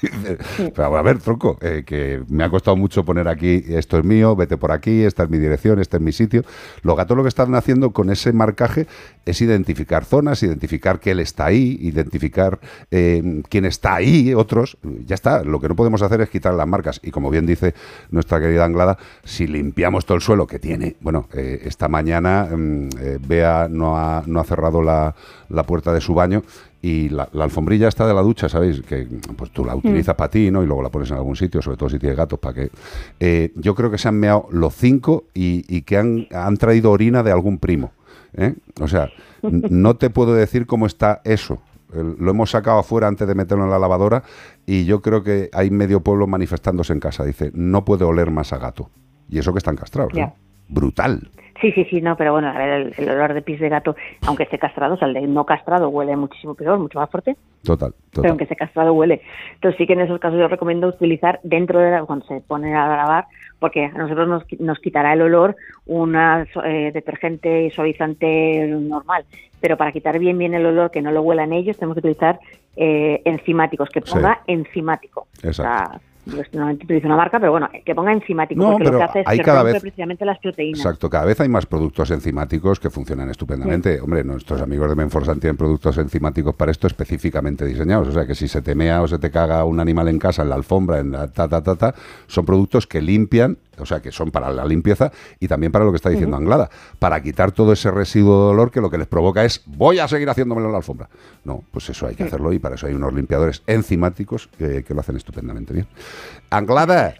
[SPEAKER 1] Pero a ver, tronco, eh, que me ha costado mucho poner aquí, esto es mío, vete por aquí, esta es mi dirección, este es mi sitio. Los gatos lo que están haciendo con ese marcaje es identificar zonas, identificar que él está ahí, identificar eh, quién está ahí, otros. Ya está, lo que no podemos hacer es quitar las marcas. Y como bien dice nuestra querida Anglada, si limpiamos todo el suelo que tiene, bueno, eh, esta mañana mm, eh, Bea no ha, no ha cerrado la, la puerta de su baño y la, la alfombrilla está de la ducha, ¿sabéis? Que pues tú la utilizas para ti, ¿no? Y luego la pones en algún sitio, sobre todo si tienes gatos, para que... Eh, yo creo que se han meado los cinco y, y que han, han traído orina de algún primo. ¿eh? O sea, no te puedo decir cómo está eso. El- Lo hemos sacado afuera antes de meterlo en la lavadora y yo creo que hay medio pueblo manifestándose en casa. Dice, no puede oler más a gato. Y eso que están castrados. ¿eh? Brutal.
[SPEAKER 24] Sí, sí, sí, no, pero bueno, a ver, el, el olor de pis de gato, aunque esté castrado, o sea, el de no castrado huele muchísimo peor, mucho más fuerte,
[SPEAKER 1] Total,
[SPEAKER 24] pero aunque esté castrado huele. Entonces sí que en esos casos yo recomiendo utilizar dentro de la, cuando se ponen a lavar, porque a nosotros nos, nos quitará el olor una eh, detergente y suavizante normal, pero para quitar bien bien el olor, que no lo huelan ellos, tenemos que utilizar eh, enzimáticos, que
[SPEAKER 1] Sí.
[SPEAKER 24] ponga enzimático.
[SPEAKER 1] Exacto.
[SPEAKER 24] O sea, normalmente utilizo una marca, pero bueno, que ponga enzimático,
[SPEAKER 1] No,
[SPEAKER 24] porque lo que hace es
[SPEAKER 1] hay
[SPEAKER 24] que
[SPEAKER 1] cada
[SPEAKER 24] rompe
[SPEAKER 1] vez-
[SPEAKER 24] precisamente las proteínas.
[SPEAKER 1] Exacto, cada vez hay más productos enzimáticos que funcionan estupendamente. Hombre, nuestros amigos de Menforsan tienen productos enzimáticos para esto específicamente diseñados. O sea, que si se te mea o se te caga un animal en casa, en la alfombra, en la ta, ta, ta, ta, son productos que limpian, o sea, que son para la limpieza y también para lo que está diciendo. Anglada, para quitar todo ese residuo de dolor que lo que les provoca es voy a seguir haciéndomelo en la alfombra. No, pues eso hay que hacerlo y para eso hay unos limpiadores enzimáticos que, que lo hacen estupendamente bien. Anglada,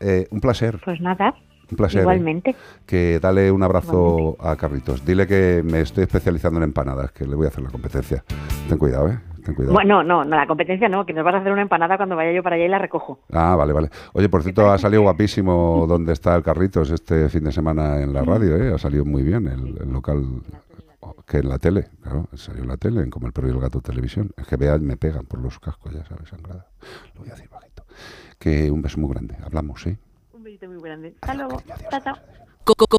[SPEAKER 1] eh, un placer.
[SPEAKER 24] Pues nada,
[SPEAKER 1] Un placer. ¿eh?
[SPEAKER 24] igualmente.
[SPEAKER 1] Que dale un abrazo a Carlitos. Dile que me estoy especializando en empanadas, que le voy a hacer la competencia. Ten cuidado, ¿eh? Ten cuidado.
[SPEAKER 24] Bueno, no, no, la competencia no, que nos vas a hacer una empanada cuando vaya yo para allá y la recojo.
[SPEAKER 1] Ah, vale, vale. Oye, por cierto, ha salido guapísimo donde está el Carlitos este fin de semana en la radio, ¿eh? Ha salido muy bien el, el local que en la tele, claro, salió en la tele, en Como el perro y el gato televisión. Es que vean, me pegan por los cascos, ya sabes, sangrada. Lo voy a decir bajito. Que un beso muy grande. Hablamos, ¿sí?
[SPEAKER 24] Un besito muy grande. Hasta luego. Chao, chao.
[SPEAKER 25] Co- co-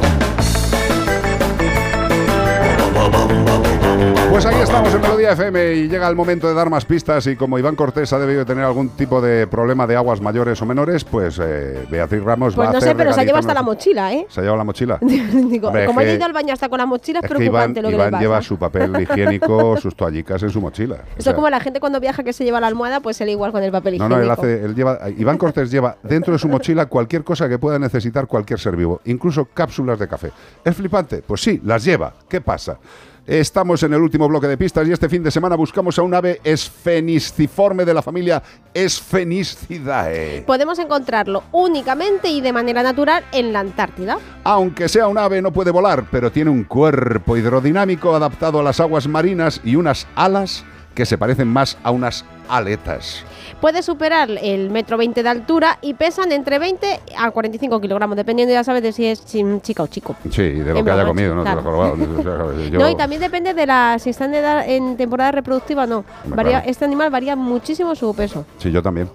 [SPEAKER 1] Pues aquí estamos en Melodía FM y llega el momento de dar más pistas y como Iván Cortés ha debido de tener algún tipo de problema de aguas mayores o menores, pues eh, Beatriz Ramos
[SPEAKER 19] Pues no sé, pero se lleva hasta la mochila, ¿eh?
[SPEAKER 1] ¿Se ha llevado la mochila?
[SPEAKER 19] Digo,
[SPEAKER 1] Hombre,
[SPEAKER 19] como ha
[SPEAKER 1] que-
[SPEAKER 19] ido al baño hasta con la mochila, es,
[SPEAKER 1] Es que Iván,
[SPEAKER 19] preocupante lo que le
[SPEAKER 1] Iván
[SPEAKER 19] pasa.
[SPEAKER 1] lleva su papel higiénico, sus toallicas en su mochila. O
[SPEAKER 19] Eso
[SPEAKER 1] sea,
[SPEAKER 19] es como la gente cuando viaja que se lleva la almohada, pues él igual con el papel
[SPEAKER 1] No,
[SPEAKER 19] higiénico.
[SPEAKER 1] no, él hace, él lleva, Iván Cortés lleva dentro de su mochila cualquier cosa que pueda necesitar cualquier ser vivo, incluso cápsulas de café. ¿Es flipante? Pues sí, las lleva. ¿Qué pasa? Estamos en el último bloque de pistas y este fin de semana buscamos a un ave esfeniciforme de la familia Spheniscidae.
[SPEAKER 19] Podemos encontrarlo únicamente y de manera natural en la Antártida.
[SPEAKER 1] Aunque sea un ave, no puede volar, pero tiene un cuerpo hidrodinámico adaptado a las aguas marinas y unas alas que se parecen más a unas aletas.
[SPEAKER 19] Puede superar el metro 20 de altura y pesan entre 20 a 45 kilogramos, dependiendo, ya sabes, de si es chica o chico.
[SPEAKER 1] Sí, de lo
[SPEAKER 19] En
[SPEAKER 1] que haya comido, ¿no?
[SPEAKER 19] claro.
[SPEAKER 1] Yo-
[SPEAKER 19] No, y también depende de la si están en, edad- en temporada reproductiva o no.
[SPEAKER 1] Hombre,
[SPEAKER 19] Varía-
[SPEAKER 1] claro.
[SPEAKER 19] Este animal varía muchísimo su peso.
[SPEAKER 1] Sí, yo también.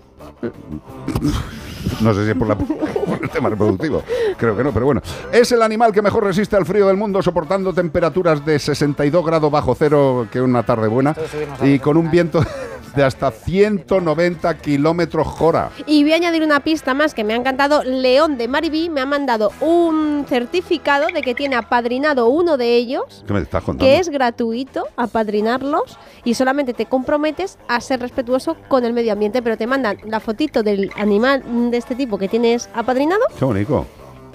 [SPEAKER 1] No sé si es por, la- por el tema reproductivo. Creo que no, pero bueno. Es el animal que mejor resiste al frío del mundo, soportando temperaturas de 62 grados bajo cero, que una tarde buena, y con un viento de hasta 190 kilómetros hora.
[SPEAKER 19] Y voy a añadir una pista más que me ha encantado. León de Maribí me ha mandado un certificado de que tiene apadrinado uno de ellos,
[SPEAKER 1] ¿Qué me estás contando?
[SPEAKER 19] que es gratuito apadrinarlos y solamente te comprometes a ser respetuoso con el medio ambiente, pero te mandan la fotito del animal de este tipo que tienes apadrinado
[SPEAKER 1] Qué bonito.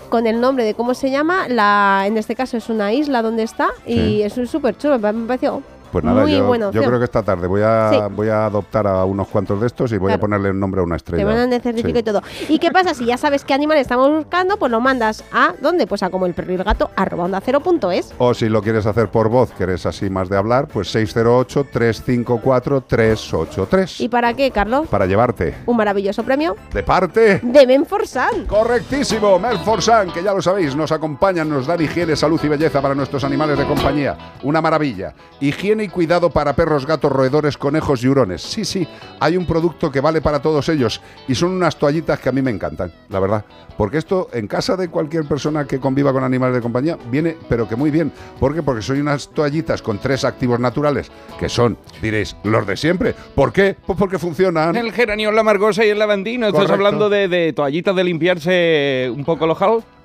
[SPEAKER 19] con el nombre de cómo se llama, la en este caso es una isla donde está y es un súper chulo, me me pareció
[SPEAKER 1] Pues nada,
[SPEAKER 19] muy
[SPEAKER 1] yo,
[SPEAKER 19] buena
[SPEAKER 1] yo
[SPEAKER 19] opción.
[SPEAKER 1] creo que esta tarde voy a,
[SPEAKER 19] Sí.
[SPEAKER 1] voy a adoptar a unos cuantos de estos y voy a ponerle el nombre a una estrella.
[SPEAKER 19] Te mandan el certificado
[SPEAKER 1] Sí.
[SPEAKER 19] y todo. ¿Y qué pasa? Si ya sabes qué animal estamos buscando, pues lo mandas a ¿dónde? Pues a como el perro y el gato, arroba onda cero punto es.
[SPEAKER 1] O si lo quieres hacer por voz, que eres así más de hablar, pues 608-354-383.
[SPEAKER 19] ¿Y para qué, Carlos?
[SPEAKER 1] Para llevarte.
[SPEAKER 19] Un maravilloso premio
[SPEAKER 1] De parte.
[SPEAKER 19] de Menforsan.
[SPEAKER 1] Correctísimo, Melforsan, que ya lo sabéis, nos acompañan, nos dan higiene, salud y belleza para nuestros animales de compañía. Una maravilla. Higiene y cuidado para perros, gatos, roedores, conejos y hurones. Sí, sí, hay un producto que vale para todos ellos y son unas toallitas que a mí me encantan, la verdad. Porque esto en casa de cualquier persona que conviva con animales de compañía viene, pero que muy bien. ¿Por qué? Porque son unas toallitas con tres activos naturales, que son, diréis, los de siempre. ¿Por qué? Pues porque funcionan.
[SPEAKER 2] El geranio, la margosa y el lavandino. Estás hablando de, de toallitas de limpiarse un poco los.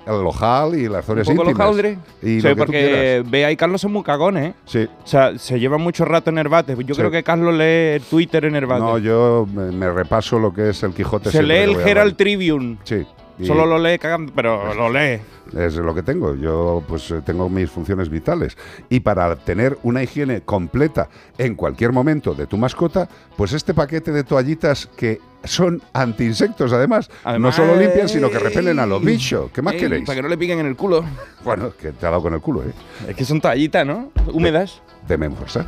[SPEAKER 1] El ojal y las zonas
[SPEAKER 2] Un poco
[SPEAKER 1] íntimas. Y
[SPEAKER 2] Sí,
[SPEAKER 1] lo que tú
[SPEAKER 2] porque Bea y Carlos son muy cagones, ¿eh?
[SPEAKER 1] Sí.
[SPEAKER 2] O sea, se llevan mucho rato en Herbate. Yo
[SPEAKER 1] Sí.
[SPEAKER 2] creo que Carlos lee Twitter en Herbate.
[SPEAKER 1] No, yo me, me repaso lo que es el Quijote.
[SPEAKER 2] se lee el Herald. Tribune.
[SPEAKER 1] Sí. Y
[SPEAKER 2] Solo lo lee cagando, pero lo lee.
[SPEAKER 1] Es lo que tengo. Yo pues eh, tengo mis funciones vitales. Y para tener una higiene completa en cualquier momento de tu mascota, pues este paquete de toallitas que son anti-insectos además, no
[SPEAKER 2] Además,
[SPEAKER 1] solo limpian, sino que repelen a los bichos. ¿Qué más
[SPEAKER 2] Ey,
[SPEAKER 1] queréis?
[SPEAKER 2] Para que no le piquen en el culo.
[SPEAKER 1] Bueno, que te ha dado con el culo, ¿eh?
[SPEAKER 2] Es que son toallitas, ¿no? Húmedas.
[SPEAKER 1] De Menforsan.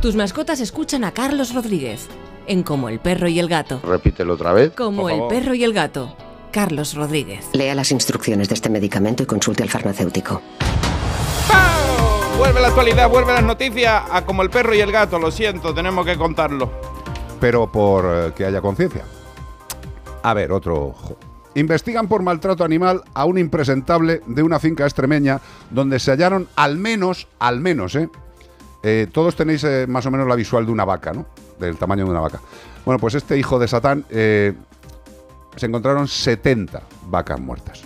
[SPEAKER 25] Tus mascotas escuchan a Carlos Rodríguez en Como el perro y el gato.
[SPEAKER 1] Repítelo otra vez.
[SPEAKER 25] Como el perro y el gato. Carlos Rodríguez.
[SPEAKER 10] Lea las instrucciones de este medicamento y consulte al farmacéutico.
[SPEAKER 2] Vuelve la actualidad, vuelve las noticias a como el perro y el gato. Lo siento, tenemos que contarlo.
[SPEAKER 1] pero por eh, que haya conciencia. A ver, otro. jo- Investigan por maltrato animal a un impresentable de una finca extremeña donde se hallaron al menos, al menos, ¿eh? Eh, todos tenéis eh, más o menos la visual de una vaca, ¿no? Del tamaño de una vaca. Bueno, pues este hijo de Satán eh, se encontraron 70 vacas muertas.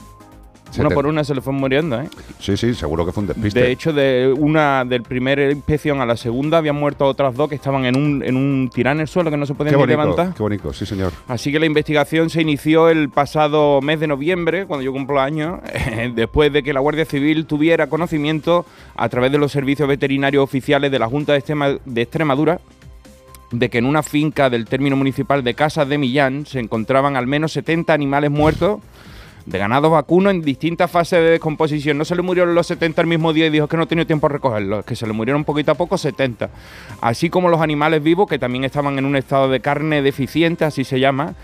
[SPEAKER 2] Una
[SPEAKER 1] 70.
[SPEAKER 2] por una se le fue muriendo, ¿eh?
[SPEAKER 1] Sí, sí, seguro que fue un despiste.
[SPEAKER 2] De hecho, de una del primer inspección a la segunda habían muerto otras dos que estaban en un, en un tirán en el suelo que no se podían
[SPEAKER 1] bonito,
[SPEAKER 2] levantar.
[SPEAKER 1] qué bonito, sí señor.
[SPEAKER 2] Así que la investigación se inició el pasado mes de noviembre, cuando yo cumplo años, después de que la Guardia Civil tuviera conocimiento a través de los servicios veterinarios oficiales de la Junta de Extremadura de que en una finca del término municipal de Casas de Millán se encontraban al menos 70 animales muertos de ganado vacuno en distintas fases de descomposición. No se le murieron los 70 el mismo día y dijo que no tenía tiempo a recogerlos, que se le murieron poquito a poco 70. Así como los animales vivos que también estaban en un estado de carne deficiente, así se llama.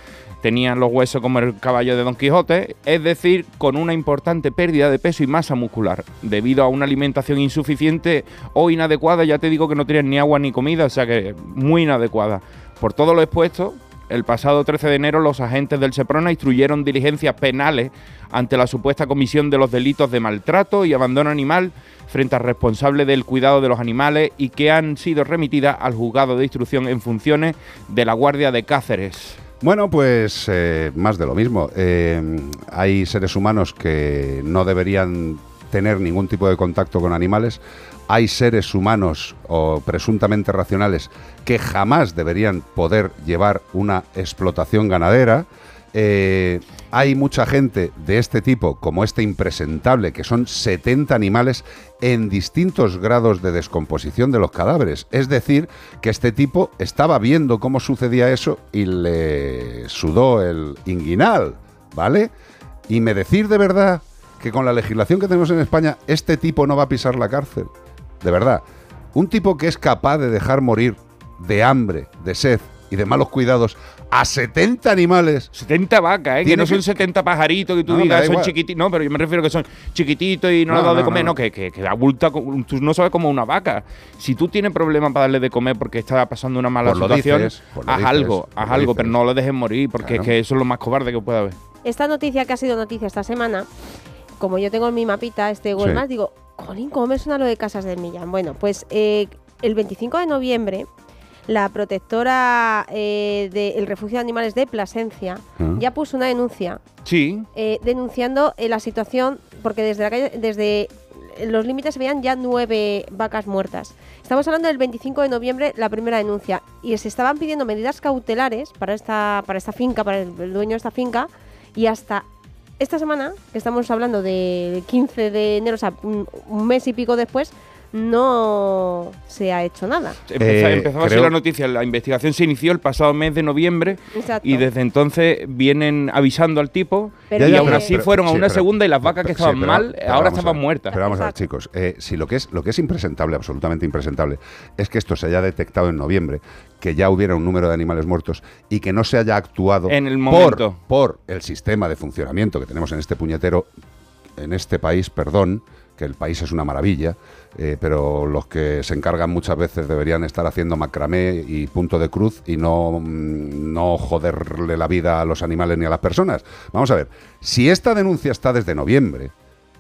[SPEAKER 2] Tenían los huesos como el caballo de Don Quijote, es decir, con una importante pérdida de peso y masa muscular, debido a una alimentación insuficiente o inadecuada, ya te digo que no tenían ni agua ni comida, o sea que muy inadecuada. Por todo lo expuesto, el pasado 13 de enero los agentes del Seprona instruyeron diligencias penales ante la supuesta comisión de los delitos de maltrato y abandono animal frente al responsable del cuidado de los animales y que han sido remitidas al juzgado de instrucción en funciones de la Guardia de Cáceres.
[SPEAKER 1] Bueno, pues eh, más de lo mismo. Eh, hay seres humanos que no deberían tener ningún tipo de contacto con animales. Hay seres humanos o presuntamente racionales que jamás deberían poder llevar una explotación ganadera. eh, hay mucha gente de este tipo, como este impresentable, que son 70 animales en distintos grados de descomposición de los cadáveres. Es decir, que este tipo estaba viendo cómo sucedía eso y le sudó el inguinal, ¿vale? Y me decir de verdad que con la legislación que tenemos en España, este tipo no va a pisar la cárcel. De verdad. Un tipo que es capaz de dejar morir de hambre, de sed y de malos cuidados a 70 animales.
[SPEAKER 2] 70 vacas, ¿eh? Que no son
[SPEAKER 1] que-
[SPEAKER 2] 70 pajaritos que tú
[SPEAKER 1] No,
[SPEAKER 2] digas, son chiquititos. No, pero yo me refiero que son chiquititos y no,
[SPEAKER 1] No,
[SPEAKER 2] dado
[SPEAKER 1] no,
[SPEAKER 2] de comer.
[SPEAKER 1] no,
[SPEAKER 2] No,
[SPEAKER 1] no.
[SPEAKER 2] que, que, que abulta, con- tú no sabes como una vaca. Si tú tienes problemas para darle de comer porque está pasando una mala
[SPEAKER 1] Pues
[SPEAKER 2] situación,
[SPEAKER 1] dices, pues lo
[SPEAKER 2] haz
[SPEAKER 1] dices,
[SPEAKER 2] algo, haz algo,
[SPEAKER 1] dices.
[SPEAKER 2] pero no lo dejes morir porque
[SPEAKER 1] Claro.
[SPEAKER 2] es que eso es lo más cobarde que puede haber.
[SPEAKER 19] Esta noticia que ha sido noticia esta semana, como yo tengo en mi mapita este
[SPEAKER 2] Sí.
[SPEAKER 19] Maps, digo, Jolín, ¿cómo me suena lo de Casas del Millán? Bueno, pues eh, el 25 de noviembre, la protectora eh, del refugio de animales de Plasencia
[SPEAKER 2] Ah.
[SPEAKER 19] ya puso una denuncia
[SPEAKER 2] Sí.
[SPEAKER 19] eh, denunciando eh, la situación, porque desde, la calle- desde los límites se veían ya nueve vacas muertas. Estamos hablando del 25 de noviembre, la primera denuncia, y se estaban pidiendo medidas cautelares para esta, para esta finca, para el, el dueño de esta finca, y hasta esta semana, que estamos hablando del 15 de enero, o sea, un, un mes y pico después, no se ha hecho nada.
[SPEAKER 2] Empezó,
[SPEAKER 1] Eh,
[SPEAKER 2] empezó así
[SPEAKER 1] creo-
[SPEAKER 2] la noticia. La investigación se inició el pasado mes de noviembre
[SPEAKER 19] Exacto.
[SPEAKER 2] y desde entonces vienen avisando al tipo
[SPEAKER 19] Pero
[SPEAKER 2] y
[SPEAKER 19] Ya,
[SPEAKER 2] aún
[SPEAKER 19] pero-
[SPEAKER 2] así
[SPEAKER 1] pero-
[SPEAKER 2] fueron a
[SPEAKER 1] sí,
[SPEAKER 2] una
[SPEAKER 1] pero-
[SPEAKER 2] segunda y las vacas que
[SPEAKER 1] Sí,
[SPEAKER 2] estaban
[SPEAKER 1] pero-
[SPEAKER 2] mal
[SPEAKER 1] pero
[SPEAKER 2] ahora
[SPEAKER 1] a
[SPEAKER 2] estaban muertas.
[SPEAKER 1] Pero vamos a ver, chicos, eh, si lo que, es, lo que es impresentable, absolutamente impresentable, es que esto se haya detectado en noviembre, que ya hubiera un número de animales muertos y que no se haya actuado
[SPEAKER 2] En el
[SPEAKER 1] por el sistema de funcionamiento que tenemos en este puñetero, en este país, perdón, que el país es una maravilla, eh, pero los que se encargan muchas veces deberían estar haciendo macramé y punto de cruz y no, mm, no joderle la vida a los animales ni a las personas. Vamos a ver, si esta denuncia está desde noviembre,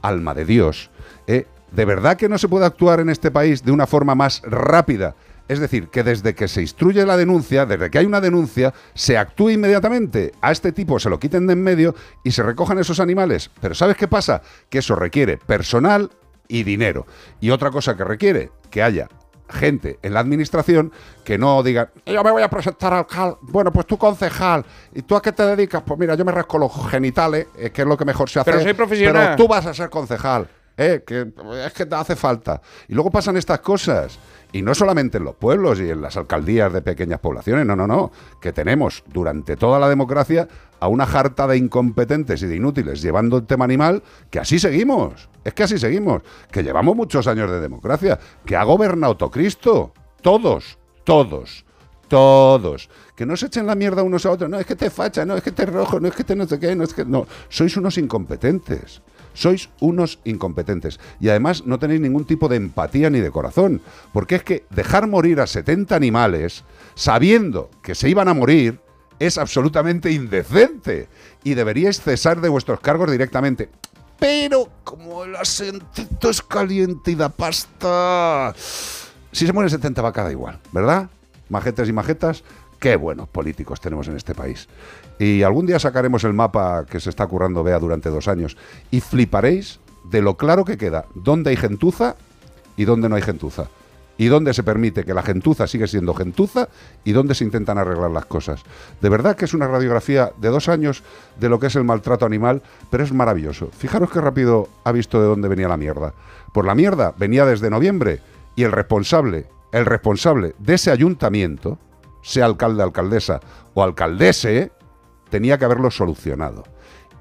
[SPEAKER 1] alma de Dios, eh, ¿de verdad que no se puede actuar en este país de una forma más rápida? Es decir, que desde que se instruye la denuncia, desde que hay una denuncia, se actúe inmediatamente. A este tipo se lo quiten de en medio y se recojan esos animales. Pero ¿sabes qué pasa? Que eso requiere personal y dinero. Y otra cosa que requiere, que haya gente en la administración que no diga, yo me voy a presentar al alcalde. Bueno, pues tú concejal. ¿Y tú a qué te dedicas? Pues mira, yo me rasco los genitales, eh, que es lo que mejor se hace.
[SPEAKER 2] Pero soy profesional.
[SPEAKER 1] Pero tú vas a ser concejal. Eh, que es que te hace falta. Y luego pasan estas cosas. Y no solamente en los pueblos y en las alcaldías de pequeñas poblaciones, no, no, no. Que tenemos durante toda la democracia a una jarta de incompetentes y de inútiles llevando el tema animal, que así seguimos. Es que así seguimos. Que llevamos muchos años de democracia. Que ha gobernado Cristo. Todos, todos. Todos. Que no se echen la mierda unos a otros. No, es que te facha, no, es que te rojo, no es que te no sé qué, no es que. No. Sois unos incompetentes. Sois unos incompetentes. Y además no tenéis ningún tipo de empatía ni de corazón. Porque es que dejar morir a 70 animales, sabiendo que se iban a morir, es absolutamente indecente. Y deberíais cesar de vuestros cargos directamente. Pero como el asentito es caliente y da pasta. Si se mueren 70 vacas da igual, ¿verdad? Majetes y majetas, qué buenos políticos tenemos en este país. Y algún día sacaremos el mapa que se está currando Bea durante dos años y fliparéis de lo claro que queda dónde hay gentuza y dónde no hay gentuza. Y dónde se permite que la gentuza sigue siendo gentuza y dónde se intentan arreglar las cosas. De verdad que es una radiografía de dos años de lo que es el maltrato animal, pero es maravilloso. Fijaros qué rápido ha visto de dónde venía la mierda. Por la mierda venía desde noviembre y el responsable, el responsable de ese ayuntamiento, sea alcalde, alcaldesa o alcaldese, tenía que haberlo solucionado.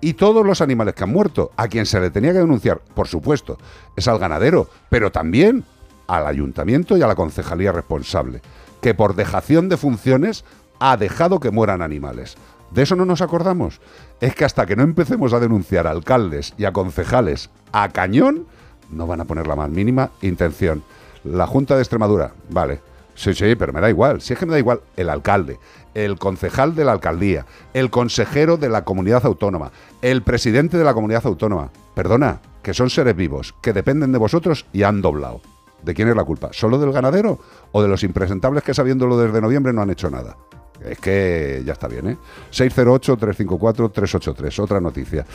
[SPEAKER 1] Y todos los animales que han muerto, a quien se le tenía que denunciar, por supuesto, es al ganadero, pero también al ayuntamiento y a la concejalía responsable, que por dejación de funciones ha dejado que mueran animales. ¿De eso no nos acordamos? Es que hasta que no empecemos a denunciar a alcaldes y a concejales a cañón, no van a poner la más mínima intención. La Junta de Extremadura, vale. Sí, sí, pero me da igual. Si es que me da igual el alcalde, el concejal de la alcaldía, el consejero de la comunidad autónoma, el presidente de la comunidad autónoma. Perdona, que son seres vivos, que dependen de vosotros y han doblado. ¿De quién es la culpa? ¿Solo del ganadero o de los impresentables que sabiéndolo desde noviembre no han hecho nada? Es que ya está bien, ¿eh? 608-354-383, otra noticia.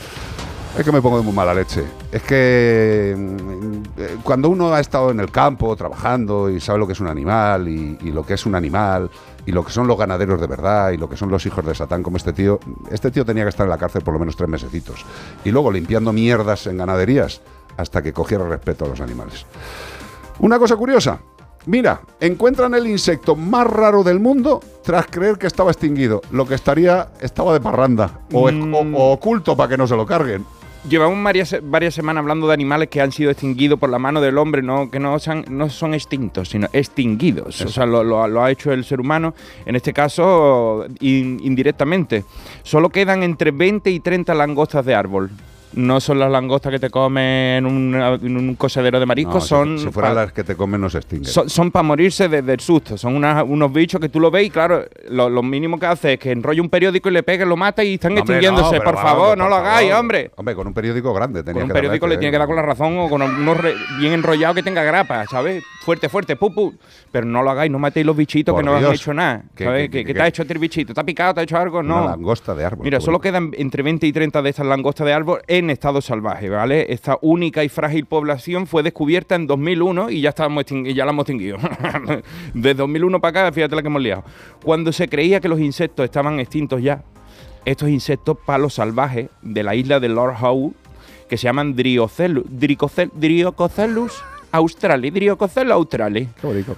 [SPEAKER 1] Es que me pongo de muy mala leche. Es que mm, eh, cuando uno ha estado en el campo trabajando y sabe lo que es un animal y, y lo que es un animal y lo que son los ganaderos de verdad y lo que son los hijos de Satán como este tío, este tío tenía que estar en la cárcel por lo menos tres mesecitos. Y luego limpiando mierdas en ganaderías hasta que cogiera respeto a los animales. Una cosa curiosa. Mira, encuentran el insecto más raro del mundo tras creer que estaba extinguido. Lo que estaría, estaba de parranda o, o- o oculto para que no se lo carguen.
[SPEAKER 2] Llevamos varias, varias semanas hablando de animales que han sido extinguidos por la mano del hombre, no, que no, han- no son extintos, sino extinguidos. O sea, lo, ha hecho el ser humano, en este caso in- indirectamente. Solo quedan entre 20 y 30 langostas de árbol. No son las langostas que te comen en, una- en un cosedero de mariscos,
[SPEAKER 1] No,
[SPEAKER 2] son...
[SPEAKER 1] si, fueran las que te comen no se extinguen.
[SPEAKER 2] son, para morirse de- del susto. Son unas- unos bichos que tú lo ves y, claro, lo, lo mínimo que hace es que enrolla un periódico y le pegue, lo mata y están
[SPEAKER 1] hombre,
[SPEAKER 2] extinguiéndose.
[SPEAKER 1] no,
[SPEAKER 2] por favor,
[SPEAKER 1] por
[SPEAKER 2] no lo hagáis, hombre.
[SPEAKER 1] Hombre, con un periódico grande tenía
[SPEAKER 2] Con un
[SPEAKER 1] que darle
[SPEAKER 2] periódico le
[SPEAKER 1] que-
[SPEAKER 2] tiene que dar con la razón o con unos re- bien enrollados que tenga grapa, ¿sabes? Fuerte, fuerte, pu, pu. Pero no lo hagáis, no matéis los bichitos
[SPEAKER 1] Por
[SPEAKER 2] que no han hecho nada.
[SPEAKER 1] Que-
[SPEAKER 2] ¿Sabes?
[SPEAKER 1] que-
[SPEAKER 2] ¿Qué, qué te ha hecho este bichito? ¿Te ha picado? ¿Te ha hecho algo?
[SPEAKER 1] Una
[SPEAKER 2] No.
[SPEAKER 1] langosta de árbol.
[SPEAKER 2] Mira, solo quedan entre 20 y 30 de estas langostas de árbol en estado salvaje, ¿vale? Esta única y frágil población fue descubierta en 2001 y ya, y ya la hemos extinguido. de 2001 para acá, fíjate la que hemos liado. Cuando se creía que los insectos estaban extintos ya, estos insectos palos salvajes de la isla de Lord Howe, que se llaman Driocelus, Australis, Driococelus australis.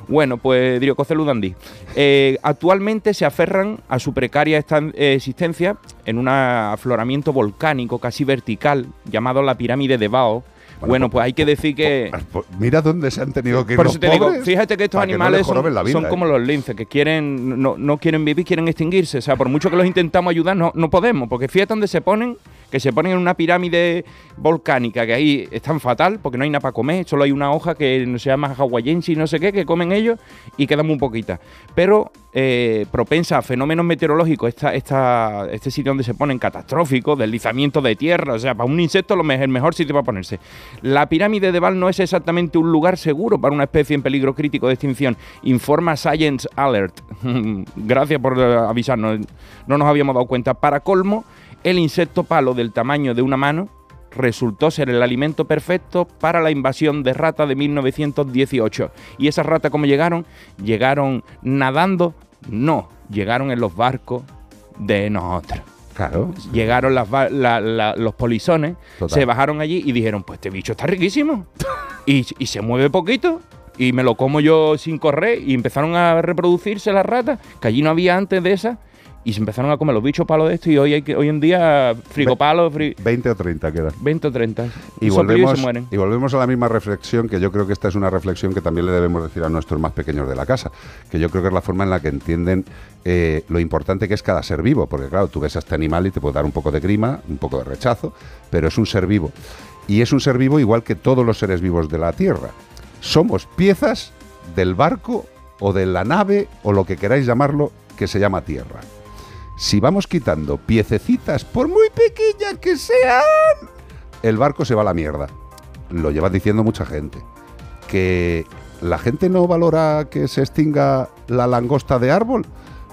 [SPEAKER 2] Bueno, pues Driococelus dandi. Eh, actualmente se aferran a su precaria existencia en un afloramiento volcánico casi vertical llamado la pirámide de Bao. Bueno, pues hay que decir que...
[SPEAKER 1] Pues mira dónde se han tenido que ir
[SPEAKER 2] Por
[SPEAKER 1] los
[SPEAKER 2] eso te digo, fíjate que estos
[SPEAKER 1] no
[SPEAKER 2] animales
[SPEAKER 1] les
[SPEAKER 2] son,
[SPEAKER 1] vida, ¿eh?
[SPEAKER 2] como los linces, que quieren no, no quieren vivir, quieren extinguirse. O sea, por mucho que los intentamos ayudar, no, no podemos. Porque fíjate dónde se ponen, que se ponen en una pirámide volcánica, que ahí están fatal, porque no hay nada para comer, solo hay una hoja que no se llama hawaiense y no sé qué, que comen ellos, y quedan muy poquitas. Pero eh, propensa a fenómenos meteorológicos, esta, esta, este sitio donde se ponen catastróficos, deslizamiento de tierra, o sea, para un insecto lo me- el mejor sitio para ponerse. La pirámide de Val no es exactamente un lugar seguro para una especie en peligro crítico de extinción, informa Science Alert. Gracias por eh, avisarnos, no nos habíamos dado cuenta. Para colmo, el insecto palo del tamaño de una mano resultó ser el alimento perfecto para la invasión de rata de 1918. ¿Y esas ratas cómo llegaron? ¿Llegaron nadando? No, llegaron en los barcos de nosotros.
[SPEAKER 1] Claro.
[SPEAKER 2] Llegaron las va- la- la- los polizones,
[SPEAKER 1] Total.
[SPEAKER 2] se bajaron allí y dijeron, pues este bicho está riquísimo. y, y se mueve poquito. Y me lo como yo sin correr. Y empezaron a reproducirse las ratas, que allí no había antes de esas. Y se empezaron a comer los bichos palos de esto. Y hoy, hay que, hoy en día, frigopalos, fri-
[SPEAKER 1] 20 o 30 quedan.
[SPEAKER 2] 20 o 30.
[SPEAKER 1] Y volvemos,
[SPEAKER 2] se mueren.
[SPEAKER 1] y volvemos a la misma reflexión, que yo creo que esta es una reflexión que también le debemos decir a nuestros más pequeños de la casa, que yo creo que es la forma en la que entienden eh, lo importante que es cada ser vivo, porque claro, tú ves a este animal y te puede dar un poco de grima, un poco de rechazo, pero es un ser vivo. Y es un ser vivo igual que todos los seres vivos de la Tierra. Somos piezas del barco o de la nave o lo que queráis llamarlo que se llama Tierra. Si vamos quitando piececitas, por muy pequeñas que sean, el barco se va a la mierda. Lo lleva diciendo mucha gente. Que la gente no valora que se extinga la langosta de árbol.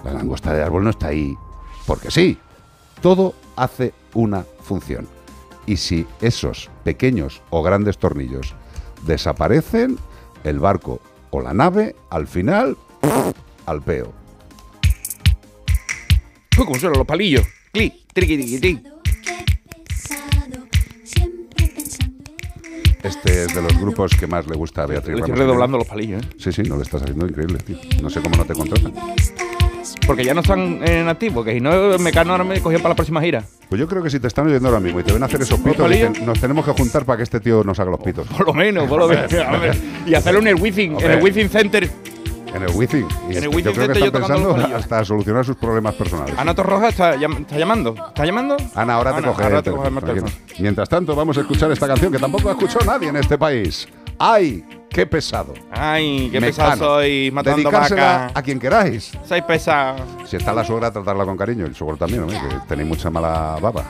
[SPEAKER 1] La langosta de árbol no está ahí porque sí. Todo hace una función. Y si esos pequeños o grandes tornillos desaparecen, el barco o la nave, al final, al peo.
[SPEAKER 2] Uy, ¿Cómo suenan los palillos? Clic, triqui, triqui, triqui.
[SPEAKER 1] Este es de los grupos que más le gusta a Beatriz
[SPEAKER 2] Estoy
[SPEAKER 1] Ramos.
[SPEAKER 2] redoblando los palillos, ¿eh?
[SPEAKER 1] Sí, sí, no le estás haciendo increíble, tío. No sé cómo no te contratan.
[SPEAKER 2] Porque ya no están en activo, que si no, Mecano ahora me cogió para la próxima gira.
[SPEAKER 1] Pues yo creo que si te están oyendo ahora mismo y te ven hacer esos pitos, dicen, nos tenemos que juntar para que este tío nos haga los pitos.
[SPEAKER 2] Por lo menos, por lo menos. A ver, y hacerlo en el Wizzing, en el Wizzing Center.
[SPEAKER 1] En el wifi. Y
[SPEAKER 2] En el
[SPEAKER 1] yo creo que están pensando hasta solucionar sus problemas personales.
[SPEAKER 2] Ana Torroja está, está llamando. ¿Está llamando?
[SPEAKER 1] Ana, ahora te
[SPEAKER 2] Ana,
[SPEAKER 1] coge
[SPEAKER 2] ahora
[SPEAKER 1] el
[SPEAKER 2] te coge el
[SPEAKER 1] teléfono. Mientras tanto, vamos a escuchar esta canción que tampoco ha escuchado nadie en este país. ¡Ay, qué pesado!
[SPEAKER 2] Ay, qué
[SPEAKER 1] Mecano.
[SPEAKER 2] pesado soy matando vacas.
[SPEAKER 1] a quien queráis.
[SPEAKER 2] Soy pesado.
[SPEAKER 1] Si está la suegra, tratarla con cariño. El suegro también, ¿no? que tenéis mucha mala baba.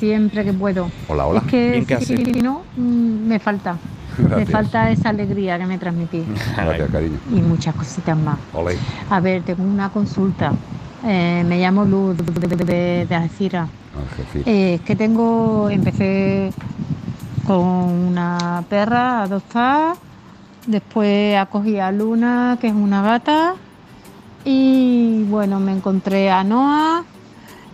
[SPEAKER 26] Siempre que puedo.
[SPEAKER 1] Hola, hola.
[SPEAKER 26] Es que
[SPEAKER 1] Bien, ¿qué
[SPEAKER 26] si no, mm, me falta. Me falta esa alegría que me transmitís.
[SPEAKER 1] Gracias, cariño.
[SPEAKER 26] Y muchas cositas más.
[SPEAKER 1] Ole.
[SPEAKER 26] A ver, tengo una consulta. Eh, me llamo Luz de, de, de- de Algeciras.
[SPEAKER 1] Algeciras.
[SPEAKER 26] Eh, es que tengo, empecé con una perra adoptada, después acogí a Luna, que es una gata, y bueno, me encontré a Noah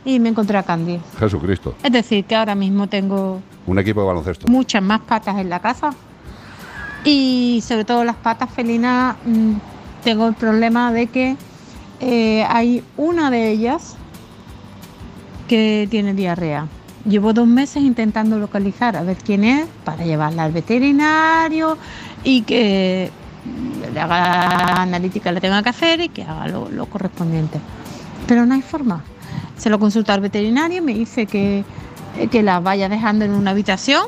[SPEAKER 26] y me encontré a Candy.
[SPEAKER 1] Jesucristo.
[SPEAKER 26] Es decir, que ahora mismo tengo
[SPEAKER 1] Un equipo de baloncesto.
[SPEAKER 26] muchas más patas en la casa y sobre todo las patas felinas mm, tengo el problema de que eh, hay una de ellas que tiene diarrea. Llevo dos meses intentando localizar a ver quién es para llevarla al veterinario y que le haga la analítica le tenga que hacer y que haga lo, lo correspondiente. Pero no hay forma. Se lo consulta al veterinario y me dice que, eh, que la vaya dejando en una habitación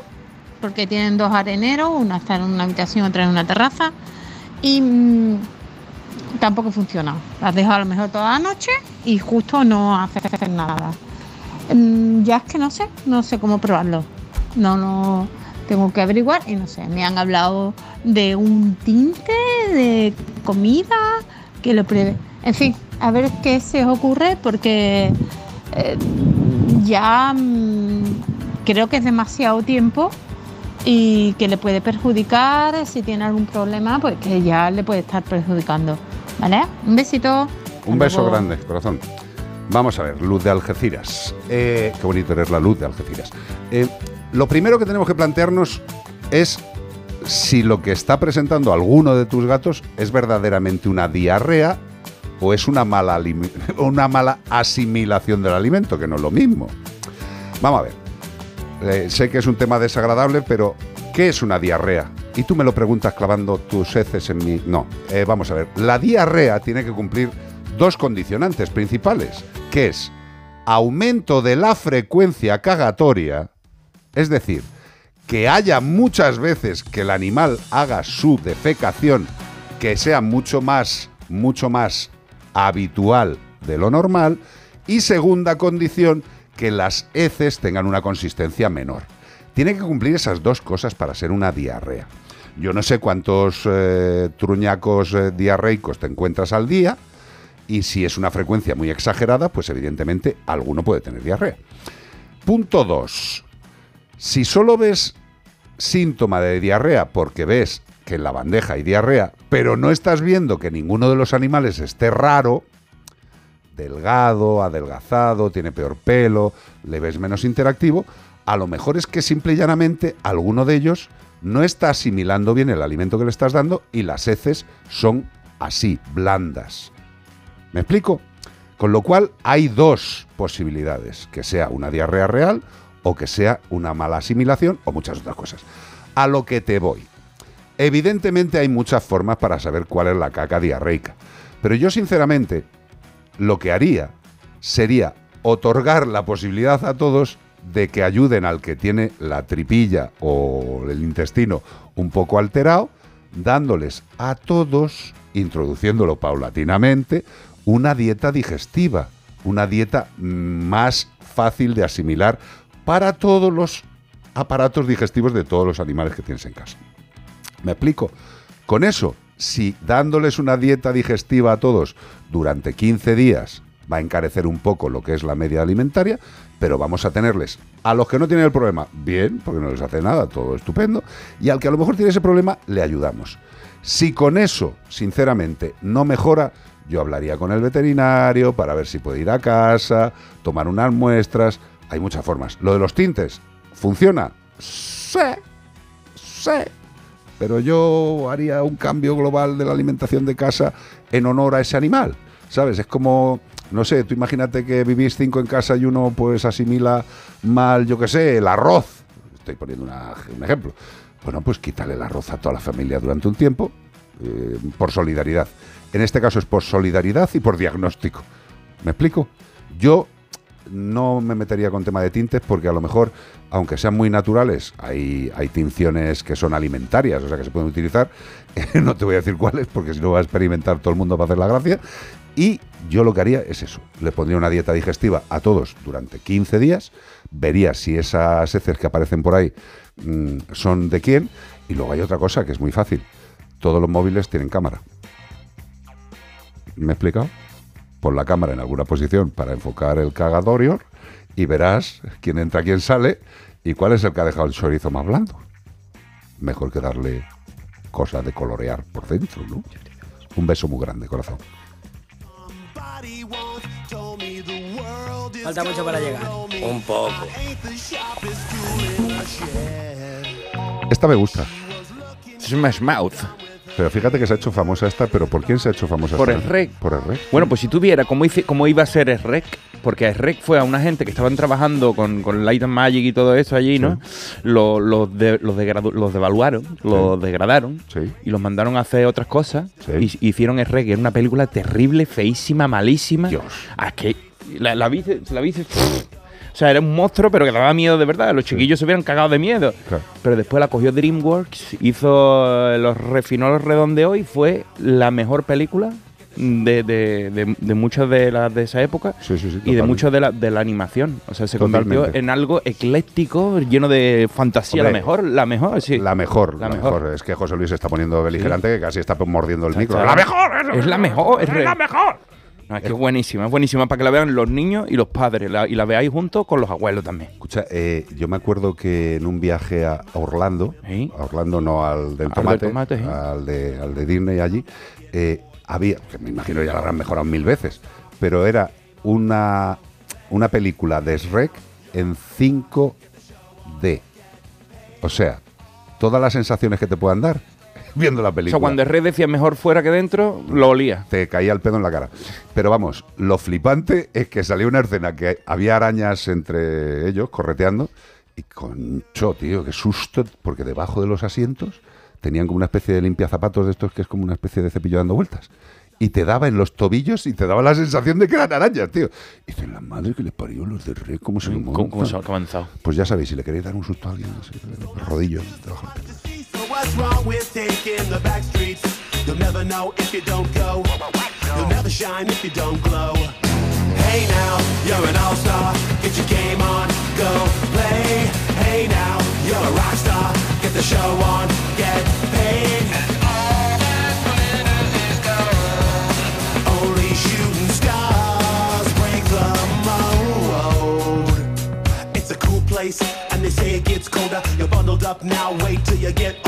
[SPEAKER 26] porque tienen dos areneros, una está en una habitación, otra en una terraza y mm, tampoco funciona. Las dejo a lo mejor toda la noche y justo no hace nada. Mm, Ya es que no sé, no sé cómo probarlo. No, no, tengo que averiguar y no sé. Me han hablado de un tinte de comida que lo pruebe. En fin, a ver qué se os ocurre porque eh, ya mm, creo que es demasiado tiempo y que le puede perjudicar. Si tiene algún problema, pues que ya le puede estar perjudicando. ¿Vale? Un besito.
[SPEAKER 1] Un beso
[SPEAKER 26] luego.
[SPEAKER 1] grande, corazón. Vamos a ver, luz de Algeciras. Eh, qué bonito eres la luz de Algeciras. Eh, lo primero que tenemos que plantearnos es si lo que está presentando alguno de tus gatos es verdaderamente una diarrea o es una mala, una mala asimilación del alimento, que no es lo mismo. Vamos a ver. Eh, sé que es un tema desagradable, pero ¿qué es una diarrea? Y tú me lo preguntas clavando tus heces en mi... No, eh, vamos a ver. La diarrea tiene que cumplir dos condicionantes principales, que es aumento de la frecuencia cagatoria, es decir, que haya muchas veces que el animal haga su defecación que sea mucho más, mucho más habitual de lo normal. Y segunda condición, que las heces tengan una consistencia menor. Tiene que cumplir esas dos cosas para ser una diarrea. Yo no sé cuántos eh, truñacos eh, diarreicos te encuentras al día y si es una frecuencia muy exagerada, pues evidentemente alguno puede tener diarrea. Punto 2. Si solo ves síntoma de diarrea porque ves que en la bandeja hay diarrea, pero no estás viendo que ninguno de los animales esté raro, delgado, adelgazado, tiene peor pelo, le ves menos interactivo, a lo mejor es que simple y llanamente alguno de ellos no está asimilando bien el alimento que le estás dando y las heces son así, blandas. ¿Me explico? Con lo cual hay dos posibilidades, que sea una diarrea real o que sea una mala asimilación o muchas otras cosas. A lo que te voy. Evidentemente hay muchas formas para saber cuál es la caca diarreica, pero yo sinceramente lo que haría sería otorgar la posibilidad a todos de que ayuden al que tiene la tripilla o el intestino un poco alterado, dándoles a todos, introduciéndolo paulatinamente, una dieta digestiva, una dieta más fácil de asimilar para todos los aparatos digestivos de todos los animales que tienes en casa. ¿Me explico? Con eso, si dándoles una dieta digestiva a todos durante 15 días va a encarecer un poco lo que es la media alimentaria, pero vamos a tenerles a los que no tienen el problema, bien, porque no les hace nada, todo estupendo, y al que a lo mejor tiene ese problema, le ayudamos. Si con eso, sinceramente, no mejora, yo hablaría con el veterinario para ver si puede ir a casa, tomar unas muestras, hay muchas formas. Lo de los tintes, ¿funciona? Sí, sí, pero yo haría un cambio global de la alimentación de casa en honor a ese animal. ¿Sabes? Es como, no sé, tú imagínate que vivís cinco en casa y uno pues asimila mal, yo qué sé, el arroz. Estoy poniendo un ejemplo. Bueno, pues quítale el arroz a toda la familia durante un tiempo eh, por solidaridad. En este caso es por solidaridad y por diagnóstico. ¿Me explico? Yo no me metería con tema de tintes porque a lo mejor, aunque sean muy naturales, hay, tinciones que son alimentarias, o sea, que se pueden utilizar. no te voy a decir cuáles porque si no va a experimentar todo el mundo para hacer la gracia. Y yo lo que haría es eso, le pondría una dieta digestiva a todos durante 15 días, vería si esas heces que aparecen por ahí mm, son de quién, y luego hay otra cosa que es muy fácil, todos los móviles tienen cámara. ¿Me he explicado? Pon la cámara en alguna posición para enfocar el cagadorio y verás quién entra, quién sale y cuál es el que ha dejado el chorizo más blando. Mejor que darle cosas de colorear por dentro, ¿no? Un beso muy grande, corazón.
[SPEAKER 27] Falta mucho para llegar.
[SPEAKER 28] Un poco.
[SPEAKER 1] Esta me gusta.
[SPEAKER 2] Smash Mouth.
[SPEAKER 1] Pero fíjate que se ha hecho famosa esta, pero ¿por quién se ha hecho famosa
[SPEAKER 2] Por
[SPEAKER 1] esta?
[SPEAKER 2] el rec.
[SPEAKER 1] Por el rec.
[SPEAKER 2] Bueno, pues si tuviera cómo, hice- cómo iba a ser el rec, porque el rec fue a una gente que estaban trabajando con, con Light and Magic y todo eso allí, ¿no? Lo- Los, de- los, los devaluaron, los degradaron y los mandaron a hacer otras cosas y hicieron el rec. Era una película terrible, feísima, malísima. Ah, es que la, la la vi, o sea, era un monstruo, pero que daba miedo de verdad. Los chiquillos se hubieran cagado de miedo. Pero después la cogió DreamWorks, hizo eh, los refinó, los redondeó y fue la mejor película de, de, de, de muchas de las de esa época y de mucho de la, de la animación. O sea, se convirtió en algo ecléctico, lleno de fantasía.
[SPEAKER 1] Hombre,
[SPEAKER 2] la mejor, la mejor, sí.
[SPEAKER 1] La mejor,
[SPEAKER 2] La
[SPEAKER 1] la,
[SPEAKER 2] mejor.
[SPEAKER 1] mejor. Es que José Luis se está poniendo beligerante, que casi está mordiendo el micro. ¡La mejor!
[SPEAKER 2] Es la mejor, es,
[SPEAKER 1] ¡Es
[SPEAKER 2] re-
[SPEAKER 1] la mejor!
[SPEAKER 2] No, es que es buenísima, es buenísima para que la vean los niños y los padres la- y la veáis junto con los abuelos también.
[SPEAKER 1] Escucha, eh, yo me acuerdo que en un viaje a a Orlando, a Orlando no al del tomate,
[SPEAKER 2] tomate, sí.
[SPEAKER 1] al, de, al de Disney allí, eh, había, que me imagino ya la habrán mejorado mil veces, pero era una, una película de Shrek en 5D. O sea, todas las sensaciones que te puedan dar viendo la
[SPEAKER 2] O
[SPEAKER 1] película.
[SPEAKER 2] sea, cuando el rey decía mejor fuera que dentro, lo olía.
[SPEAKER 1] Te caía el pedo en la cara. Pero vamos, lo flipante es que salió una escena que había arañas entre ellos correteando y concho, tío, qué susto, porque debajo de los asientos tenían como una especie de limpia zapatos de estos que es como una especie de cepillo dando vueltas. Y te daba en los tobillos y te daba la sensación de que eran arañas, tío. Y dicen, la madre que les parió los de Rey, ¿cómo se lo
[SPEAKER 2] ¿Cómo, cómo se
[SPEAKER 1] montan?".
[SPEAKER 2] ha avanzado?
[SPEAKER 1] Pues ya sabéis, si le queréis dar un susto a alguien, así, rodillo debajo
[SPEAKER 11] what's wrong with taking the back streets? You'll never know if you don't go. You'll never shine if you don't glow. Hey now, you're an all-star. Get your game on, go play. Hey now, you're a rock star. Get the show on, get paid. And All that's when I go Only shooting stars break the mold. It's a cool place, and they say it gets colder. You're bundled up now, wait till you get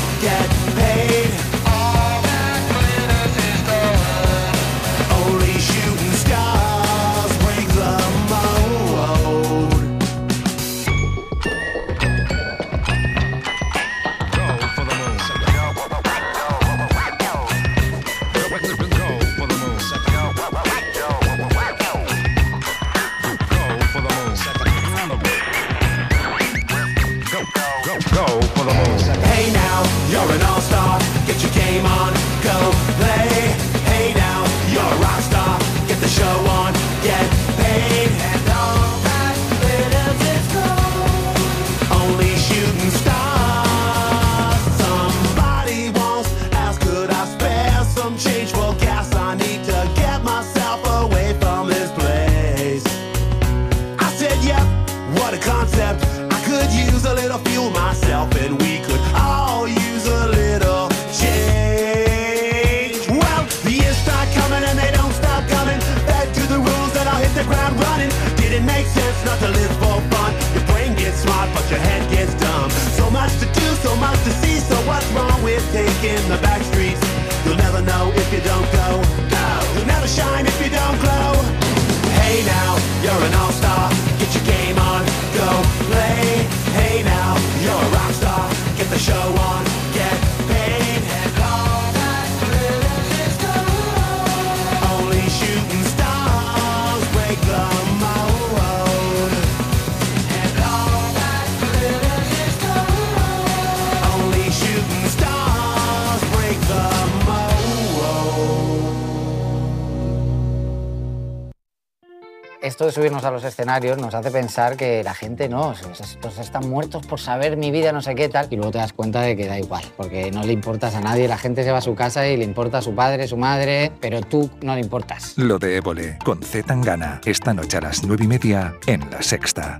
[SPEAKER 11] taking the back streets? You'll never know if you don't go. No, you'll never shine if you don't glow. Hey now, you're an all-star. Get your game on, go play. Hey now, you're a rock star. Get the show on,
[SPEAKER 7] subirnos a los escenarios nos hace pensar que la gente no, estos están muertos por saber mi vida, no sé qué tal, y luego te das cuenta de que da igual, porque no le importas a nadie, la gente se va a su casa y le importa a su padre, su madre, pero tú no le importas.
[SPEAKER 8] Lo de Évole con Z Tangana. Esta noche a las nueve y media en La Sexta.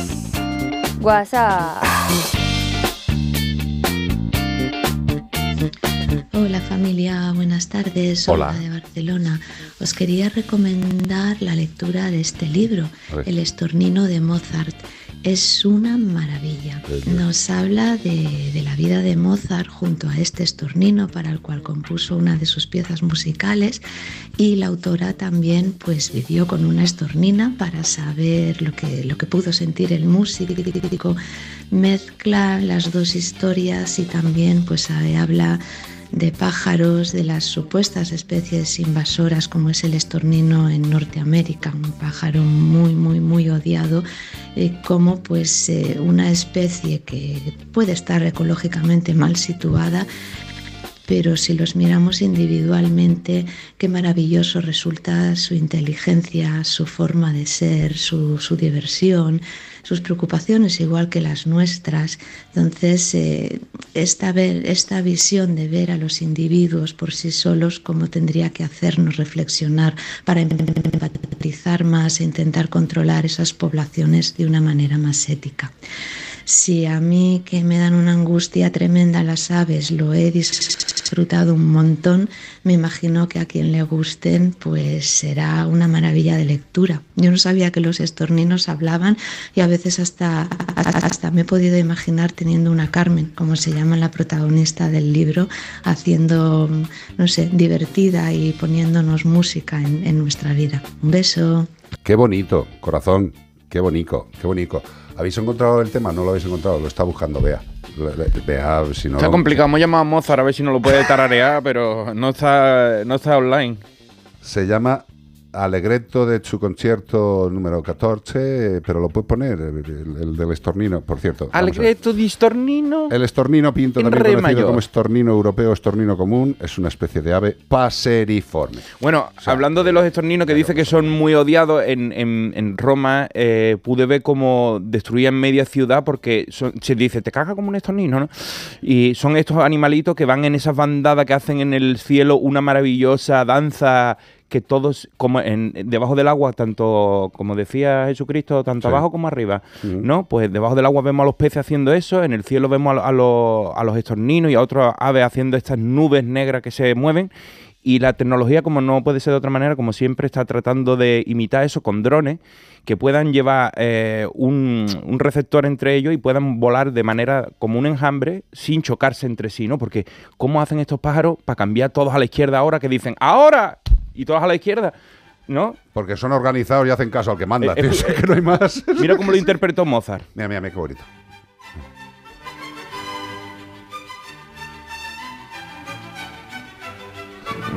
[SPEAKER 29] WhatsApp.
[SPEAKER 27] Hola familia, buenas tardes.
[SPEAKER 1] Hola.
[SPEAKER 27] Olga de Barcelona. Os quería recomendar la lectura de este libro. El estornino de Mozart. Es una maravilla. Nos habla de, de la vida de Mozart junto a este estornino para el cual compuso una de sus piezas musicales y la autora también pues vivió con una estornina para saber lo que, lo que pudo sentir el músico. Mezcla las dos historias y también pues habla de pájaros, de las supuestas especies invasoras como es el estornino en Norteamérica, un pájaro muy, muy, muy odiado, eh, como pues eh, una especie que puede estar ecológicamente mal situada, pero si los miramos individualmente, qué maravilloso resulta su inteligencia, su forma de ser, su, su diversión, sus preocupaciones igual que las nuestras. Entonces, eh, esta, esta visión de ver a los individuos por sí solos como tendría que hacernos reflexionar para empatizar más e intentar controlar esas poblaciones de una manera más ética. Si a mí que me dan una angustia tremenda las aves lo he disfrutado un montón, me imagino que a quien le gusten pues será una maravilla de lectura. Yo no sabía que los estorninos hablaban y a veces hasta, hasta me he podido imaginar teniendo una Carmen, como se llama la protagonista del libro, haciendo, no sé, divertida y poniéndonos música en, en nuestra vida. Un beso.
[SPEAKER 1] Qué bonito, corazón. Qué bonito, qué bonito. ¿Habéis encontrado el tema? No lo habéis encontrado, lo está buscando Bea. Bea, si no.
[SPEAKER 2] Está complicado. Hemos llamado a Mozart a ver si nos lo puede tararear, pero no está, no está online.
[SPEAKER 1] Se llama Allegretto de su concierto número 14, eh, pero lo puedes poner, el, el- el del estornino, por cierto. vamos a ver.
[SPEAKER 2] Allegretto di Stornino.
[SPEAKER 1] El estornino pinto,
[SPEAKER 2] En
[SPEAKER 1] también conocido
[SPEAKER 2] mayor.
[SPEAKER 1] como estornino europeo, estornino común, es una especie de ave paseriforme.
[SPEAKER 2] Bueno, hablando de los estorninos que dice que son muy odiados, en, en- en Roma eh, pude ver cómo destruían media ciudad porque son- se dice, te caga como un estornino, ¿no? Y son estos animalitos que van en esas bandadas que hacen en el cielo una maravillosa danza que todos, como en, debajo del agua, tanto como decía Jesucristo, tanto
[SPEAKER 1] Sí.
[SPEAKER 2] abajo como arriba. ¿no? Pues debajo del agua vemos a los peces haciendo eso, en el cielo vemos a los, a los estorninos y a otras aves haciendo estas nubes negras que se mueven. Y la tecnología, como no puede ser de otra manera, como siempre, está tratando de imitar eso con drones que puedan llevar eh, un, un receptor entre ellos y puedan volar de manera como un enjambre sin chocarse entre sí, ¿no? Porque ¿cómo hacen estos pájaros para cambiar todos a la izquierda ahora que dicen ¡ahora! Y todos a la izquierda? ¿No?
[SPEAKER 1] Porque son organizados y hacen caso al que manda.
[SPEAKER 2] Eh,
[SPEAKER 1] tío,
[SPEAKER 2] eh,
[SPEAKER 1] que no hay más.
[SPEAKER 2] Mira cómo lo interpretó Mozart.
[SPEAKER 1] Mira, mira, mira qué bonito.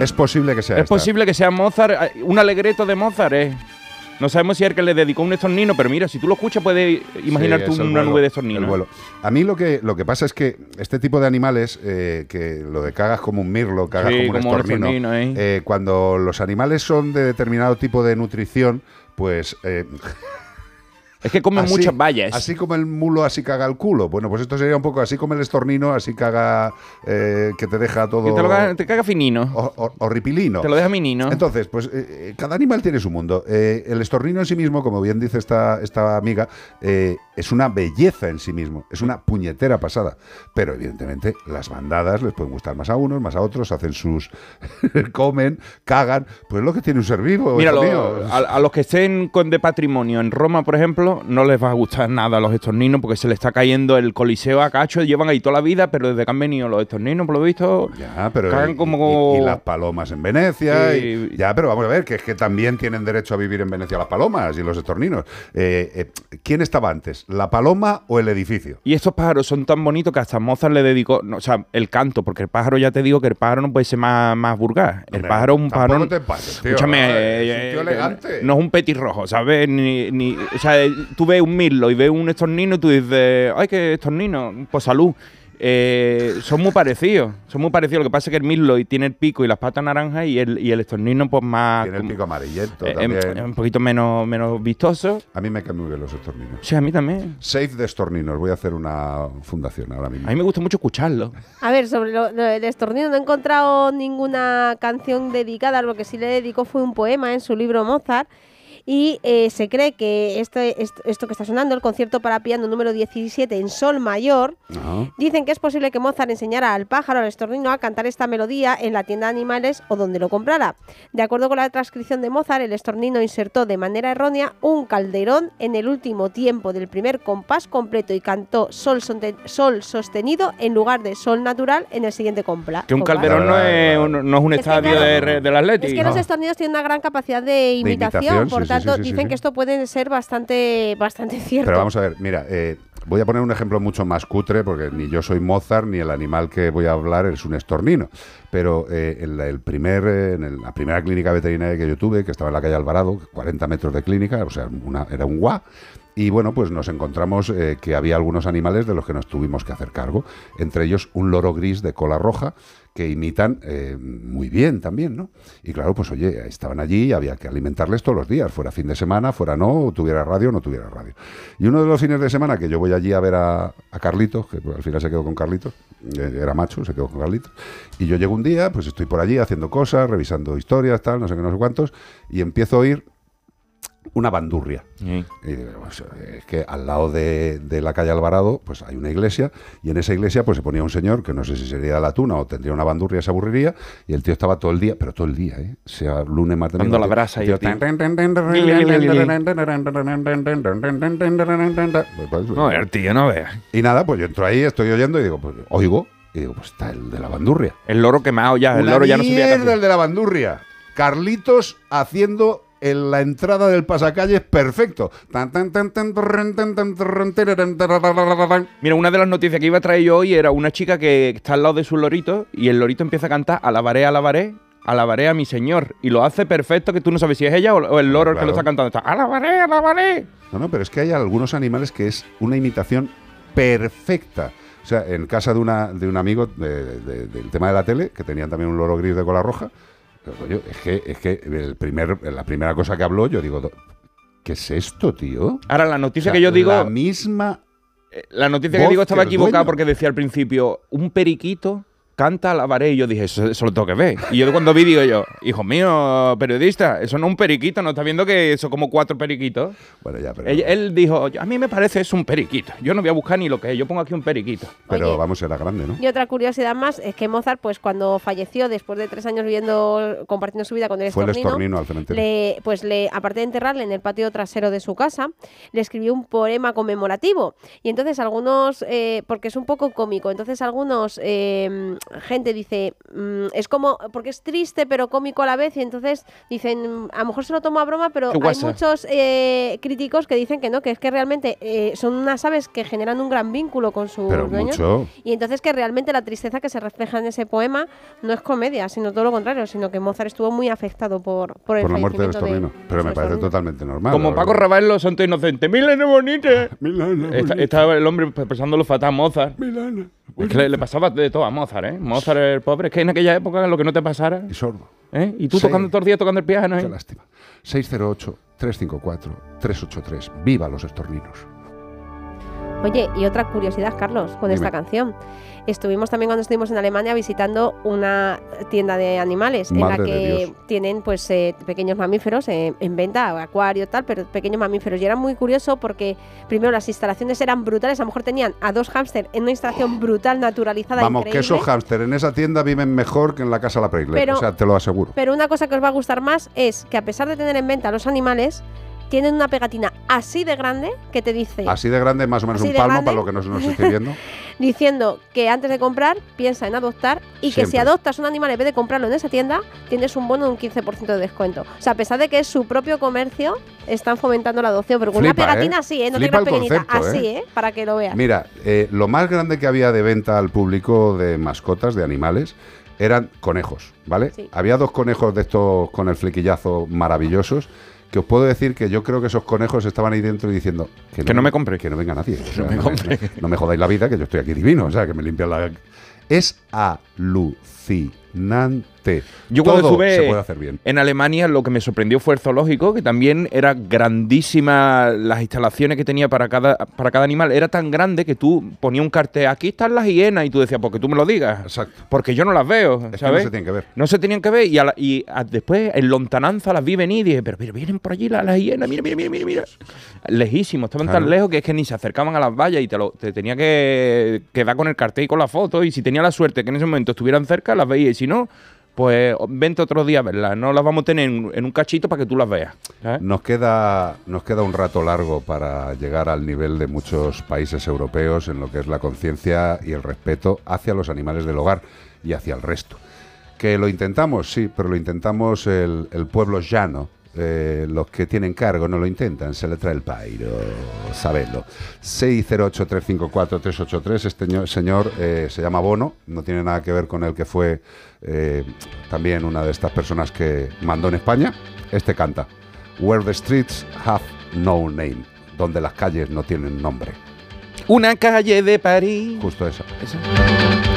[SPEAKER 1] Es posible que sea
[SPEAKER 2] Es
[SPEAKER 1] esta.
[SPEAKER 2] posible que sea Mozart, eh, un alegreto de Mozart, ¿eh? No sabemos si es el que le dedicó un estornino, pero mira, si tú lo escuchas puedes imaginar
[SPEAKER 1] Sí,
[SPEAKER 2] una
[SPEAKER 1] vuelo,
[SPEAKER 2] nube de estornino.
[SPEAKER 1] vuelo. A mí lo que, lo que pasa es que este tipo de animales, eh, que lo de cagas como un mirlo, cagas
[SPEAKER 2] Sí,
[SPEAKER 1] como un
[SPEAKER 2] como un
[SPEAKER 1] estornino,
[SPEAKER 2] estornino, ¿eh?
[SPEAKER 1] eh, cuando los animales son de determinado tipo de nutrición, pues...
[SPEAKER 2] Es que comen
[SPEAKER 1] así-
[SPEAKER 2] muchas vallas.
[SPEAKER 1] Así como el mulo, así caga el culo. Bueno, pues esto sería un poco así como el estornino, así caga eh, que te deja todo...
[SPEAKER 2] Que te, lo caga, te caga finino.
[SPEAKER 1] hor- hor- horripilino.
[SPEAKER 2] Te lo deja minino.
[SPEAKER 1] Entonces, pues eh, eh, cada animal tiene su mundo. Eh, el estornino en sí mismo, como bien dice esta, esta amiga, es una belleza en sí mismo, es una puñetera pasada. Pero evidentemente las bandadas les pueden gustar más a unos, más a otros, hacen sus... comen, cagan, pues es lo que tiene un ser vivo.
[SPEAKER 2] Mira, lo-
[SPEAKER 1] mío.
[SPEAKER 2] a, a los que estén con de patrimonio en Roma, por ejemplo, no les va a gustar nada a los estorninos porque se les está cayendo el coliseo a cacho. Llevan ahí toda la vida, pero desde que han venido los estorninos, por lo visto,
[SPEAKER 1] Ya, pero
[SPEAKER 2] cagan
[SPEAKER 1] y-
[SPEAKER 2] como...
[SPEAKER 1] y, y las palomas en Venecia. Y- ya, pero vamos a ver, que es que también tienen derecho a vivir en Venecia las palomas y los estorninos. Eh, eh, ¿Quién estaba antes, la paloma o el edificio?
[SPEAKER 2] Y estos pájaros son tan bonitos que hasta Mozart le dedicó, no, o sea, el canto, porque el pájaro ya te digo que el pájaro no puede ser más, más vulgar. El pájaro es un pájaro.
[SPEAKER 1] te pases, tío,
[SPEAKER 2] escúchame,
[SPEAKER 1] ¿no?
[SPEAKER 2] eh,
[SPEAKER 1] Es un tío
[SPEAKER 2] eh,
[SPEAKER 1] elegante.
[SPEAKER 2] no es un petirrojo, ¿sabes? Ni, ni, o sea, tú ves un mirlo y ves un estornino y tú dices, ay, qué estornino, pues salud. Eh, son muy parecidos, son muy parecidos. Lo que pasa es que el mirlo y tiene el pico y las patas naranjas y el, y el estornino, pues más.
[SPEAKER 1] Tiene el pico amarillento
[SPEAKER 2] eh,
[SPEAKER 1] también.
[SPEAKER 2] un poquito menos, menos vistoso.
[SPEAKER 1] A mí me caen muy bien los estorninos.
[SPEAKER 2] Sí, a mí también.
[SPEAKER 1] Safe de estorninos. Voy a hacer una fundación ahora mismo.
[SPEAKER 2] A mí me gusta mucho escucharlo.
[SPEAKER 19] A ver, sobre lo, lo del estornido no he encontrado ninguna canción dedicada, lo que sí le dedicó fue un poema en su libro Mozart. Y eh, se cree que este, est- esto que está sonando, el concierto para piano número 17 en Sol Mayor, dicen que es posible que Mozart enseñara al pájaro, al estornino, a cantar esta melodía en la tienda de animales o donde lo comprara. De acuerdo con la transcripción de Mozart, el estornino insertó de manera errónea un calderón en el último tiempo del primer compás completo y cantó sol, sol sostenido en lugar de sol natural en el siguiente compla-
[SPEAKER 2] Que un
[SPEAKER 19] compás.
[SPEAKER 2] calderón no es un, no es un
[SPEAKER 19] Es que,
[SPEAKER 2] estadio
[SPEAKER 19] claro,
[SPEAKER 2] de re- del Atlético.
[SPEAKER 19] Es que los estornidos tienen una gran capacidad de imitación,
[SPEAKER 1] imitación,
[SPEAKER 19] por
[SPEAKER 1] sí, sí,
[SPEAKER 19] tanto
[SPEAKER 1] sí, sí,
[SPEAKER 19] dicen que esto puede ser bastante, bastante cierto.
[SPEAKER 1] Pero vamos a ver, mira, eh, voy a poner un ejemplo mucho más cutre, porque ni yo soy Mozart, ni el animal que voy a hablar es un estornino. Pero eh, en la, el primer, eh, en el- la primera clínica veterinaria que yo tuve, que estaba en la calle Alvarado, 40 metros de clínica, o sea, una- era un guá. Y bueno, pues nos encontramos eh, que había algunos animales de los que nos tuvimos que hacer cargo. Entre ellos un loro gris de cola roja, que imitan eh, muy bien también, ¿no? Y claro, pues oye, estaban allí y había que alimentarles todos los días, fuera fin de semana, fuera no, tuviera radio no tuviera radio. Y uno de los fines de semana que yo voy allí a ver a, a Carlitos, que al final se quedó con Carlitos, eh, era macho, se quedó con Carlitos, y yo llego un día, pues estoy por allí haciendo cosas, revisando historias, tal, no sé qué, no sé cuántos, y empiezo a oír una bandurria. Y digo, pues, es que al lado de, de la calle Alvarado, pues hay una iglesia, y en esa iglesia pues se ponía un señor, que no sé si sería la tuna o tendría una bandurria, se aburriría, y el tío estaba todo el día, pero todo el día, ¿eh? sea lunes, martes,
[SPEAKER 2] Dando la brasa
[SPEAKER 1] tan,
[SPEAKER 2] No, el tío no vea.
[SPEAKER 1] Y nada, pues yo entro ahí, estoy oyendo y digo, pues oigo, y digo, pues está el de la bandurria.
[SPEAKER 2] El loro quemado ya, el loro ya no se
[SPEAKER 1] el de la bandurria. Carlitos haciendo en la entrada del pasacalles perfecto.
[SPEAKER 2] Mira, una de las noticias que iba a traer yo hoy era una chica que está al lado de su lorito y el lorito empieza a cantar alabaré, alabaré alabaré a mi señor. Y lo hace perfecto que tú no sabes si es ella o, el loro el que lo está cantando. Está, alabaré, alabaré.
[SPEAKER 1] No, no, pero es que hay algunos animales que es una imitación perfecta. O sea, en casa de, una, de un amigo de- de- del tema de la tele, que tenían también un loro gris de cola roja, pero, coño, es que, es que el primer, la primera cosa que habló, yo digo, ¿qué es esto, tío?
[SPEAKER 2] Ahora, la noticia
[SPEAKER 1] O sea,
[SPEAKER 2] que yo digo.
[SPEAKER 1] La misma.
[SPEAKER 2] La noticia que digo estaba equivocada porque decía al principio, un periquito canta alabaré. Y yo dije, eso, eso lo tengo que ver. Y yo cuando vi, digo yo, hijo mío, periodista, eso no es un periquito, ¿no está viendo que eso como cuatro periquitos?
[SPEAKER 1] Bueno, ya, pero.
[SPEAKER 2] Él, él dijo, a mí me parece es un periquito. Yo no voy a buscar ni lo que es, yo pongo aquí un periquito.
[SPEAKER 1] Pero vamos, era grande, ¿no?
[SPEAKER 19] Y otra curiosidad más es que Mozart, pues cuando falleció, después de tres años viviendo, compartiendo su vida con el
[SPEAKER 1] Fue el
[SPEAKER 19] estornino,
[SPEAKER 1] estornino al cementerio.
[SPEAKER 19] le, pues le, aparte de enterrarle en el patio trasero de su casa, le escribió un poema conmemorativo. Y entonces algunos, eh, porque es un poco cómico, entonces algunos, eh, gente dice, mm, es como, porque es triste pero cómico a la vez, y entonces dicen, a lo mejor se lo toma a broma, pero hay muchos eh, críticos que dicen que no, que es que realmente eh, son unas aves que generan un gran vínculo con sus
[SPEAKER 1] Pero
[SPEAKER 19] dueños.
[SPEAKER 1] mucho.
[SPEAKER 19] Y entonces que realmente la tristeza que se refleja en ese poema no es comedia, sino todo lo contrario, sino que Mozart estuvo muy afectado por, por el
[SPEAKER 1] Por la muerte
[SPEAKER 19] de-
[SPEAKER 1] estornino. Pero me parece totalmente normal.
[SPEAKER 2] Como Paco. Rabanne, los santos inocentes. Milena bonita.
[SPEAKER 1] Milena
[SPEAKER 2] Está- Estaba el hombre pensándolo fatal a Mozart.
[SPEAKER 1] Milana.
[SPEAKER 2] Es que le, le pasaba de todo a Mozart, ¿eh? Mozart, el pobre, es que en aquella época lo que no te pasara.
[SPEAKER 1] Y sordo.
[SPEAKER 2] ¿eh? Y tú
[SPEAKER 1] Sí.
[SPEAKER 2] tocando todo el día tocando el piano, ¿eh?
[SPEAKER 1] Qué lástima. 608-354-383. ¡Viva los estorninos!
[SPEAKER 19] Oye, y otra curiosidad, Carlos, con
[SPEAKER 1] Dime.
[SPEAKER 19] esta canción. Estuvimos también cuando estuvimos en Alemania visitando una tienda de animales en la
[SPEAKER 1] de
[SPEAKER 19] que tienen pues eh, pequeños mamíferos eh, en venta, acuario tal, pero pequeños mamíferos. Y era muy curioso porque primero las instalaciones eran brutales, a lo mejor tenían a dos hámster en una instalación brutal, naturalizada,
[SPEAKER 1] Vamos, que esos hámster en esa tienda viven mejor que en la casa La Preisler.
[SPEAKER 19] Pero-
[SPEAKER 1] o sea, te lo aseguro.
[SPEAKER 19] Pero una cosa que os va a gustar más es que a pesar de tener en venta los animales, tienen una pegatina así de grande que te dice,
[SPEAKER 1] Así de grande, más o menos un palmo,
[SPEAKER 19] grande.
[SPEAKER 1] para lo que no se nos esté viendo.
[SPEAKER 19] diciendo que antes de comprar piensa en adoptar y que si adoptas un animal en vez de comprarlo en esa tienda, tienes un bono de un 15% de descuento. O sea, a pesar de que es su propio comercio, están fomentando la adopción, pero con
[SPEAKER 1] Flipa,
[SPEAKER 19] una pegatina
[SPEAKER 1] ¿eh?
[SPEAKER 19] así, ¿eh? No
[SPEAKER 1] Flipa
[SPEAKER 19] te pequeñita,
[SPEAKER 1] concepto,
[SPEAKER 19] así,
[SPEAKER 1] ¿eh?
[SPEAKER 19] ¿eh? Para que lo veas.
[SPEAKER 1] Mira, eh, lo más grande que había de venta al público de mascotas, de animales, eran conejos, ¿vale?
[SPEAKER 19] Sí.
[SPEAKER 1] Había dos conejos de estos con el flequillazo maravillosos. Que os puedo decir que yo creo que esos conejos estaban ahí dentro y diciendo
[SPEAKER 2] Que no me compre.
[SPEAKER 1] Que no venga nadie. O sea,
[SPEAKER 2] me
[SPEAKER 1] no, no me jodáis la vida, que yo estoy aquí divino. O sea, que me limpian la. Es alucinante.
[SPEAKER 2] Yo cuando
[SPEAKER 1] Todo
[SPEAKER 2] estuve
[SPEAKER 1] se puede hacer bien.
[SPEAKER 2] en Alemania, lo que me sorprendió fue el zoológico, que también era grandísima las instalaciones que tenía para cada, para cada animal. Era tan grande que tú ponías un cartel, aquí están las hienas, y tú decías, porque tú me lo digas.
[SPEAKER 1] Exacto.
[SPEAKER 2] Porque yo no las veo,
[SPEAKER 1] Es
[SPEAKER 2] ¿sabes?
[SPEAKER 1] no se tienen que ver.
[SPEAKER 2] No se tenían que ver. Y, a la- y a- después, en lontananza, las vi venir y dije, pero, pero vienen por allí las, las hienas, mira, mira, mira, mira, mira. Lejísimos, estaban
[SPEAKER 1] Claro.
[SPEAKER 2] tan lejos que es que ni se acercaban a las vallas y te, lo, te tenía que quedar con el cartel y con la foto. Y si tenía la suerte que en ese momento estuvieran cerca, las veía. Y si no, pues vente otro día a verlas. No las vamos a tener en, un cachito para que tú las veas.
[SPEAKER 1] Nos queda, nos queda un rato largo para llegar al nivel de muchos países europeos en lo que es la conciencia y el respeto hacia los animales del hogar y hacia el resto. Que lo intentamos, sí, pero lo intentamos el, el pueblo llano. Eh, los que tienen cargo no lo intentan, se le trae el pairo, sabedlo. 608-354-383, este ño- señor eh, se llama Bono, no tiene nada que ver con el que fue eh, también una de estas personas que mandó en España. Este canta. Where the streets have no name, donde las calles no tienen nombre.
[SPEAKER 2] Una calle de París.
[SPEAKER 1] Justo esa.
[SPEAKER 11] I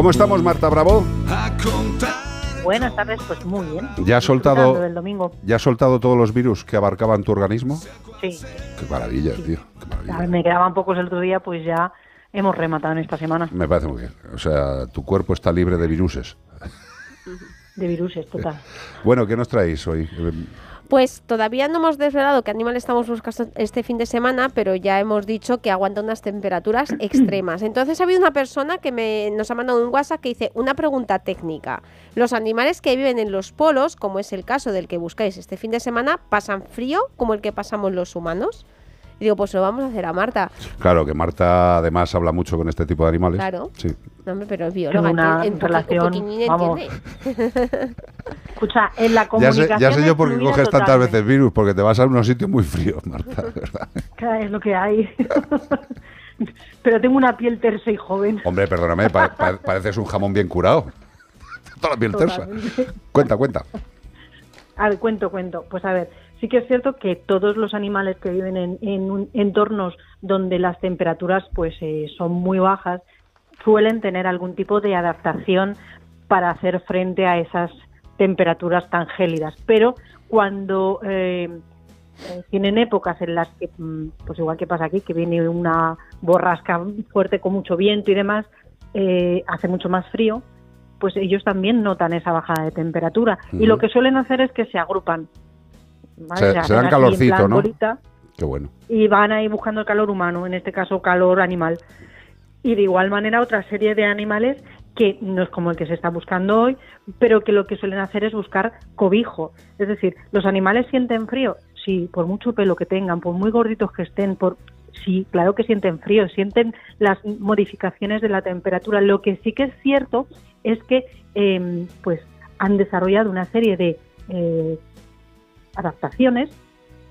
[SPEAKER 1] ¿Cómo estamos, Marta Bravo?
[SPEAKER 30] Buenas tardes, pues muy bien.
[SPEAKER 1] ¿Ya has soltado,
[SPEAKER 30] domingo.
[SPEAKER 1] ¿Ya has soltado todos los virus que abarcaban tu organismo?
[SPEAKER 30] Sí.
[SPEAKER 1] Qué maravilla, tío. qué maravilla.
[SPEAKER 30] Ya Me quedaban pocos el otro día, pues ya hemos rematado en esta semana
[SPEAKER 1] Me parece muy bien. O sea, tu cuerpo está libre de viruses.
[SPEAKER 30] de viruses, total.
[SPEAKER 1] Bueno, ¿qué nos traéis hoy?
[SPEAKER 19] Pues todavía no hemos desvelado qué animal estamos buscando este fin de semana, pero ya hemos dicho que aguanta unas temperaturas extremas. Entonces ha habido una persona que me, nos ha mandado un WhatsApp que dice una pregunta técnica. Los animales que viven en los polos, como es el caso del que buscáis este fin de semana, ¿pasan frío como el que pasamos los humanos? Y digo, pues lo vamos a hacer a Marta.
[SPEAKER 1] Claro, que Marta además habla mucho con este tipo de animales.
[SPEAKER 19] Claro.
[SPEAKER 1] Sí.
[SPEAKER 19] No, hombre, pero es bióloga,
[SPEAKER 30] una
[SPEAKER 19] en
[SPEAKER 30] relación, vamos. Escucha, en la
[SPEAKER 1] Ya
[SPEAKER 30] comunicación.
[SPEAKER 1] sé, ya sé yo por qué coges tantas veces virus, porque te vas a unos sitios muy fríos, Marta, de verdad.
[SPEAKER 30] Claro, Es lo que hay. Pero tengo una piel tersa y joven.
[SPEAKER 1] Hombre, perdóname, pa- pa- pareces un jamón bien curado. Toda la piel tersa. Cuenta, cuenta.
[SPEAKER 30] A ver, cuento, cuento. Pues a ver, sí que es cierto que todos los animales que viven en, entornos donde las temperaturas pues eh, son muy bajas suelen tener algún tipo de adaptación para hacer frente a esas temperaturas tan gélidas. Pero cuando eh, eh, tienen épocas en las que, mm, pues igual que pasa aquí, que viene una borrasca fuerte con mucho viento y demás, eh, hace mucho más frío, pues ellos también notan esa bajada de temperatura. Y lo que suelen hacer es que se agrupan. ¿Vale?
[SPEAKER 1] Se- dan calorcito, ¿no?
[SPEAKER 30] bolita
[SPEAKER 1] Qué bueno.
[SPEAKER 30] y van ahí buscando el calor humano, en este caso calor animal. Y de igual manera otra serie de animales que no es como el que se está buscando hoy, pero que lo que suelen hacer es buscar cobijo. Es decir, los animales sienten frío, sí, por mucho pelo que tengan, por muy gorditos que estén, por sí, claro que sienten frío, sienten las modificaciones de la temperatura. Lo que sí que es cierto es que eh, pues han desarrollado una serie de eh, adaptaciones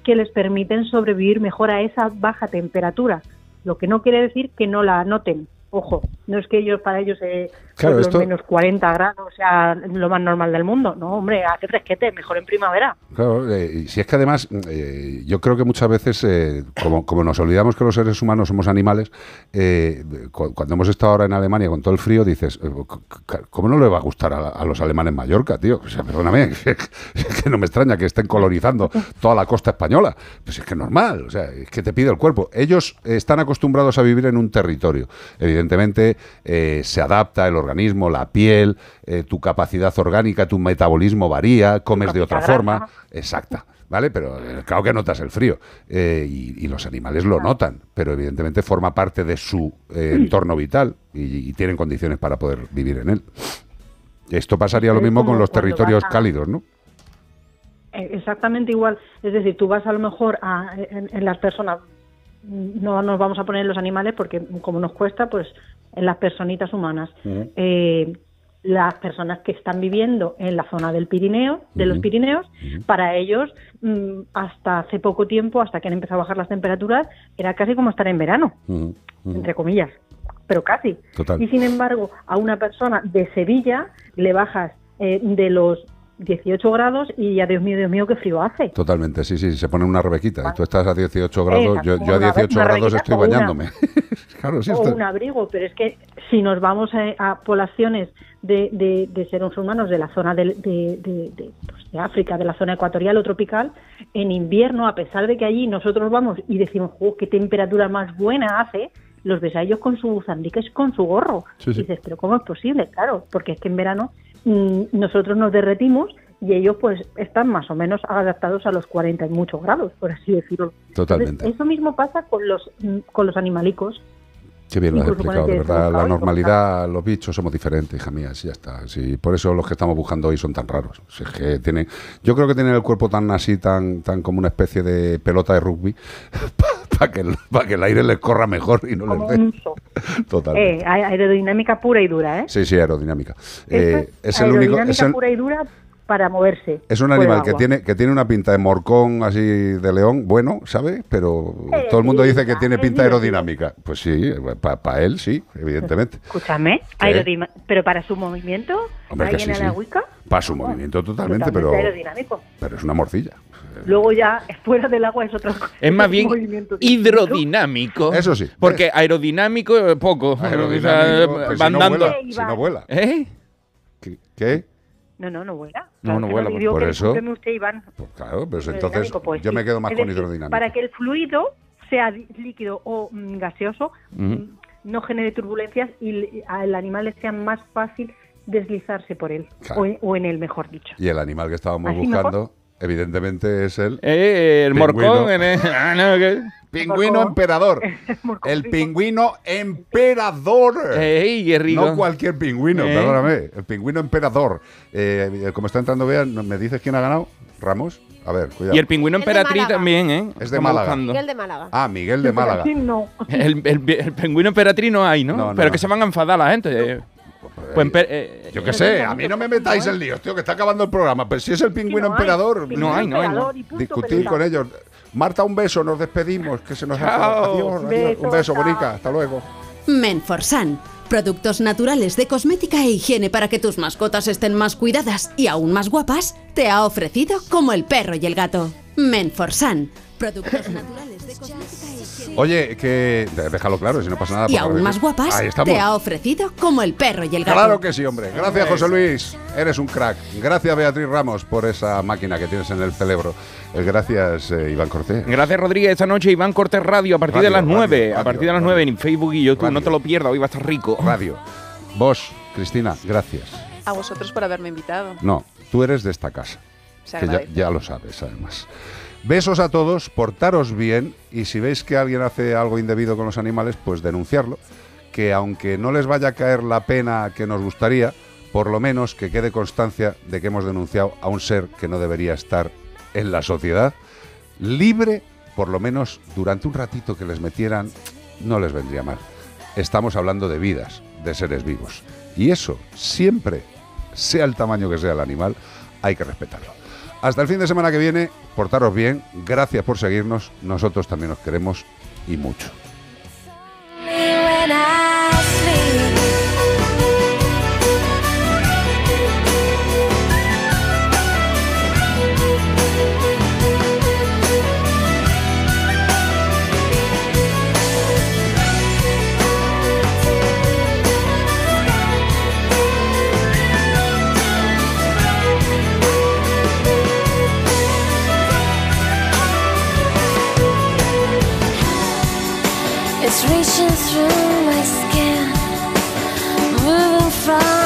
[SPEAKER 30] que les permiten sobrevivir mejor a esa baja temperatura. Lo que no quiere decir que no la noten. Ojo, no es que ellos para ellos eh,
[SPEAKER 1] Claro,
[SPEAKER 30] pues,
[SPEAKER 1] esto-
[SPEAKER 30] menos 40 grados sea lo más normal del mundo. No, hombre, hace fresquete, mejor en primavera.
[SPEAKER 1] Claro, eh, y si es que además, eh, yo creo que muchas veces, eh, como, como nos olvidamos que los seres humanos somos animales, eh, cu- cuando hemos estado ahora en Alemania con todo el frío, dices, eh, ¿cómo no le va a gustar a, a los alemanes Mallorca, tío? O sea, perdóname, es que no me extraña que estén colonizando toda la costa española. Pues es que es normal, o sea, es que te pide el cuerpo. Ellos están acostumbrados a vivir en un territorio. Evidentemente, eh, se adapta el organismo, la piel, eh, tu capacidad orgánica, tu metabolismo varía, comes de otra
[SPEAKER 30] grasa.
[SPEAKER 1] forma. Exacta. ¿Vale? Pero eh, claro que notas el frío. Eh, y, y los animales lo notan, pero evidentemente forma parte de su eh, entorno vital y, y tienen condiciones para poder vivir en él. Esto pasaría lo mismo con los territorios cálidos, ¿no?
[SPEAKER 30] Exactamente igual. Es decir, tú vas a lo mejor a, en, en las personas, no nos vamos a poner en los animales porque como nos cuesta, pues en las personitas humanas. Eh, las personas que están viviendo en la zona del Pirineo, de los. Pirineos, para ellos mm, hasta hace poco tiempo, hasta que han empezado a bajar las temperaturas, era casi como estar en verano, entre comillas, pero casi.
[SPEAKER 1] Total.
[SPEAKER 30] Y sin embargo, a una persona de Sevilla le bajas eh, de los 18 grados y ya, Dios mío, Dios mío, qué frío hace.
[SPEAKER 1] Totalmente, sí, sí, se pone una rebequita. Y tú estás a 18 grados, yo,
[SPEAKER 30] Exacto,
[SPEAKER 1] yo a
[SPEAKER 30] una-
[SPEAKER 1] 18
[SPEAKER 30] una
[SPEAKER 1] grados estoy bañándome. claro, sí,
[SPEAKER 30] o un abrigo, pero es que si nos vamos a, a poblaciones de, de, de seres humanos de la zona de, de, pues, de África, de la zona ecuatorial o tropical, en invierno, a pesar de que allí nosotros vamos y decimos, "Jo, qué temperatura más buena hace, los ves a ellos con su buzandiques, con su gorro.
[SPEAKER 1] Sí, sí.
[SPEAKER 30] Y dices, pero ¿cómo es posible? Claro, porque es que en verano mm, nosotros nos derretimos y ellos pues están más o menos adaptados a los 40 y muchos grados, por así decirlo.
[SPEAKER 1] Totalmente.
[SPEAKER 30] Entonces, eso mismo pasa con los, mm, con los animalicos.
[SPEAKER 1] Qué bien lo has explicado, de verdad. La normalidad, los bichos somos diferentes, hija mía, sí, ya está. Sí, por eso los que estamos buscando hoy son tan raros. Si es que tienen, yo creo que tienen el cuerpo tan así, tan, tan como una especie de pelota de rugby, para que, el- pa' que el aire les corra mejor y no
[SPEAKER 30] Como
[SPEAKER 1] les dé. Totalmente.
[SPEAKER 30] Eh, aerodinámica pura y dura, ¿eh?
[SPEAKER 1] Sí, sí, aerodinámica. Eh,
[SPEAKER 30] es
[SPEAKER 1] el único.
[SPEAKER 30] aerodinámica
[SPEAKER 1] Es, el-
[SPEAKER 30] pura y dura para moverse.
[SPEAKER 1] es un animal que tiene, que tiene una pinta de morcón así de león, bueno, ¿sabe? Pero
[SPEAKER 30] Eh,
[SPEAKER 1] todo el mundo dice que tiene pinta aerodinámica. Pues sí, para él sí, evidentemente.
[SPEAKER 30] Escúchame, pero para su movimiento,
[SPEAKER 1] Hombre,
[SPEAKER 30] ahí
[SPEAKER 1] que
[SPEAKER 30] en
[SPEAKER 1] sí,
[SPEAKER 30] la
[SPEAKER 1] sí.
[SPEAKER 30] Wicca,
[SPEAKER 1] Para su movimiento totalmente, pero,
[SPEAKER 30] aerodinámico.
[SPEAKER 1] pero es una morcilla.
[SPEAKER 30] Luego ya fuera del agua es otra cosa.
[SPEAKER 2] Es más bien hidrodinámico.
[SPEAKER 1] Eso sí.
[SPEAKER 2] Porque aerodinámico eh, poco.
[SPEAKER 1] Aerodinámico,
[SPEAKER 2] O sea,
[SPEAKER 1] pues si
[SPEAKER 2] van
[SPEAKER 1] no
[SPEAKER 2] dando.
[SPEAKER 1] vuela, si no vuela.
[SPEAKER 2] ¿Eh?
[SPEAKER 1] ¿Qué? ¿Qué?
[SPEAKER 30] No, no, no vuela.
[SPEAKER 1] No, no
[SPEAKER 30] que
[SPEAKER 1] vuela,
[SPEAKER 30] y
[SPEAKER 1] por- eso.
[SPEAKER 30] usted, Iván.
[SPEAKER 1] Claro, pues entonces
[SPEAKER 30] Hidrodinámico, pues
[SPEAKER 1] yo
[SPEAKER 30] sí.
[SPEAKER 1] me quedo más
[SPEAKER 30] Es
[SPEAKER 1] con
[SPEAKER 30] decir,
[SPEAKER 1] hidrodinámico.
[SPEAKER 30] Para que el fluido sea líquido o mm, gaseoso,
[SPEAKER 1] Ujú.
[SPEAKER 30] no genere turbulencias y al animal le sea más fácil deslizarse por él,
[SPEAKER 1] Claro.
[SPEAKER 30] o, en, o en él, mejor dicho.
[SPEAKER 1] Y el animal que estábamos
[SPEAKER 30] ¿Así
[SPEAKER 1] buscando, evidentemente, es el.
[SPEAKER 2] Eh, el
[SPEAKER 1] Pingüino.
[SPEAKER 2] morcón. en el- ah, no, que-
[SPEAKER 1] Pingüino emperador. El pingüino emperador.
[SPEAKER 2] Ey, qué rico.
[SPEAKER 1] No cualquier pingüino,
[SPEAKER 2] Eh.
[SPEAKER 1] perdóname. El pingüino emperador. Eh, como está entrando, vean, ¿me dices quién ha ganado? ¿Ramos? A ver, cuidado.
[SPEAKER 2] Y el pingüino emperatriz también, ¿eh?
[SPEAKER 1] Es de
[SPEAKER 2] Estamos
[SPEAKER 1] Málaga.
[SPEAKER 2] buscando.
[SPEAKER 19] Miguel de Málaga.
[SPEAKER 1] Ah, Miguel de Málaga.
[SPEAKER 30] no.
[SPEAKER 2] El, el- el pingüino emperatriz no hay, ¿no?
[SPEAKER 1] No, no,
[SPEAKER 2] Pero
[SPEAKER 1] no.
[SPEAKER 2] que se van a enfadar la gente. eh. Pues eh,
[SPEAKER 1] Yo qué sé, a mí no me metáis en líos, tío, que está acabando el programa. Pero si es el pingüino
[SPEAKER 30] no hay.
[SPEAKER 1] emperador,
[SPEAKER 30] Pingüino
[SPEAKER 2] No hay, no hay,
[SPEAKER 1] discutir con ellos. Marta, un beso, nos despedimos, que se nos ha
[SPEAKER 2] Chao.
[SPEAKER 1] Adiós, adiós. Un beso, bonica, hasta luego.
[SPEAKER 28] Menforsan. Productos naturales de cosmética e higiene para que tus mascotas estén más cuidadas y aún más guapas, te ha ofrecido como el perro y el gato. Menforsan. Productos naturales de cosmética e higiene
[SPEAKER 1] Oye, que déjalo claro, si no pasa nada.
[SPEAKER 28] y aún más guapas,
[SPEAKER 1] Ahí estamos.
[SPEAKER 28] te ha ofrecido como el perro y el gato.
[SPEAKER 1] Claro que sí, hombre. Gracias, José Luis. Eres un crack. Gracias, Beatriz Ramos, por esa máquina que tienes en el cerebro. Eh, Gracias, eh, Iván Cortés.
[SPEAKER 2] Gracias, Rodríguez. Esta noche Iván Cortés Radio a partir
[SPEAKER 1] Radio,
[SPEAKER 2] de las
[SPEAKER 1] radio,
[SPEAKER 2] 9.
[SPEAKER 1] radio,
[SPEAKER 2] a partir de las
[SPEAKER 1] radio.
[SPEAKER 2] 9 en Facebook y YouTube.
[SPEAKER 1] Radio.
[SPEAKER 2] No te lo pierdas, hoy va a estar rico.
[SPEAKER 1] Radio. Vos, Cristina, gracias.
[SPEAKER 31] A vosotros por haberme invitado.
[SPEAKER 1] No, tú eres de esta casa.
[SPEAKER 31] Se
[SPEAKER 1] que ya,
[SPEAKER 31] agradece.
[SPEAKER 1] ya lo sabes, además. Besos a todos, portaros bien y si veis que alguien hace algo indebido con los animales, pues denunciarlo. Que aunque no les vaya a caer la pena que nos gustaría, por lo menos que quede constancia de que hemos denunciado a un ser que no debería estar en la sociedad, libre, por lo menos durante un ratito que les metieran, no les vendría mal. Estamos hablando de vidas, de seres vivos. Y eso, siempre, sea el tamaño que sea el animal, hay que respetarlo. Hasta el fin de semana que viene, portaros bien, gracias por seguirnos, nosotros también os queremos y mucho.
[SPEAKER 15] Reaching through my skin, moving from